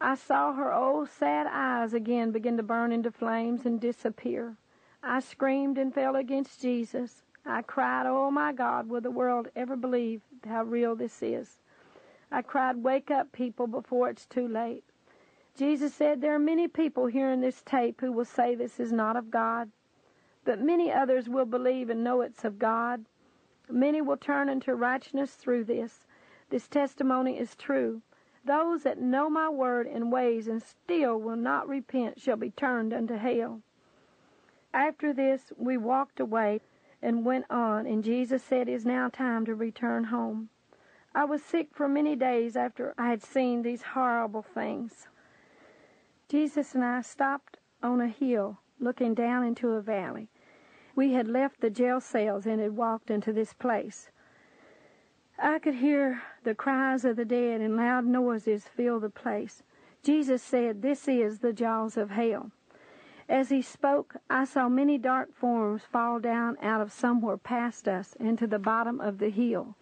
Speaker 2: I saw her old sad eyes again begin to burn into flames and disappear. I screamed and fell against Jesus. I cried, Oh my God, will the world ever believe how real this is? I cried, Wake up, people, before it's too late. Jesus said, There are many people hearing this tape who will say this is not of God, but many others will believe and know it's of God. Many will turn into righteousness through this. This testimony is true. Those that know my word and ways and still will not repent shall be turned unto hell. After this, we walked away and went on, and Jesus said, It is now time to return home. I was sick for many days after I had seen these horrible things. Jesus and I stopped on a hill looking down into a valley. We had left the jail cells and had walked into this place. I could hear the cries of the dead and loud noises fill the place. Jesus said, This is the jaws of hell. As he spoke, I saw many dark forms fall down out of somewhere past us into the bottom of the hill.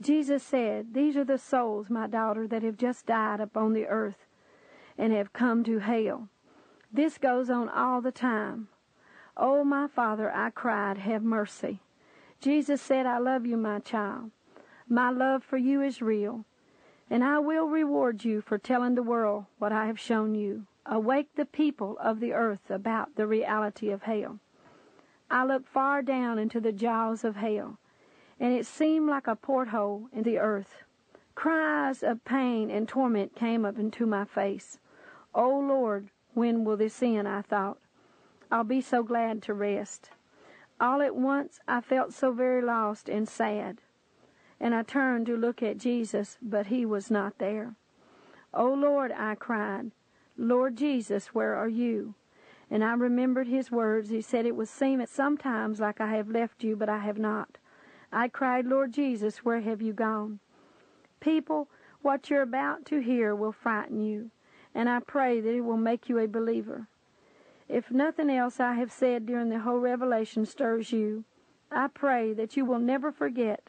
Speaker 2: Jesus said, These are the souls, my daughter, that have just died upon the earth and have come to hell. This goes on all the time. Oh, my Father, I cried, have mercy. Jesus said, I love you, my child. My love for you is real, and I will reward you for telling the world what I have shown you. Awake the people of the earth about the reality of hell. I looked far down into the jaws of hell and it seemed like a porthole in the earth. Cries of pain and torment came up into my face. Oh Lord, when will this end? I thought. I'll be so glad to rest. All at once I felt so very lost and sad, and I turned to look at Jesus, but he was not there. Oh Lord, I cried, Lord Jesus, where are you? And I remembered his words. He said, It would seem at sometimes like I have left you, but I have not. I cried, Lord Jesus, where have you gone? People, what you're about to hear will frighten you, and I pray that it will make you a believer. If nothing else I have said during the whole revelation stirs you, I pray that you will never forget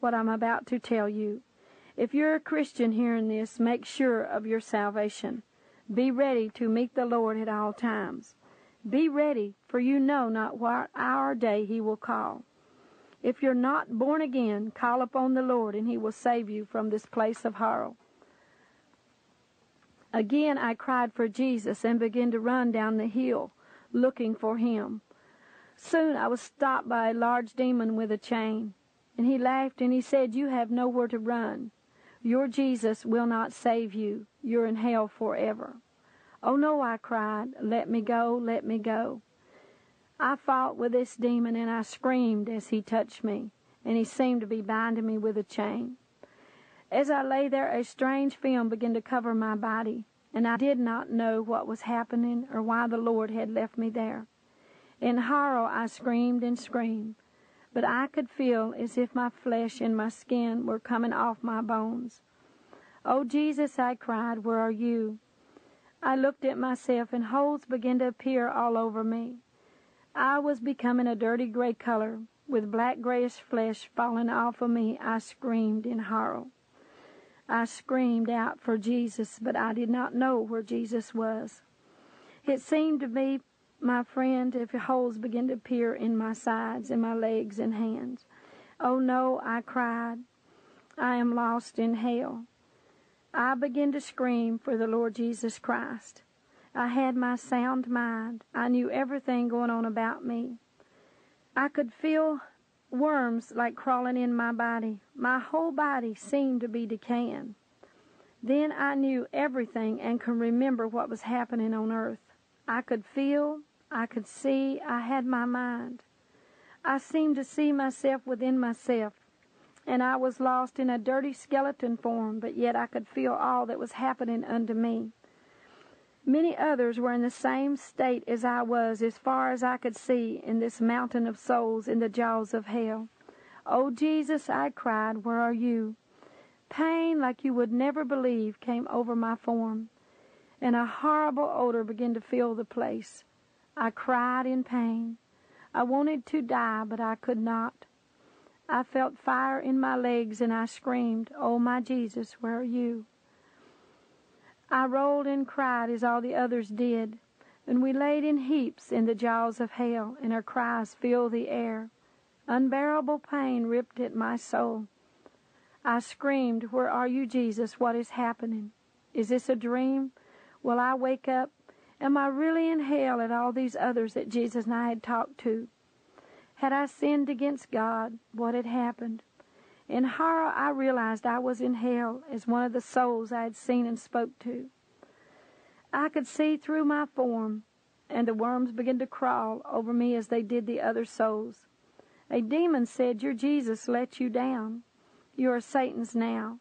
Speaker 2: what I'm about to tell you. If you're a Christian hearing this, make sure of your salvation. Be ready to meet the Lord at all times. Be ready, for you know not what hour day he will call. If you're not born again, call upon the Lord and he will save you from this place of horror. Again I cried for Jesus and began to run down the hill looking for him. Soon I was stopped by a large demon with a chain, and he laughed and he said, You have nowhere to run. Your Jesus will not save you. You're in hell forever. Oh no, I cried. Let me go, let me go. I fought with this demon and I screamed as he touched me, and he seemed to be binding me with a chain. As I lay there, a strange film began to cover my body. and I did not know what was happening or why the Lord had left me there. In horror, I screamed and screamed, but I could feel as if my flesh and my skin were coming off my bones. Oh, Jesus, I cried, where are you? I looked at myself, and holes began to appear all over me. I was becoming a dirty gray color, with black grayish flesh falling off of me. I screamed in horror. I screamed out for Jesus, but I did not know where Jesus was. It seemed to me, my friend, if holes began to appear in my sides and my legs and hands. Oh no, I cried. I am lost in hell. I began to scream for the Lord Jesus Christ. I had my sound mind. I knew everything going on about me. I could feel worms like crawling in my body. My whole body seemed to be decaying. Then I knew everything and could remember what was happening on earth. I could feel, I could see, I had my mind. I seemed to see myself within myself, and I was lost in a dirty skeleton form, but yet I could feel all that was happening unto me. Many others were in the same state as I was, as far as I could see, in this mountain of souls in the jaws of hell. Oh, Jesus, I cried, where are you? Pain like you would never believe came over my form, and a horrible odor began to fill the place. I cried in pain. I wanted to die, but I could not. I felt fire in my legs, and I screamed, Oh, my Jesus, where are you? I rolled and cried as all the others did, and we laid in heaps in the jaws of hell, and our cries filled the air. Unbearable pain ripped at my soul. I screamed, Where are you, Jesus? What is happening? Is this a dream? Will I wake up? Am I really in hell at all these others that Jesus and I had talked to? Had I sinned against God? What had happened? In horror, I realized I was in hell as one of the souls I had seen and spoke to. I could see through my form, and the worms began to crawl over me as they did the other souls. A demon said, Your Jesus let you down. You are Satan's now.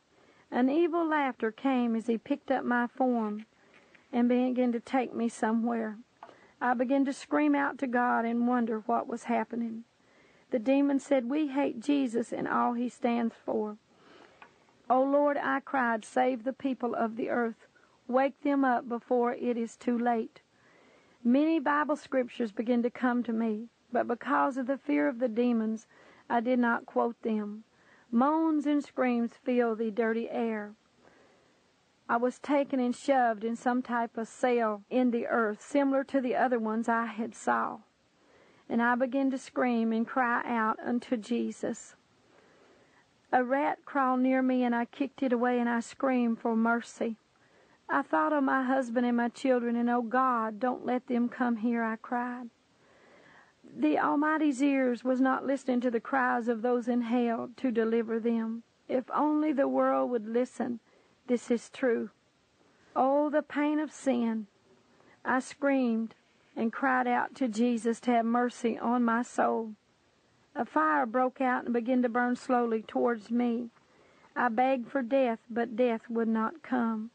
Speaker 2: An evil laughter came as he picked up my form and began to take me somewhere. I began to scream out to God and wonder what was happening. The demon said, We hate Jesus and all he stands for. O oh Lord, I cried, save the people of the earth. Wake them up before it is too late. Many Bible scriptures began to come to me, but because of the fear of the demons, I did not quote them. Moans and screams filled the dirty air. I was taken and shoved in some type of cell in the earth, similar to the other ones I had saw and I began to scream and cry out unto Jesus. A rat crawled near me, and I kicked it away, and I screamed for mercy. I thought of my husband and my children, and oh God, don't let them come here, I cried. The Almighty's ears was not listening to the cries of those in hell to deliver them. If only the world would listen, this is true. Oh, the pain of sin. I screamed, and cried out to Jesus to have mercy on my soul. A fire broke out and began to burn slowly towards me. I begged for death, but death would not come.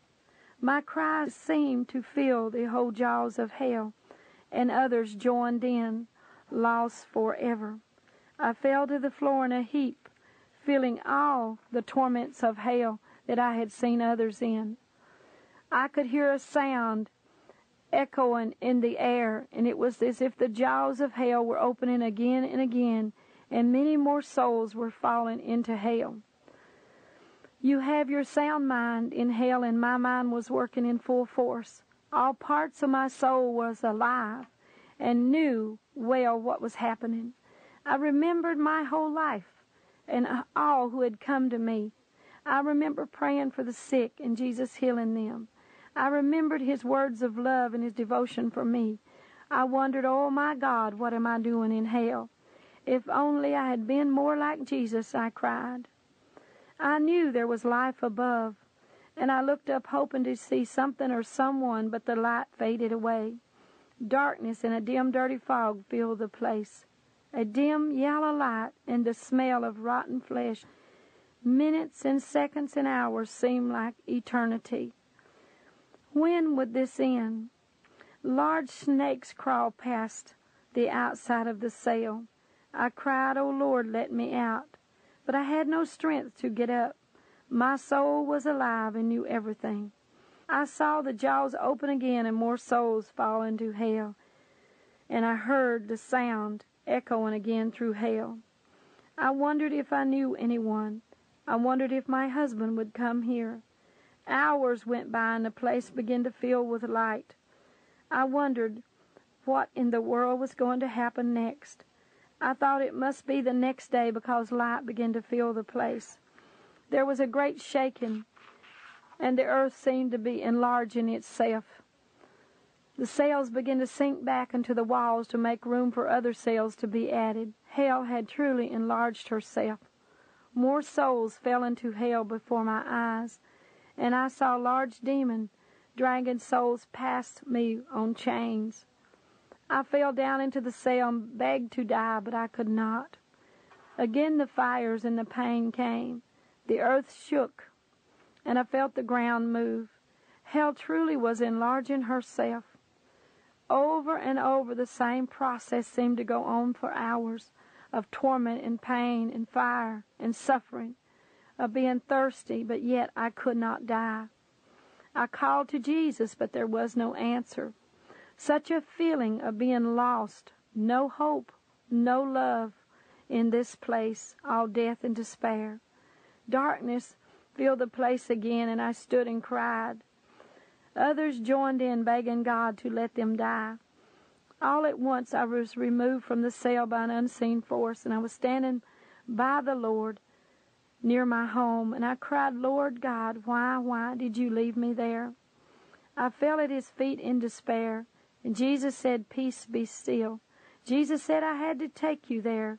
Speaker 2: My cries seemed to fill the whole jaws of hell, and others joined in, lost forever. I fell to the floor in a heap, feeling all the torments of hell that I had seen others in. I could hear a sound echoing in the air, and it was as if the jaws of hell were opening again and again, and many more souls were falling into hell. You have your sound mind in hell, and my mind was working in full force. All parts of my soul was alive and knew well what was happening. I remembered my whole life and all who had come to me. I remember praying for the sick and Jesus healing them. I remembered his words of love and his devotion for me. I wondered, oh my God, what am I doing in hell? If only I had been more like Jesus, I cried. I knew there was life above, and I looked up hoping to see something or someone, but the light faded away. Darkness and a dim, dirty fog filled the place. A dim, yellow light and the smell of rotten flesh. Minutes and seconds and hours seemed like eternity. When would this end? Large snakes crawled past the outside of the cell. I cried, O Lord, let me out. But I had no strength to get up. My soul was alive and knew everything. I saw the jaws open again and more souls fall into hell. And I heard the sound echoing again through hell. I wondered if I knew anyone. I wondered if my husband would come here. Hours went by and the place began to fill with light. I wondered what in the world was going to happen next. I thought it must be the next day because light began to fill the place. There was a great shaking, and the earth seemed to be enlarging itself. The cells began to sink back into the walls to make room for other cells to be added. Hell had truly enlarged herself. More souls fell into hell before my eyes, and I saw large demons dragging souls past me on chains. I fell down into the cell and begged to die, but I could not. Again the fires and the pain came. The earth shook, and I felt the ground move. Hell truly was enlarging herself. Over and over the same process seemed to go on for hours of torment and pain and fire and suffering, of being thirsty, but yet I could not die. I called to Jesus, but there was no answer. Such a feeling of being lost, no hope, no love in this place, all death and despair. Darkness filled the place again, and I stood and cried. Others joined in, begging God to let them die. All at once I was removed from the cell by an unseen force, and I was standing by the Lord near my home, and I cried, Lord God, why, why did you leave me there? I fell at his feet in despair. And Jesus said, Peace be still. Jesus said, I had to take you there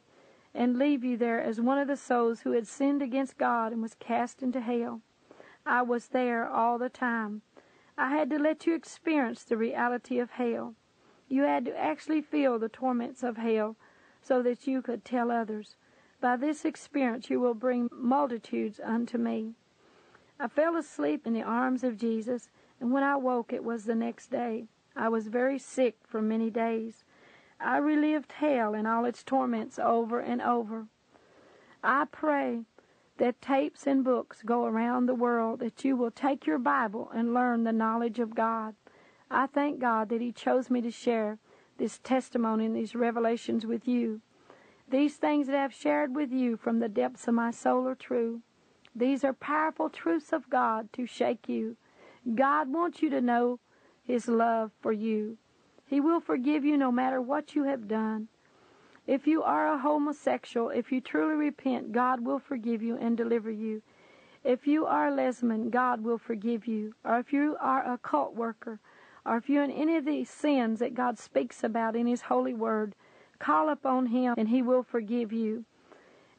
Speaker 2: and leave you there as one of the souls who had sinned against God and was cast into hell. I was there all the time. I had to let you experience the reality of hell. You had to actually feel the torments of hell so that you could tell others. By this experience you will bring multitudes unto me. I fell asleep in the arms of Jesus, and when I woke it was the next day. I was very sick for many days. I relived hell and all its torments over and over. I pray that tapes and books go around the world, that you will take your Bible and learn the knowledge of God. I thank God that He chose me to share this testimony and these revelations with you. These things that I've shared with you from the depths of my soul are true. These are powerful truths of God to shake you. God wants you to know his love for you. He will forgive you no matter what you have done. If you are a homosexual, if you truly repent, God will forgive you and deliver you. If you are a lesbian, God will forgive you. Or if you are a cult worker, or if you're in any of these sins that God speaks about in His holy word, call upon Him and He will forgive you.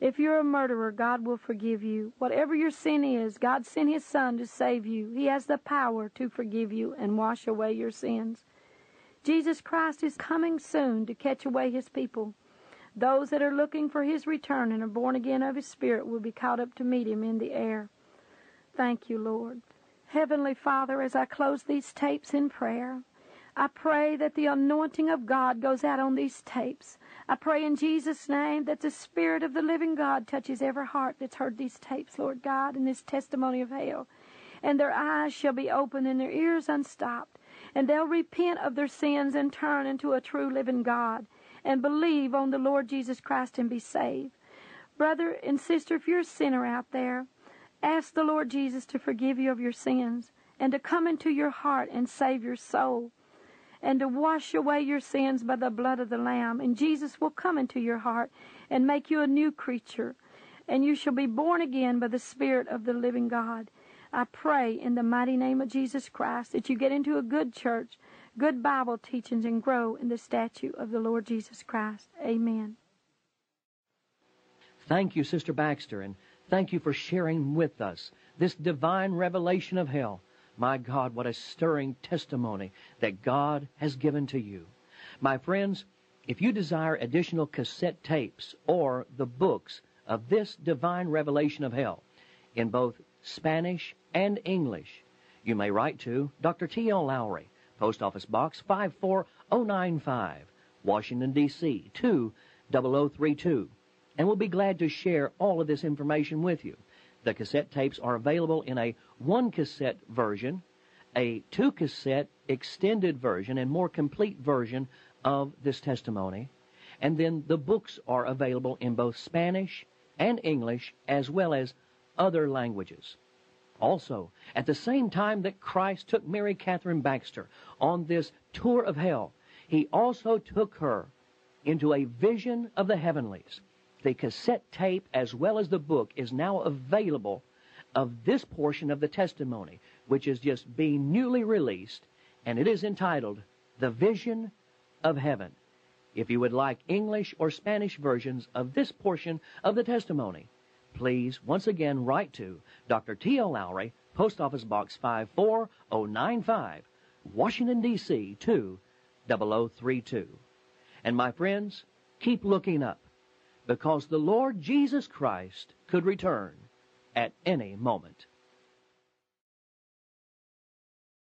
Speaker 2: If you're a murderer, God will forgive you. Whatever your sin is, God sent His Son to save you. He has the power to forgive you and wash away your sins. Jesus Christ is coming soon to catch away His people. Those that are looking for His return and are born again of His Spirit will be caught up to meet Him in the air. Thank you, Lord. Heavenly Father, as I close these tapes in prayer, I pray that the anointing of God goes out on these tapes. I pray in Jesus' name that the Spirit of the living God touches every heart that's heard these tapes, Lord God, in this testimony of hell. And their eyes shall be opened and their ears unstopped. And they'll repent of their sins and turn into a true living God and believe on the Lord Jesus Christ and be saved. Brother and sister, if you're a sinner out there, ask the Lord Jesus to forgive you of your sins and to come into your heart and save your soul and to wash away your sins by the blood of the Lamb. And Jesus will come into your heart and make you a new creature. And you shall be born again by the Spirit of the living God. I pray in the mighty name of Jesus Christ that you get into a good church, good Bible teachings, and grow in the statue of the Lord Jesus Christ. Amen.
Speaker 3: Thank you, Sister Baxter, and thank you for sharing with us this divine revelation of hell. My God, what a stirring testimony that God has given to you. My friends, if you desire additional cassette tapes or the books of this divine revelation of hell in both Spanish and English, You may write to Dr. T.L. Lowery, Post Office Box 54095, Washington, D.C. 20032, and we'll be glad to share all of this information with you. The cassette tapes are available in a one cassette version, a two cassette extended version, and more complete version of this testimony. And then the books are available in both Spanish and English as well as other languages. Also, at the same time that Christ took Mary Kathryn Baxter on this tour of hell, he also took her into a vision of the heavenlies. The cassette tape as well as the book is now available of this portion of the testimony, which is just being newly released, and it is entitled The Vision of Heaven. If you would like English or Spanish versions of this portion of the testimony, please once again write to Dr. T.L. Lowery, Post Office Box 54095, Washington, D.C. 20032. And my friends, keep looking up because the Lord Jesus Christ could return at any moment.